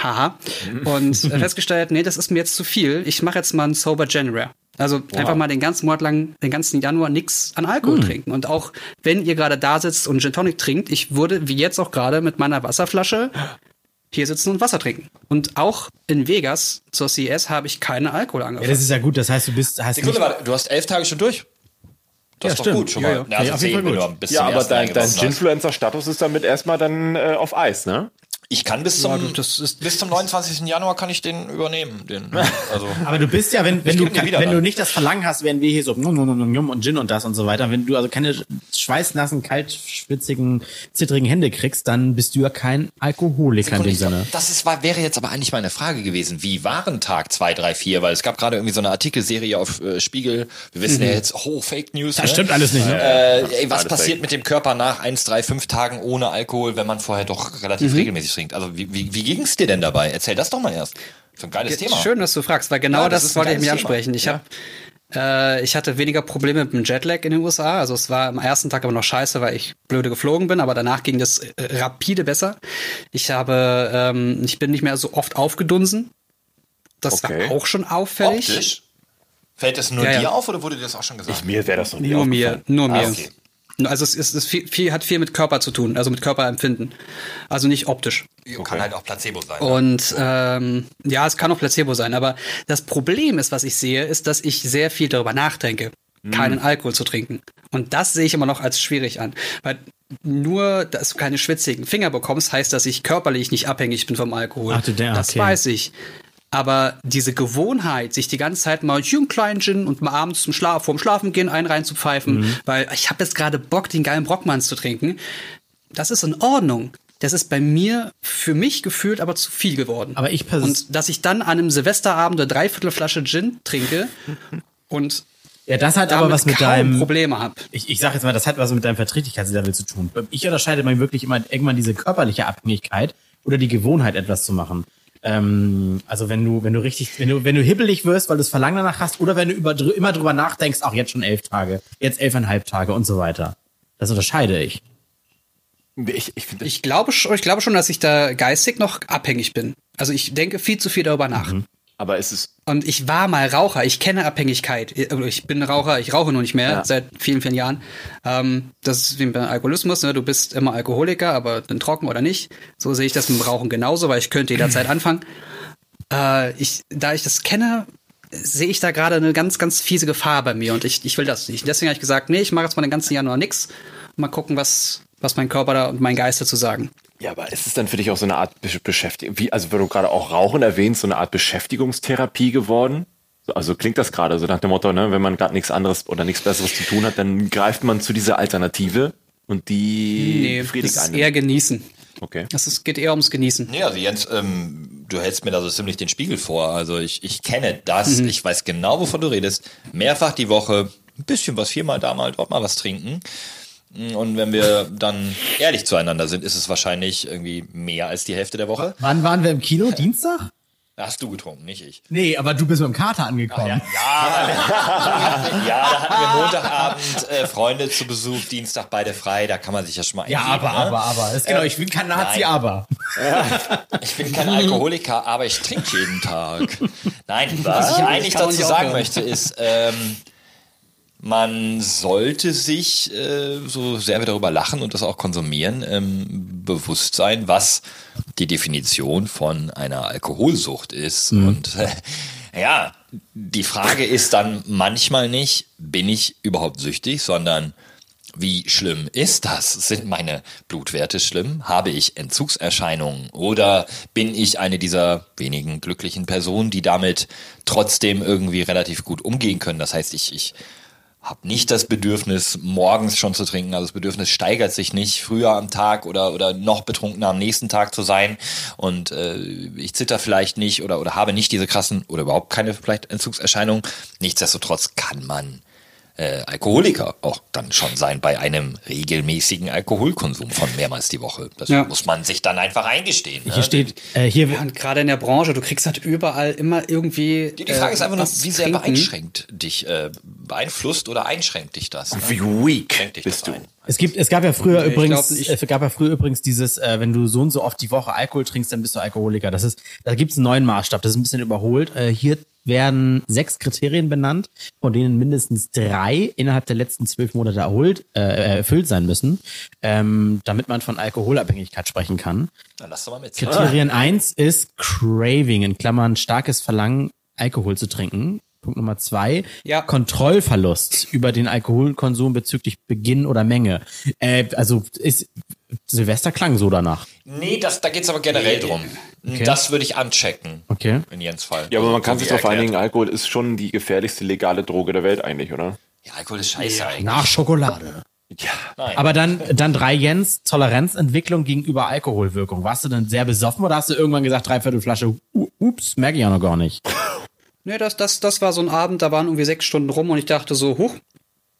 Haha. Und äh, festgestellt, nee, das ist mir jetzt zu viel. Ich mache jetzt mal einen Sober January. Also einfach mal den ganzen Monat lang, den ganzen Januar nix an Alkohol trinken. Und auch wenn ihr gerade da sitzt und Gin Tonic trinkt, ich würde wie jetzt auch gerade mit meiner Wasserflasche hier sitzen und Wasser trinken. Und auch in Vegas zur CES habe ich keine Alkohol Ja, angefangen. das ist ja gut. Das heißt, du bist, hast Sekunde, nicht, warte, du hast elf Tage schon durch. Das Ja, ist doch stimmt. gut schon Ja, mal. ja. Ja, Ja, also auf jeden zehn, Fall wenn gut. Ja, aber dein, dein. Ginfluencer-Status ist damit erstmal dann äh, auf Eis, ne? Ich kann bis Ja, zum, du, das ist- bis zum 29. Januar kann ich den übernehmen. Den, also, aber du bist ja, wenn, wenn, du, wenn dann. du nicht das Verlangen hast, wenn wir hier so num, num, num, num und Gin und das und so weiter, wenn du also keine schweißnassen, kaltschwitzigen, zittrigen Hände kriegst, dann bist du ja kein Alkoholiker in dem Sinne. das ist, war, wäre jetzt aber eigentlich meine Frage gewesen. Wie waren Tag 2, 3, 4? Weil es gab gerade irgendwie so eine Artikelserie auf äh, Spiegel. Wir wissen ja jetzt, oh, Fake News. Das ne? stimmt alles nicht, ne? Äh, ey, was Alles passiert fake. mit dem Körper nach 1, 3, 5 Tagen ohne Alkohol, wenn man vorher doch relativ Mhm. regelmäßig trinkt? Also wie, wie, wie ging's dir denn dabei? Erzähl das doch mal erst. So ein geiles Thema. Schön, dass du fragst, weil genau Ja, das das, ist wollte ich mir Thema. ansprechen. Ich Ja. hab, äh, ich hatte weniger Probleme mit dem Jetlag in den USA. Also es war am ersten Tag aber noch scheiße, weil ich blöde geflogen bin, aber danach ging das äh, rapide besser. Ich habe, ähm, ich bin nicht mehr so oft aufgedunsen. Das Okay. war auch schon auffällig. Optisch? Fällt es nur Ja, ja. dir auf oder wurde dir das auch schon gesagt? Mir wäre das noch nie Nur mir, aufgefallen. nur mir. Ah, okay. Also es ist, es viel, viel, hat viel mit Körper zu tun, also mit Körperempfinden. Also nicht optisch. Kann halt auch Placebo sein. Und ähm, ja, es kann auch Placebo sein, aber das Problem ist, was ich sehe, ist, dass ich sehr viel darüber nachdenke, keinen Alkohol zu trinken. Und das sehe ich immer noch als schwierig an. Weil nur, dass du keine schwitzigen Finger bekommst, heißt, dass ich körperlich nicht abhängig bin vom Alkohol. Ach du, der- das okay. weiß ich. Aber diese Gewohnheit, sich die ganze Zeit mal einen kleinen Gin und mal abends zum Schlaf, vorm Schlafen gehen einen reinzupfeifen, Mhm. weil ich habe jetzt gerade Bock, den geilen Brockmanns zu trinken, das ist in Ordnung. Das ist bei mir für mich gefühlt aber zu viel geworden. Aber ich pers- und dass ich dann an einem Silvesterabend eine Dreiviertel Flasche Gin trinke und Ja, das hat aber was mit deinem, Probleme habe. ich, ich sag jetzt mal, das hat was mit deinem Verträglichkeitslevel zu tun. Ich unterscheide mal wirklich immer irgendwann diese körperliche Abhängigkeit oder die Gewohnheit, etwas zu machen. Ähm, also wenn du, wenn du richtig, wenn du, wenn du hibbelig wirst, weil du das Verlangen danach hast, oder wenn du über, immer drüber nachdenkst, ach, jetzt schon elf Tage, jetzt elfeinhalb Tage und so weiter. Das unterscheide ich. Ich, ich finde Ich glaube, ich glaube schon, dass ich da geistig noch abhängig bin. Also ich denke viel zu viel darüber nach. Aber es ist Und ich war mal Raucher, ich kenne Abhängigkeit. Ich bin Raucher, ich rauche nur nicht mehr Ja. seit vielen, vielen Jahren. Ähm, das ist wie beim Alkoholismus, ne? du bist immer Alkoholiker, aber dann trocken oder nicht. So sehe ich das mit dem Rauchen genauso, weil ich könnte jederzeit anfangen. Äh, ich, da ich das kenne, sehe ich da gerade eine ganz, ganz fiese Gefahr bei mir und ich, ich will das nicht. Deswegen habe ich gesagt, nee, ich mache jetzt mal den ganzen Januar nix. Mal gucken, was, was mein Körper da und mein Geist dazu sagen. Ja, aber ist es dann für dich auch so eine Art Besch- Beschäftigung, wie, also wenn du gerade auch Rauchen erwähnst, so eine Art Beschäftigungstherapie geworden? So, Also klingt das gerade so nach dem Motto, ne, wenn man gerade nichts anderes oder nichts Besseres zu tun hat, dann greift man zu dieser Alternative und die Nee, das befriedigt ist einen. eher genießen. okay. Das ist, geht eher ums Genießen. Nee, also Jens, ähm, du hältst mir da so ziemlich den Spiegel vor. Also ich, ich kenne das, ich weiß genau, wovon du redest. Mehrfach die Woche, ein bisschen was hier mal, da mal, dort mal was trinken. Und wenn wir dann ehrlich zueinander sind, ist es wahrscheinlich irgendwie mehr als die Hälfte der Woche. Wann waren wir im Kino? Dienstag? Hast du getrunken, nicht ich. Nee, aber du bist mit dem Kater angekommen. Ja, da hatten wir Montagabend äh, Freunde zu Besuch, Dienstag beide frei, da kann man sich ja schon mal Ja, aber, ne? aber, aber. Ist genau, ich bin kein Nazi, nein. aber. Ich bin kein Alkoholiker, aber ich trinke jeden Tag. Nein, was ich eigentlich dazu sagen möchte, ist, ähm, man sollte sich, äh, so sehr wir darüber lachen und das auch konsumieren, ähm, bewusst sein, was die Definition von einer Alkoholsucht ist. Und äh, ja, die Frage ist dann manchmal nicht, bin ich überhaupt süchtig, sondern wie schlimm ist das? Sind meine Blutwerte schlimm? Habe ich Entzugserscheinungen? Oder bin ich eine dieser wenigen glücklichen Personen, die damit trotzdem irgendwie relativ gut umgehen können? Das heißt, ich, ich habe nicht das Bedürfnis, morgens schon zu trinken. Also das Bedürfnis steigert sich nicht, früher am Tag oder, oder noch betrunkener am nächsten Tag zu sein. Und äh, ich zitter vielleicht nicht oder, oder habe nicht diese krassen oder überhaupt keine vielleicht Entzugserscheinungen. Nichtsdestotrotz kann man äh, Alkoholiker auch dann schon sein bei einem regelmäßigen Alkoholkonsum von mehrmals die Woche. Das Ja. muss man sich dann einfach eingestehen. Ne? Hier steht, äh, hier, Ja, und gerade in der Branche, du kriegst halt überall immer irgendwie. Die die Frage ist einfach nur, wie sehr trinken. beeinschränkt dich, äh, beeinflusst oder einschränkt dich das? Ne? Wie weak bist das du? ein? Es gibt, es gab ja früher Nee, ich übrigens, glaub es gab ja früher übrigens dieses, äh, wenn du so und so oft die Woche Alkohol trinkst, dann bist du Alkoholiker. Das ist, da gibt es einen neuen Maßstab. Das ist ein bisschen überholt. Äh, hier werden sechs Kriterien benannt, von denen mindestens drei innerhalb der letzten zwölf Monate erholt, äh, erfüllt sein müssen, ähm, damit man von Alkoholabhängigkeit sprechen kann. Dann lass doch mal mit. Kriterien eins ist Craving, in Klammern starkes Verlangen, Alkohol zu trinken. Punkt Nummer zwei, Ja. Kontrollverlust über den Alkoholkonsum bezüglich Beginn oder Menge. Äh, also ist Silvester klang so danach. Nee, das, da geht's aber generell drum. Das würde ich anchecken. Okay. In Jens Fall. Ja, aber man kann sich darauf einigen, Alkohol ist schon die gefährlichste legale Droge der Welt eigentlich, oder? Ja, Alkohol ist scheiße eigentlich. Nach Schokolade. Ja. Nein. Aber dann, dann drei Jens, Toleranzentwicklung gegenüber Alkoholwirkung. Warst du denn sehr besoffen oder hast du irgendwann gesagt, dreiviertel Flasche, ups, merke ich ja noch gar nicht. Nee, das, das, das war so ein Abend, da waren irgendwie sechs Stunden rum und ich dachte so, huch,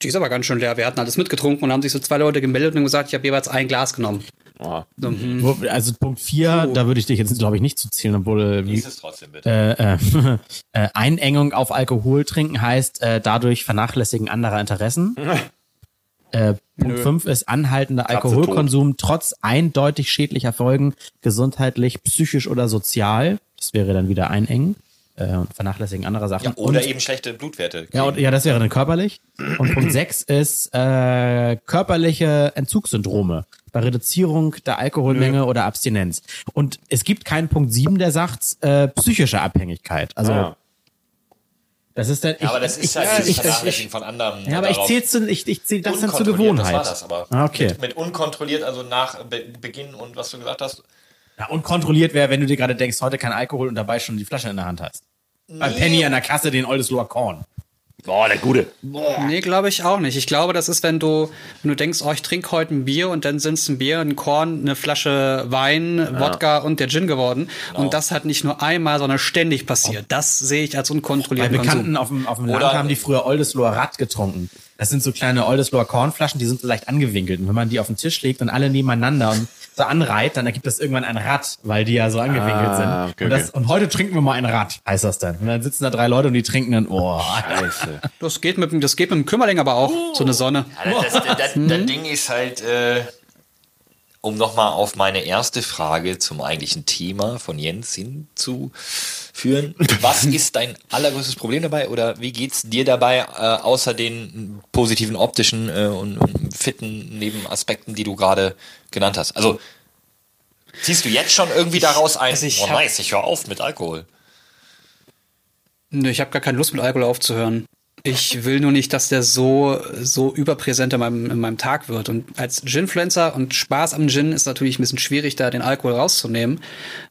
die ist aber ganz schön leer. Wir hatten alles mitgetrunken und haben sich so zwei Leute gemeldet und gesagt, ich habe jeweils ein Glas genommen. Aha. So, hm. Also Punkt vier, da würde ich dich jetzt, glaube ich, nicht zu zählen, obwohl äh, wie, Lies es trotzdem bitte. äh, äh, äh, Einengung auf Alkohol trinken heißt äh, dadurch Vernachlässigen anderer Interessen. Äh, Punkt 5 ist anhaltender Alkoholkonsum trotz eindeutig schädlicher Folgen, gesundheitlich, psychisch oder sozial. Das wäre dann wieder Einengen äh, und Vernachlässigen anderer Sachen. ja, oder und, eben schlechte Blutwerte. ja, und, ja, das wäre dann körperlich. Und Punkt 6 ist äh, körperliche Entzugssyndrome bei Reduzierung der Alkoholmenge oder Abstinenz. Und es gibt keinen Punkt 7, der sagt äh, psychische Abhängigkeit. Also Ah. das ist dann. Ja, aber das ist ich, halt ich, ich, Vernachlässigen von anderen. ja, aber ich zähle ich, ich zähl das dann zur Gewohnheit. Das war das aber. Ah, okay. Mit, mit unkontrolliert, also nach Be Beginn und was du gesagt hast. Ja, und kontrolliert wäre, wenn du dir gerade denkst, heute kein Alkohol und dabei schon die Flasche in der Hand hast. Bei Penny an der Kasse den Oldesloher Korn. Boah, der Gute. Nee, glaube ich auch nicht. Ich glaube, das ist, wenn du, wenn du denkst, oh, ich trinke heute ein Bier und dann sind es ein Bier, ein Korn, eine Flasche Wein, Wodka und der Gin geworden. Genau. Und das hat nicht nur einmal, sondern ständig passiert. Das sehe ich als Bei unkontrollierten Bekannten Konsum. auf dem, auf dem Oder- Land haben die früher Oldesloher Rad getrunken. Das sind so kleine Oldesloher Kornflaschen, die sind so leicht angewinkelt. Und wenn man die auf den Tisch legt und alle nebeneinander und so anreiht, dann ergibt das irgendwann ein Rad, weil die ja so angewinkelt Ah, sind. okay, und, das, okay. und heute trinken wir mal ein Rad, heißt das dann. Und dann sitzen da drei Leute und die trinken dann, oh, Scheiße. Das geht mit, dem- das geht mit dem Kümmerling aber auch, so eine Sonne. Ja, das, das, das, das Ding ist halt, äh, um nochmal auf meine erste Frage zum eigentlichen Thema von Jens hinzuführen. Was ist dein allergrößtes Problem dabei oder wie geht's dir dabei, äh, außer den positiven optischen äh, und, und fitten Nebenaspekten, die du gerade genannt hast? Also ziehst du jetzt schon irgendwie daraus ein, also ich oh nice, ich höre auf mit Alkohol. Nö, ich habe gar keine Lust mit Alkohol aufzuhören. Ich will nur nicht, dass der so, so überpräsent in meinem, in meinem Tag wird. Und als Ginfluencer und Spaß am Gin ist natürlich ein bisschen schwierig, da den Alkohol rauszunehmen.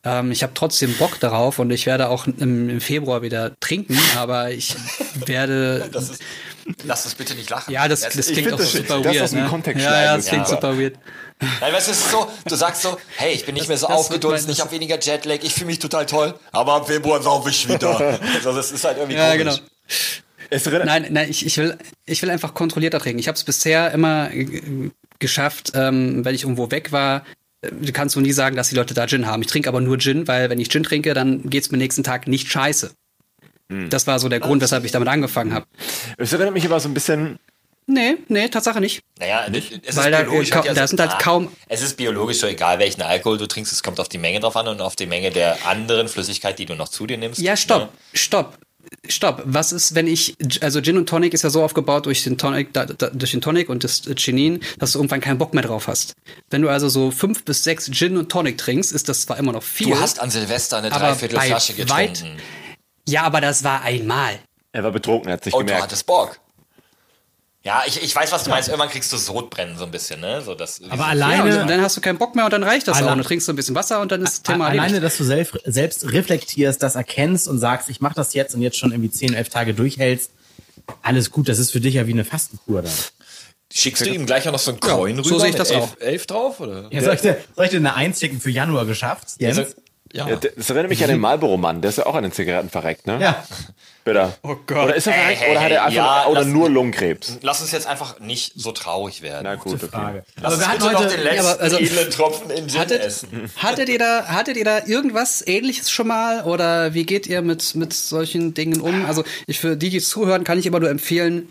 Ähm, ich habe trotzdem Bock darauf und ich werde auch im, im Februar wieder trinken, aber ich werde. Das ist, lass uns bitte nicht lachen. ja, das, das klingt auch das- super das weird. aus dem ne? Kontext ja, ja, das klingt super. super weird. Nein, weißt du, es ist so, du sagst so, hey, ich bin nicht mehr so das aufgedunsen, ich habe weniger Jetlag, ich fühle mich total toll, aber im Februar saufe ich wieder. also das ist halt irgendwie Ja, komisch. genau. Es Nein, nein, ich, ich will, ich will einfach kontrollierter trinken. Ich habe es bisher immer äh, geschafft, ähm, wenn ich irgendwo weg war, äh, du kannst du nie sagen, dass die Leute da Gin haben. Ich trinke aber nur Gin, weil wenn ich Gin trinke, dann geht's mir nächsten Tag nicht scheiße. Hm. Das war so der Grund, weshalb ich damit angefangen habe. Es erinnert mich aber so ein bisschen, Nee, nee, Tatsache nicht. Naja, es Weil ist da, biologisch äh, ka- da sind halt kaum- Es ist biologisch so egal, welchen Alkohol du trinkst, es kommt auf die Menge drauf an und auf die Menge der anderen Flüssigkeit, die du noch zu dir nimmst. Ja, stopp, stopp. Stopp. Was ist, wenn ich, also Gin und Tonic ist ja so aufgebaut durch den Tonic, da, da, durch den Tonic und das Chinin, dass du irgendwann keinen Bock mehr drauf hast. Wenn du also so fünf bis sechs Gin und Tonic trinkst, ist das zwar immer noch viel. Du hast an Silvester eine Aber Dreiviertel bei Flasche weit- getrunken. ja, aber das war einmal. er war betrunken, er hat sich Und Oh, du gemerkt. hattest Bock. Ja, ich, ich weiß, was du meinst. Irgendwann kriegst du Sodbrennen so ein bisschen, ne? So das, Aber Ja, alleine, und dann hast du keinen Bock mehr und dann reicht das auch. Und du trinkst so ein bisschen Wasser und dann ist das Thema alleine, erledigt. dass du selbst, selbst reflektierst, das erkennst und sagst, ich mache das jetzt und jetzt schon irgendwie 10, 11 Tage durchhältst, alles gut, das ist für dich ja wie eine Fastenkur dann. Schickst du ihm gleich auch noch so einen Coin so rüber sehe ich das elf, auch. elf drauf? Oder? Ja, soll, ich dir, soll ich dir eine Eins schicken für Januar geschafft? Jens? Ja. Ja, Das erinnert mich an den Marlboro-Mann, der ist ja auch an den Zigaretten verreckt, ne? Ja. Bitte. Oh Gott. Oder ist er verreckt Hey, hey, oder hat er einfach ja, oder lass- nur Lungenkrebs? Lass uns jetzt einfach nicht so traurig werden. Na gut, okay. Frage. Lass Aber wir hatten noch heute, den letzten aber also- edlen Tropfen in Gin Hattet, essen. hattet ihr da, hattet ihr da irgendwas ähnliches schon mal? Oder wie geht ihr mit, mit solchen Dingen um? Also, ich, für die, die zuhören, kann ich immer nur empfehlen,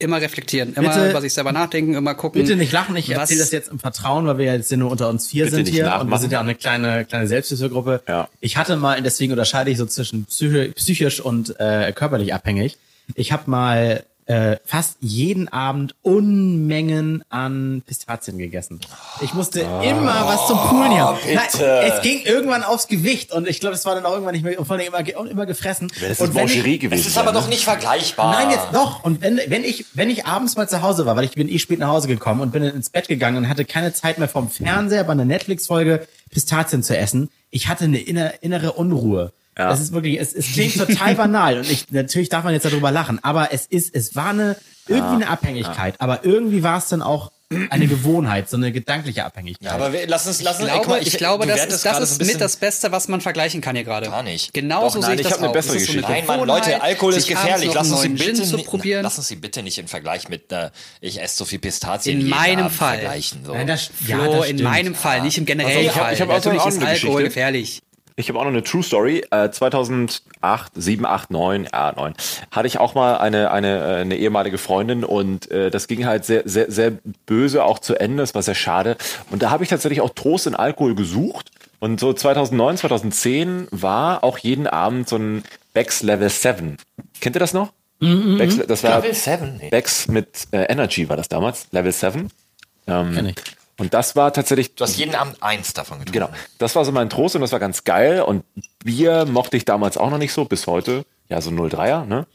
immer reflektieren, immer Bitte- über sich selber nachdenken, immer gucken. bitte nicht lachen, ich erzähle das jetzt im Vertrauen, weil wir ja jetzt nur unter uns vier Bitte sind nicht hier und wir nachmachen. sind ja auch eine kleine, kleine Selbsthilfegruppe. Ja. Ich hatte mal, deswegen unterscheide ich so zwischen psychi- psychisch und äh, körperlich abhängig. Ich habe mal äh, fast jeden Abend Unmengen an Pistazien gegessen. Ich musste immer was zum Poolen hier. bitte. Nein, es ging irgendwann aufs Gewicht und ich glaube, es war dann auch irgendwann nicht mehr, und vor allem immer, immer gefressen. Das ist und wenn ich- gewesen. Es ist aber sein, doch ne? nicht vergleichbar. Nein, jetzt doch. Und wenn, wenn ich, wenn ich abends mal zu Hause war, weil ich bin eh spät nach Hause gekommen und bin ins Bett gegangen und hatte keine Zeit mehr vom Fernseher bei einer Netflix-Folge Pistazien zu essen, ich hatte eine inner, innere Unruhe. Ja. Das ist wirklich, es, es klingt total banal und ich, natürlich darf man jetzt darüber lachen, aber es ist, es war eine, irgendwie eine Abhängigkeit, aber irgendwie war es dann auch eine Gewohnheit, so eine gedankliche Abhängigkeit. Ja, aber wir, lass uns, lass Ich uns, ey, glaube, guck mal, ich glaube, du das ist, das ist so mit das Beste, was man vergleichen kann hier gerade. Gar nicht. Genauso Doch, sehe nein, ich ich das eine auch. bessere Es ist so eine Geschichte. Nein, Mann, Leute, Alkohol ist gefährlich. Lass uns, bitte, zu nicht- probieren. lass uns sie bitte nicht im Vergleich mit, äh, ich esse so viel Pistazien In meinem Abend Fall. vergleichen. So. Nein, das, Flo, ja, das in meinem Fall, nicht im generellen Also ich hab- Fall. ich hab auch so Natürlich eine Alkohol Geschichte. gefährlich. Ich habe auch noch eine True Story. Äh, 2008, 7, 8, 9, ja, 9, hatte ich auch mal eine, eine, äh, eine ehemalige Freundin und äh, das ging halt sehr, sehr, sehr böse auch zu Ende. Das war sehr schade. Und da habe ich tatsächlich auch Trost in Alkohol gesucht. Und so 2009, 2010 war auch jeden Abend so ein Becks Level 7. Kennt ihr das noch? Becks, das war Level 7? Nee. Becks mit äh, Energy war das damals, Level 7. Ähm, Kenn ich. Und das war tatsächlich Du hast jeden Abend eins davon getrunken. Genau. Das war so mein Trost und das war ganz geil. Und Bier mochte ich damals auch noch nicht so, bis heute. Ja, so 03er, ne?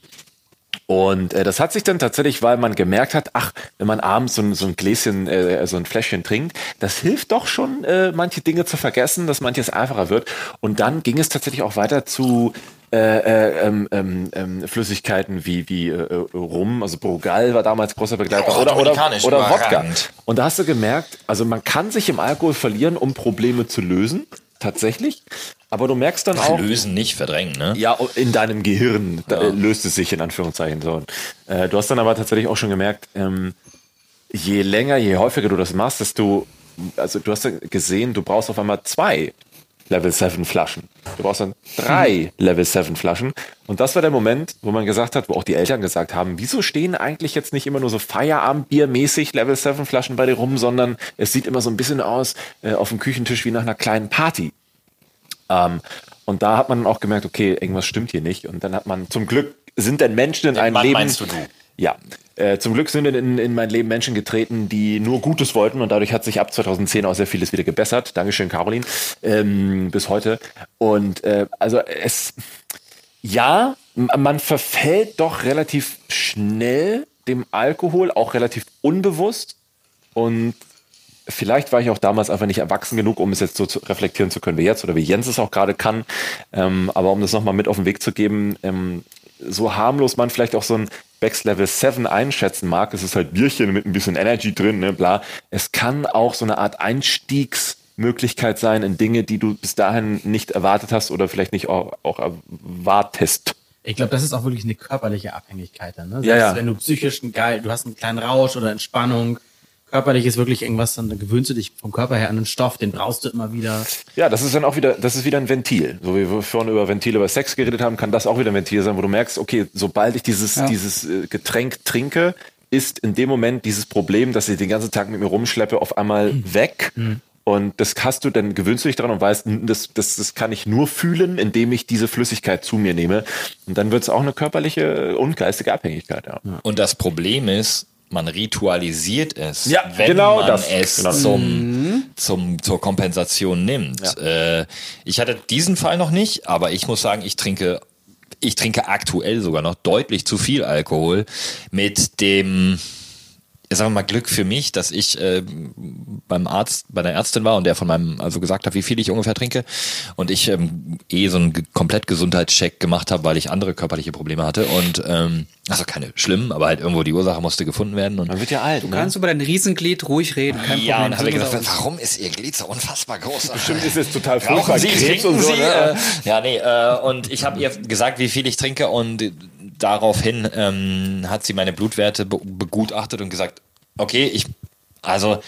Und äh, das hat sich dann tatsächlich, weil man gemerkt hat, ach, wenn man abends so ein, so ein Gläschen, äh, so ein Fläschchen trinkt, das hilft doch schon, äh, manche Dinge zu vergessen, dass manches einfacher wird. Und dann ging es tatsächlich auch weiter zu äh, äh, ähm, ähm, ähm, Flüssigkeiten wie, wie äh, äh, Rum, also Brugal war damals großer Begleiter Oh, oder, oder, oder Wodka. Und da hast du gemerkt, also man kann sich im Alkohol verlieren, um Probleme zu lösen, tatsächlich. Aber du merkst dann auch, Lösen, nicht verdrängen, ne? ja, in deinem Gehirn äh, löst es sich in Anführungszeichen so. Äh, du hast dann aber tatsächlich auch schon gemerkt, ähm, je länger, je häufiger du das machst, desto, also du hast ja gesehen, du brauchst auf einmal zwei Level 7 Flaschen. Du brauchst dann drei Level 7 Flaschen. Und das war der Moment, wo man gesagt hat, wo auch die Eltern gesagt haben, wieso stehen eigentlich jetzt nicht immer nur so Feierabendbiermäßig Level 7 Flaschen bei dir rum, sondern es sieht immer so ein bisschen aus äh, auf dem Küchentisch wie nach einer kleinen Party. Ähm, und da hat man auch gemerkt, okay, irgendwas stimmt hier nicht. Und dann hat man zum Glück sind denn Menschen in Den ein Mann Leben. meinst du, du? Ja. Äh, zum Glück sind in, in mein Leben Menschen getreten, die nur Gutes wollten und dadurch hat sich ab 2010 auch sehr vieles wieder gebessert. Dankeschön, Caroline. Ähm, bis heute. Und äh, also es, ja, man verfällt doch relativ schnell dem Alkohol, auch relativ unbewusst. Und vielleicht war ich auch damals einfach nicht erwachsen genug, um es jetzt so zu reflektieren zu können wie jetzt oder wie Jens es auch gerade kann. Ähm, aber um das nochmal mit auf den Weg zu geben, ähm, so harmlos man vielleicht auch so ein Becks Level 7 einschätzen mag, es ist halt Bierchen mit ein bisschen Energy drin, ne, bla. Es kann auch so eine Art Einstiegsmöglichkeit sein in Dinge, die du bis dahin nicht erwartet hast oder vielleicht nicht auch, auch erwartest. Ich glaube, das ist auch wirklich eine körperliche Abhängigkeit dann. Ne? Ja, ja. Wenn du psychisch einen geil, du hast einen kleinen Rausch oder Entspannung, körperlich ist wirklich irgendwas, dann gewöhnst du dich vom Körper her an einen Stoff, den brauchst du immer wieder. Ja, das ist dann auch wieder, das ist wieder ein Ventil. So wie wir vorhin über Ventile über Sex geredet haben, kann das auch wieder ein Ventil sein, wo du merkst, okay, sobald ich dieses, Ja. dieses äh, Getränk trinke, ist in dem Moment dieses Problem, dass ich den ganzen Tag mit mir rumschleppe, auf einmal weg. Und das hast du, dann gewöhnst du dich daran und weißt, das, das, das kann ich nur fühlen, indem ich diese Flüssigkeit zu mir nehme. Und dann wird es auch eine körperliche und geistige Abhängigkeit. Ja. Und das Problem ist, man ritualisiert es, Ja, wenn genau man das. es Genau. zum, zum, zur Kompensation nimmt. Äh, ich hatte diesen Fall noch nicht, aber ich muss sagen, ich trinke, ich trinke aktuell sogar noch deutlich zu viel Alkohol mit dem, ich sag mal Glück für mich, dass ich äh, beim Arzt, bei der Ärztin war und der von meinem, also gesagt hat, wie viel ich ungefähr trinke und ich ähm, eh so einen komplett Gesundheitscheck gemacht habe, weil ich andere körperliche Probleme hatte und ähm, also keine schlimmen, aber halt irgendwo die Ursache musste gefunden werden und Man wird ja alt. Du ne? kannst über dein Riesenglied ruhig reden, kein ja, Problem. und habe wir gedacht, da- warum ist ihr Glied so unfassbar groß? Bestimmt ist es total furchtbar. Sie, Krebs trinken und so, Sie? ne? Äh, ja, nee, äh, und ich habe ihr gesagt, wie viel ich trinke und daraufhin ähm, hat sie meine Blutwerte be begutachtet und gesagt, okay, ich, also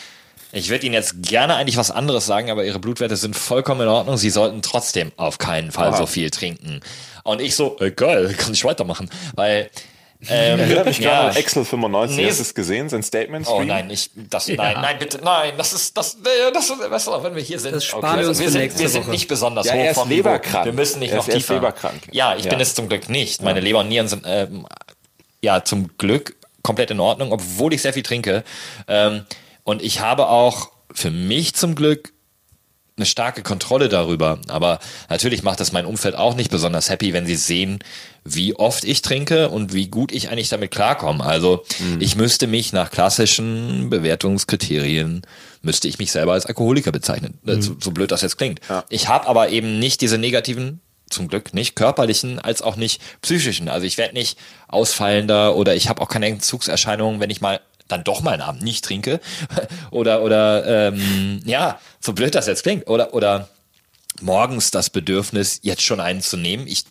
ich würde Ihnen jetzt gerne eigentlich was anderes sagen, aber Ihre Blutwerte sind vollkommen in Ordnung. Sie sollten trotzdem auf keinen Fall so viel trinken. Und ich so, äh, geil, kann ich weitermachen, weil ähm, Erinnert mich gerade ja. an Excel 95. Nee, Hast du es gesehen, sein Statement? Oh nein, ich, das, nein, nein, bitte, nein, das ist, das, nee, das, weißt du, wenn wir hier sind. Das sparen wir uns wir sind, wir sind nicht besonders Ja, hoch ist vom leberkrank. Wir müssen nicht Er noch ist tiefer. leberkrank. Ja, ich Ja. bin es zum Glück nicht. Meine Leber und Nieren sind, ähm, ja, zum Glück komplett in Ordnung, obwohl ich sehr viel trinke. Ähm, und ich habe auch für mich zum Glück eine starke Kontrolle darüber. Aber natürlich macht das mein Umfeld auch nicht besonders happy, wenn sie sehen, wie oft ich trinke und wie gut ich eigentlich damit klarkomme. Also ich müsste mich nach klassischen Bewertungskriterien, müsste ich mich selber als Alkoholiker bezeichnen. Äh, So, so blöd das jetzt klingt. Ich habe aber eben nicht diese negativen zum Glück nicht körperlichen als auch nicht psychischen. Also ich werde nicht ausfallender oder ich habe auch keine Entzugserscheinungen, wenn ich mal dann doch mal einen Abend nicht trinke oder oder ähm, ja so blöd das jetzt klingt oder oder morgens das Bedürfnis jetzt schon einen zu nehmen. Ich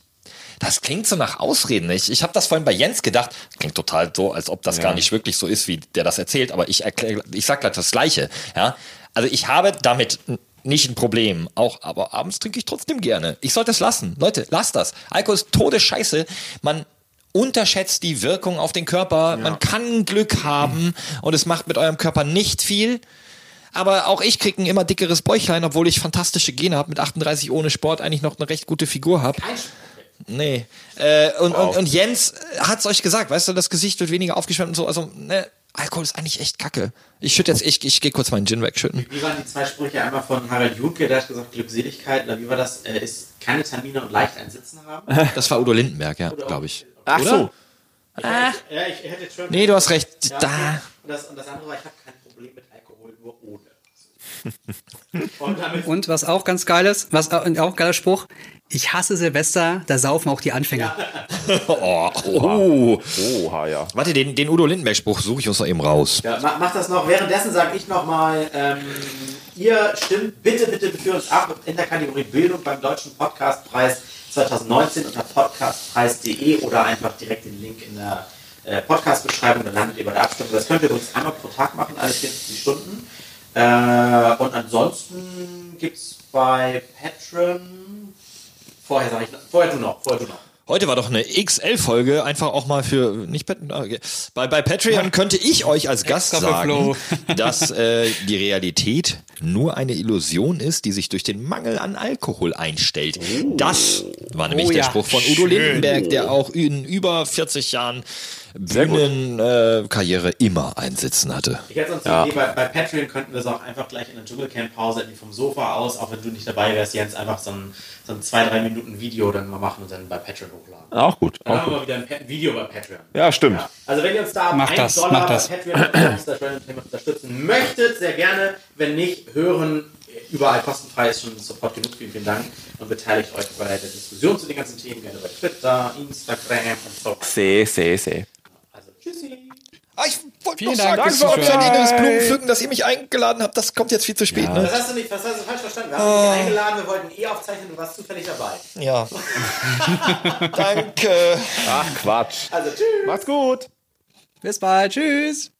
das klingt so nach Ausreden. Ich, ich habe das vorhin bei Jens gedacht. Klingt total so, als ob das gar nicht wirklich so ist, wie der das erzählt. Aber ich erkläre, ich sag gleich das Gleiche. Ja, also ich habe damit nicht ein Problem. Auch, aber abends trinke ich trotzdem gerne. Ich sollte es lassen. Leute, lasst das. Alkohol ist Todesscheiße. Man unterschätzt die Wirkung auf den Körper. Man kann Glück haben und es macht mit eurem Körper nicht viel. Aber auch ich kriege ein immer dickeres Bäuchlein, obwohl ich fantastische Gene habe, mit 38 ohne Sport eigentlich noch eine recht gute Figur habe. Nee. Äh, und, und, und Jens hat's euch gesagt, weißt du, das Gesicht wird weniger aufgeschwemmt und so. Also, ne, Alkohol ist eigentlich echt kacke. Ich schütte jetzt, ich, ich gehe kurz meinen Gin wegschütten. Wie waren die zwei Sprüche? Einmal von Harald Junke, der hat gesagt, Glückseligkeit, oder wie war das? Äh, ist keine Termine und leicht ein Sitzen haben. Das war Udo Lindenberg, ja, glaube ich. Ach so. Ja, ich hätte schon. Nee, du hast recht. Ja, Da. okay. und, das, und das andere war, ich habe kein Problem mit Alkohol, nur ohne. und Und was auch ganz geil ist, was auch, auch ein geiler Spruch, ich hasse Silvester, da saufen auch die Anfänger. Oh, oh. Oha, ja. Warte, den, den Udo Lindenberg-Spruch suche ich uns noch eben raus. Ja, mach, mach das noch. Währenddessen sage ich nochmal, ähm, ihr stimmt bitte, bitte für uns ab in der Kategorie Bildung beim Deutschen Podcastpreis 2019 unter podcastpreis.de oder einfach direkt den Link in der äh, Podcast-Beschreibung, dann landet ihr bei der Abstimmung. Das könnt ihr übrigens einmal pro Tag machen, alle 24 Stunden. Äh, und ansonsten gibt es bei Patreon. Vorher sag ich, vorher du noch, vorher du noch. Heute war doch eine XL-Folge, einfach auch mal für nicht okay. bei, bei Patreon könnte ich euch als Gast sagen, dass äh, die Realität nur eine Illusion ist, die sich durch den Mangel an Alkohol einstellt. Das war nämlich Oh der ja, Spruch von Udo schön. Lindenberg, der auch in über 40 Jahren Bühnenkarriere äh, Karriere immer einsitzen hatte. Ich hätte sonst die Idee, bei, bei Patreon könnten wir es auch einfach gleich in der Dschungelcamp-Pause irgendwie vom Sofa aus, auch wenn du nicht dabei wärst, Jens, einfach so ein, so ein 2-3 Minuten Video dann mal machen und dann bei Patreon hochladen. Auch gut. Dann Auch haben wir gut. mal wieder ein Pa- Video bei Patreon. Ja, stimmt. Also wenn ihr uns da Macht einen das, Dollar macht das. bei Patreon unterstützen möchtet, sehr gerne. Wenn nicht, hören überall kostenfrei ist schon Support genug. Vielen, vielen Dank. Und beteiligt euch bei der Diskussion zu den ganzen Themen gerne bei Twitter, Instagram und so. Seh, seh, seh. Ah, ich wollte Vielen noch Dank, sagen, euch das Bye. Blumenpflücken, dass ihr mich eingeladen habt, das kommt jetzt viel zu spät. Ne? Das hast du nicht, das hast du falsch verstanden. Wir haben dich eingeladen, wir wollten eh aufzeichnen, du warst zufällig dabei. Ja. Danke. Ach, Quatsch. Also tschüss. Macht's gut. Bis bald. Tschüss.